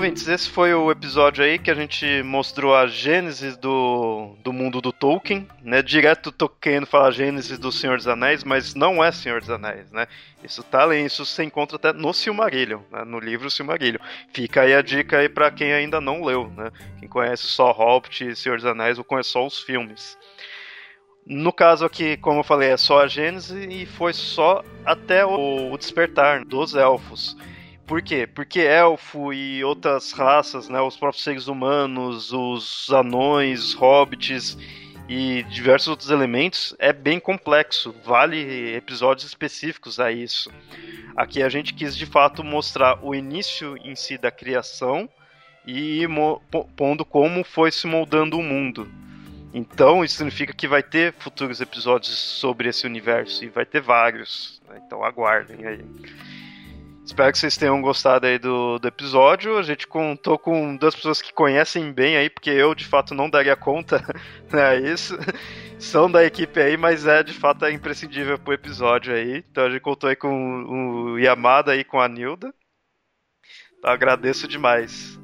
Ouvintes, esse foi o episódio aí que a gente mostrou a gênese do, do mundo do Tolkien, né? Direto Tolkien fala a gênese do Senhor dos Anéis, mas não é Senhor dos Anéis, né? Isso tá além, isso você encontra até no Silmarillion, né? no livro Silmarillion. Fica aí a dica aí para quem ainda não leu, né? Quem conhece só Hobbit e Senhor dos Anéis ou conhece só os filmes. No caso aqui, como eu falei, é só a Gênese e foi só até o despertar dos elfos. Por quê? Porque elfo e outras raças, né, os próprios seres humanos, os anões, hobbits e diversos outros elementos é bem complexo. Vale episódios específicos a isso. Aqui a gente quis de fato mostrar o início em si da criação e pondo como foi se moldando o mundo. Então isso significa que vai ter futuros episódios sobre esse universo e vai ter vários. Né? Então aguardem aí. Espero que vocês tenham gostado aí do, do episódio. A gente contou com duas pessoas que conhecem bem aí, porque eu de fato não daria conta, né? Isso. São da equipe aí, mas é de fato é imprescindível pro episódio aí. Então a gente contou aí com o Yamada e com a Nilda. Então, agradeço demais.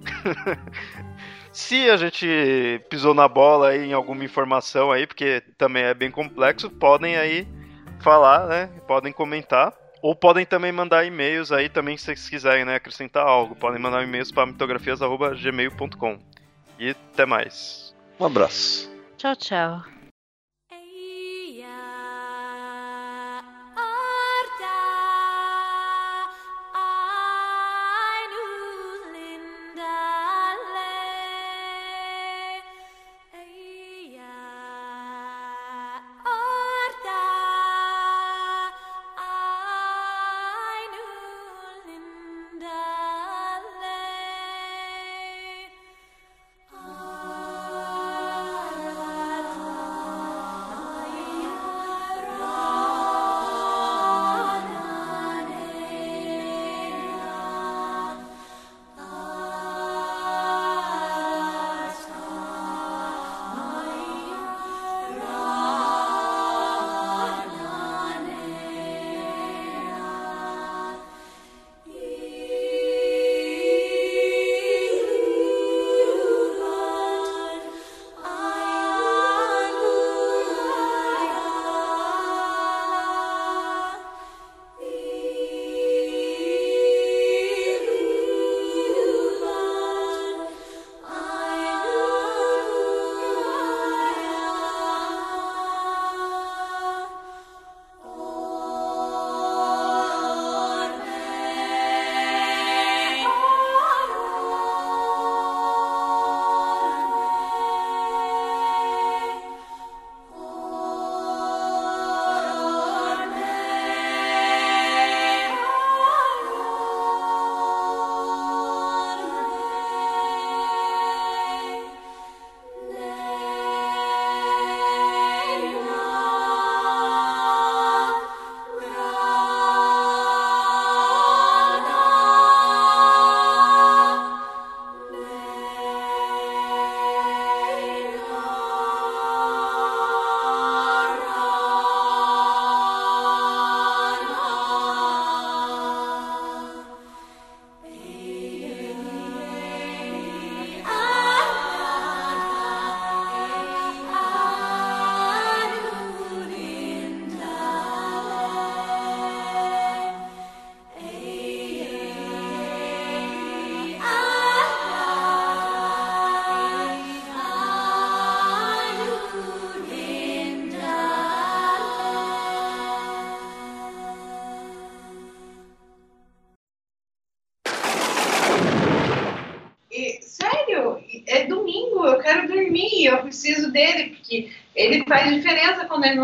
Se a gente pisou na bola aí em alguma informação aí, porque também é bem complexo, podem aí falar, né? Podem comentar. Ou podem também mandar e-mails aí também se vocês quiserem né, acrescentar algo. Podem mandar e-mails para mitografias.gmail.com. E até mais. Um abraço. Tchau, tchau.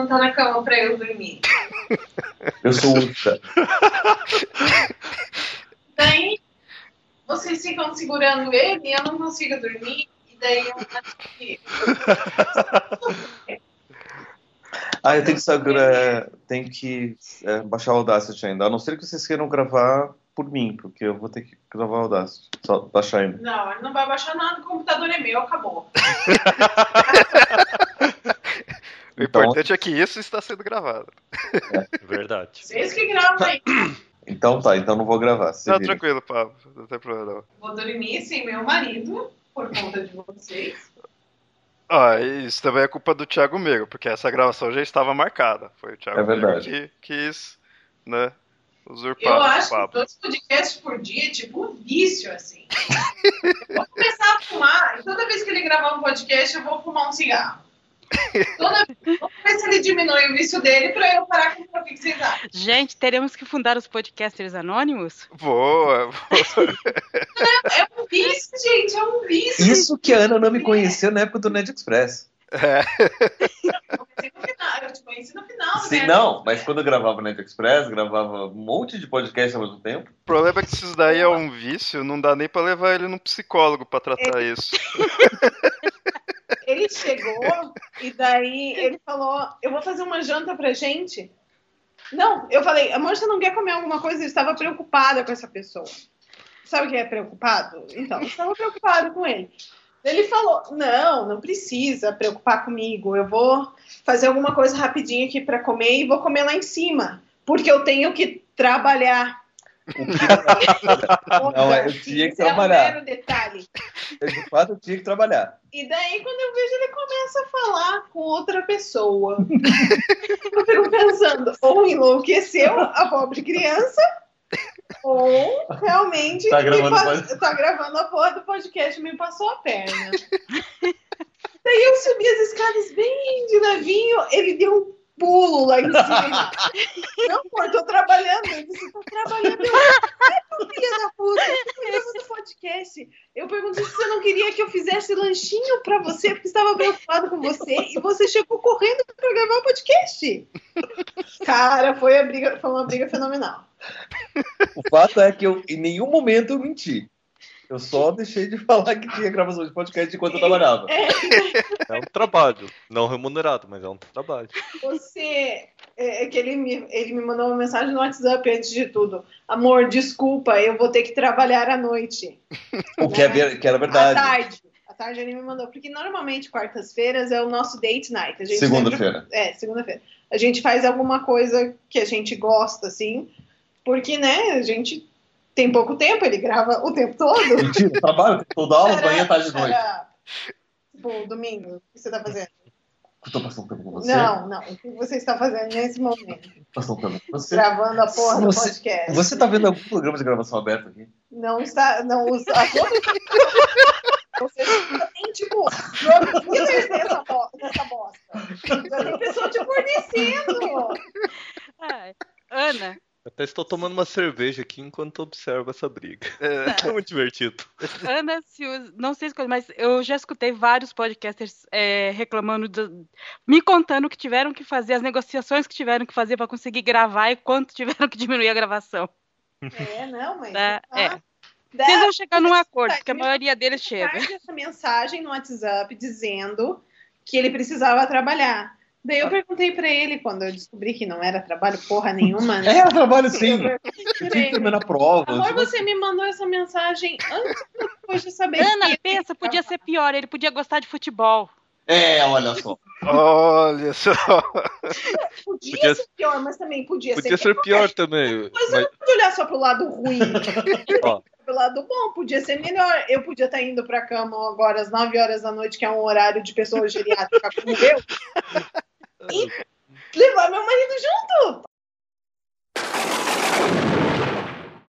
Tá na cama pra eu dormir. Eu sou ultra. Daí vocês ficam segurando ele e eu não consigo dormir, e daí eu acho que. Ah, eu tenho que segurar, tenho que é, baixar o Audacity ainda. A não ser que vocês queiram gravar por mim, porque eu vou ter que gravar o Audacity. Só baixar ainda. Não, ele não vai baixar nada, o computador é meu, acabou. O Então- importante é que isso está sendo gravado. Verdade. Vocês que gravam aí. Então tá, então não vou gravar. Não, vira. tranquilo, Pablo. Não tem problema não. Vou dormir sem meu marido, por conta de vocês. Ah, isso também é culpa do Thiago Mego, porque essa gravação já estava marcada. Foi o Thiago É verdade. Mego que quis, né, usurpar Eu o acho que Pablo. dois podcasts por dia é tipo um vício, assim. Eu vou começar a fumar, e toda vez que ele gravar um podcast, eu vou fumar um cigarro. Toda vez, vamos ver se ele diminui o vício dele pra eu parar com o que vocês acham. Gente, teremos que fundar os podcasters anônimos? Boa, É um vício, gente, é um vício. Isso que a Ana não me conheceu na época do Ned Express. é, Eu conheci no final, eu te conheci no final, Sim, né? não, mas quando eu gravava o Ned Express, gravava um monte de podcast ao mesmo tempo. o problema é que se isso daí é um vício, não dá nem pra levar ele num psicólogo pra tratar isso. Ele chegou e daí ele falou: Eu vou fazer uma janta pra gente. Não, eu falei, amor, você não quer comer alguma coisa? Eu estava preocupada com essa pessoa. Sabe o que é preocupado? Então, eu estava preocupado com ele. Ele falou: Não, não precisa preocupar comigo. Eu vou fazer alguma coisa rapidinho aqui pra comer e vou comer lá em cima. Porque eu tenho que trabalhar. O que Não, eu tinha que Esse é um trabalhar. mero detalhe. eu, de fato eu tinha que trabalhar. E daí, quando eu vejo, ele começa a falar com outra pessoa. eu fico pensando, ou enlouqueceu a pobre criança, ou realmente Tá gravando tá gravando a porra do podcast e me passou a perna. daí eu subi as escadas bem de levinho, ele deu um pulo lá em cima. Não, pô, eu tô trabalhando. Eu disse, tô trabalhando. Eu, Ai, meu filho da puta, eu tô gravando podcast. Eu perguntei se você não queria que eu fizesse lanchinho pra você, porque estava preocupado com você, e você chegou correndo pra gravar o podcast. Cara, foi, a briga, foi uma briga fenomenal. O fato é que eu, em nenhum momento eu menti. Eu só deixei de falar que tinha gravação de podcast enquanto eu trabalhava. É um trabalho. Não remunerado, mas é um trabalho. Você. É, é que ele me, ele me mandou uma mensagem no WhatsApp antes de tudo. Amor, desculpa, eu vou ter que trabalhar à noite. O que, é ver- que era À verdade. tarde. À tarde ele me mandou. Porque normalmente quartas-feiras é o nosso date night. Segunda-feira. É, segunda-feira. A gente faz alguma coisa que a gente gosta, assim. Porque, né, a gente tem pouco tempo, ele grava o tempo todo. Mentira, eu trabalho toda aula, up, tarde e shut noite. up. Tipo, domingo, o que você tá fazendo? Eu tô passando tempo com você. Não, não. O que você está fazendo nesse momento? Passando tempo com você. Gravando a porra do Você- podcast. Você tá vendo algum programa de gravação aberto aqui? Não está. Não usa. A Você já tem, tipo, produtores nessa, bo- nessa bosta. Já tem pessoa te fornecendo. Ai, Ana, Até estou tomando uma cerveja aqui enquanto observo essa briga. É, É muito divertido. Ana, se os- não sei se, mas eu já escutei vários podcasters é, reclamando, do- me contando que tiveram que fazer, as negociações que tiveram que fazer para conseguir gravar e quanto tiveram que diminuir a gravação. É, não, mas. Tá, tá. é. Dá- Vocês vão chegar num acordo, porque a maioria deles chega. essa mensagem no WhatsApp dizendo que ele precisava trabalhar. Daí eu perguntei pra ele quando eu descobri que não era trabalho porra nenhuma, né? É, eu trabalho Eu sim. Eu tinha que terminar a prova. Amor, você me mandou essa mensagem antes ou depois de saber Ana, que pensa, podia ser pior, ele podia gostar de futebol. É, olha só. olha só. podia, Podia- ser pior, mas também podia, Podia ser ser pior também. Mas eu Mas, não pude olhar só pro lado ruim. ó, Pelo lado bom, podia ser melhor. Eu podia estar indo pra cama agora às 9 horas da noite, que é um horário de pessoa geriátrica como eu, e levar meu marido junto.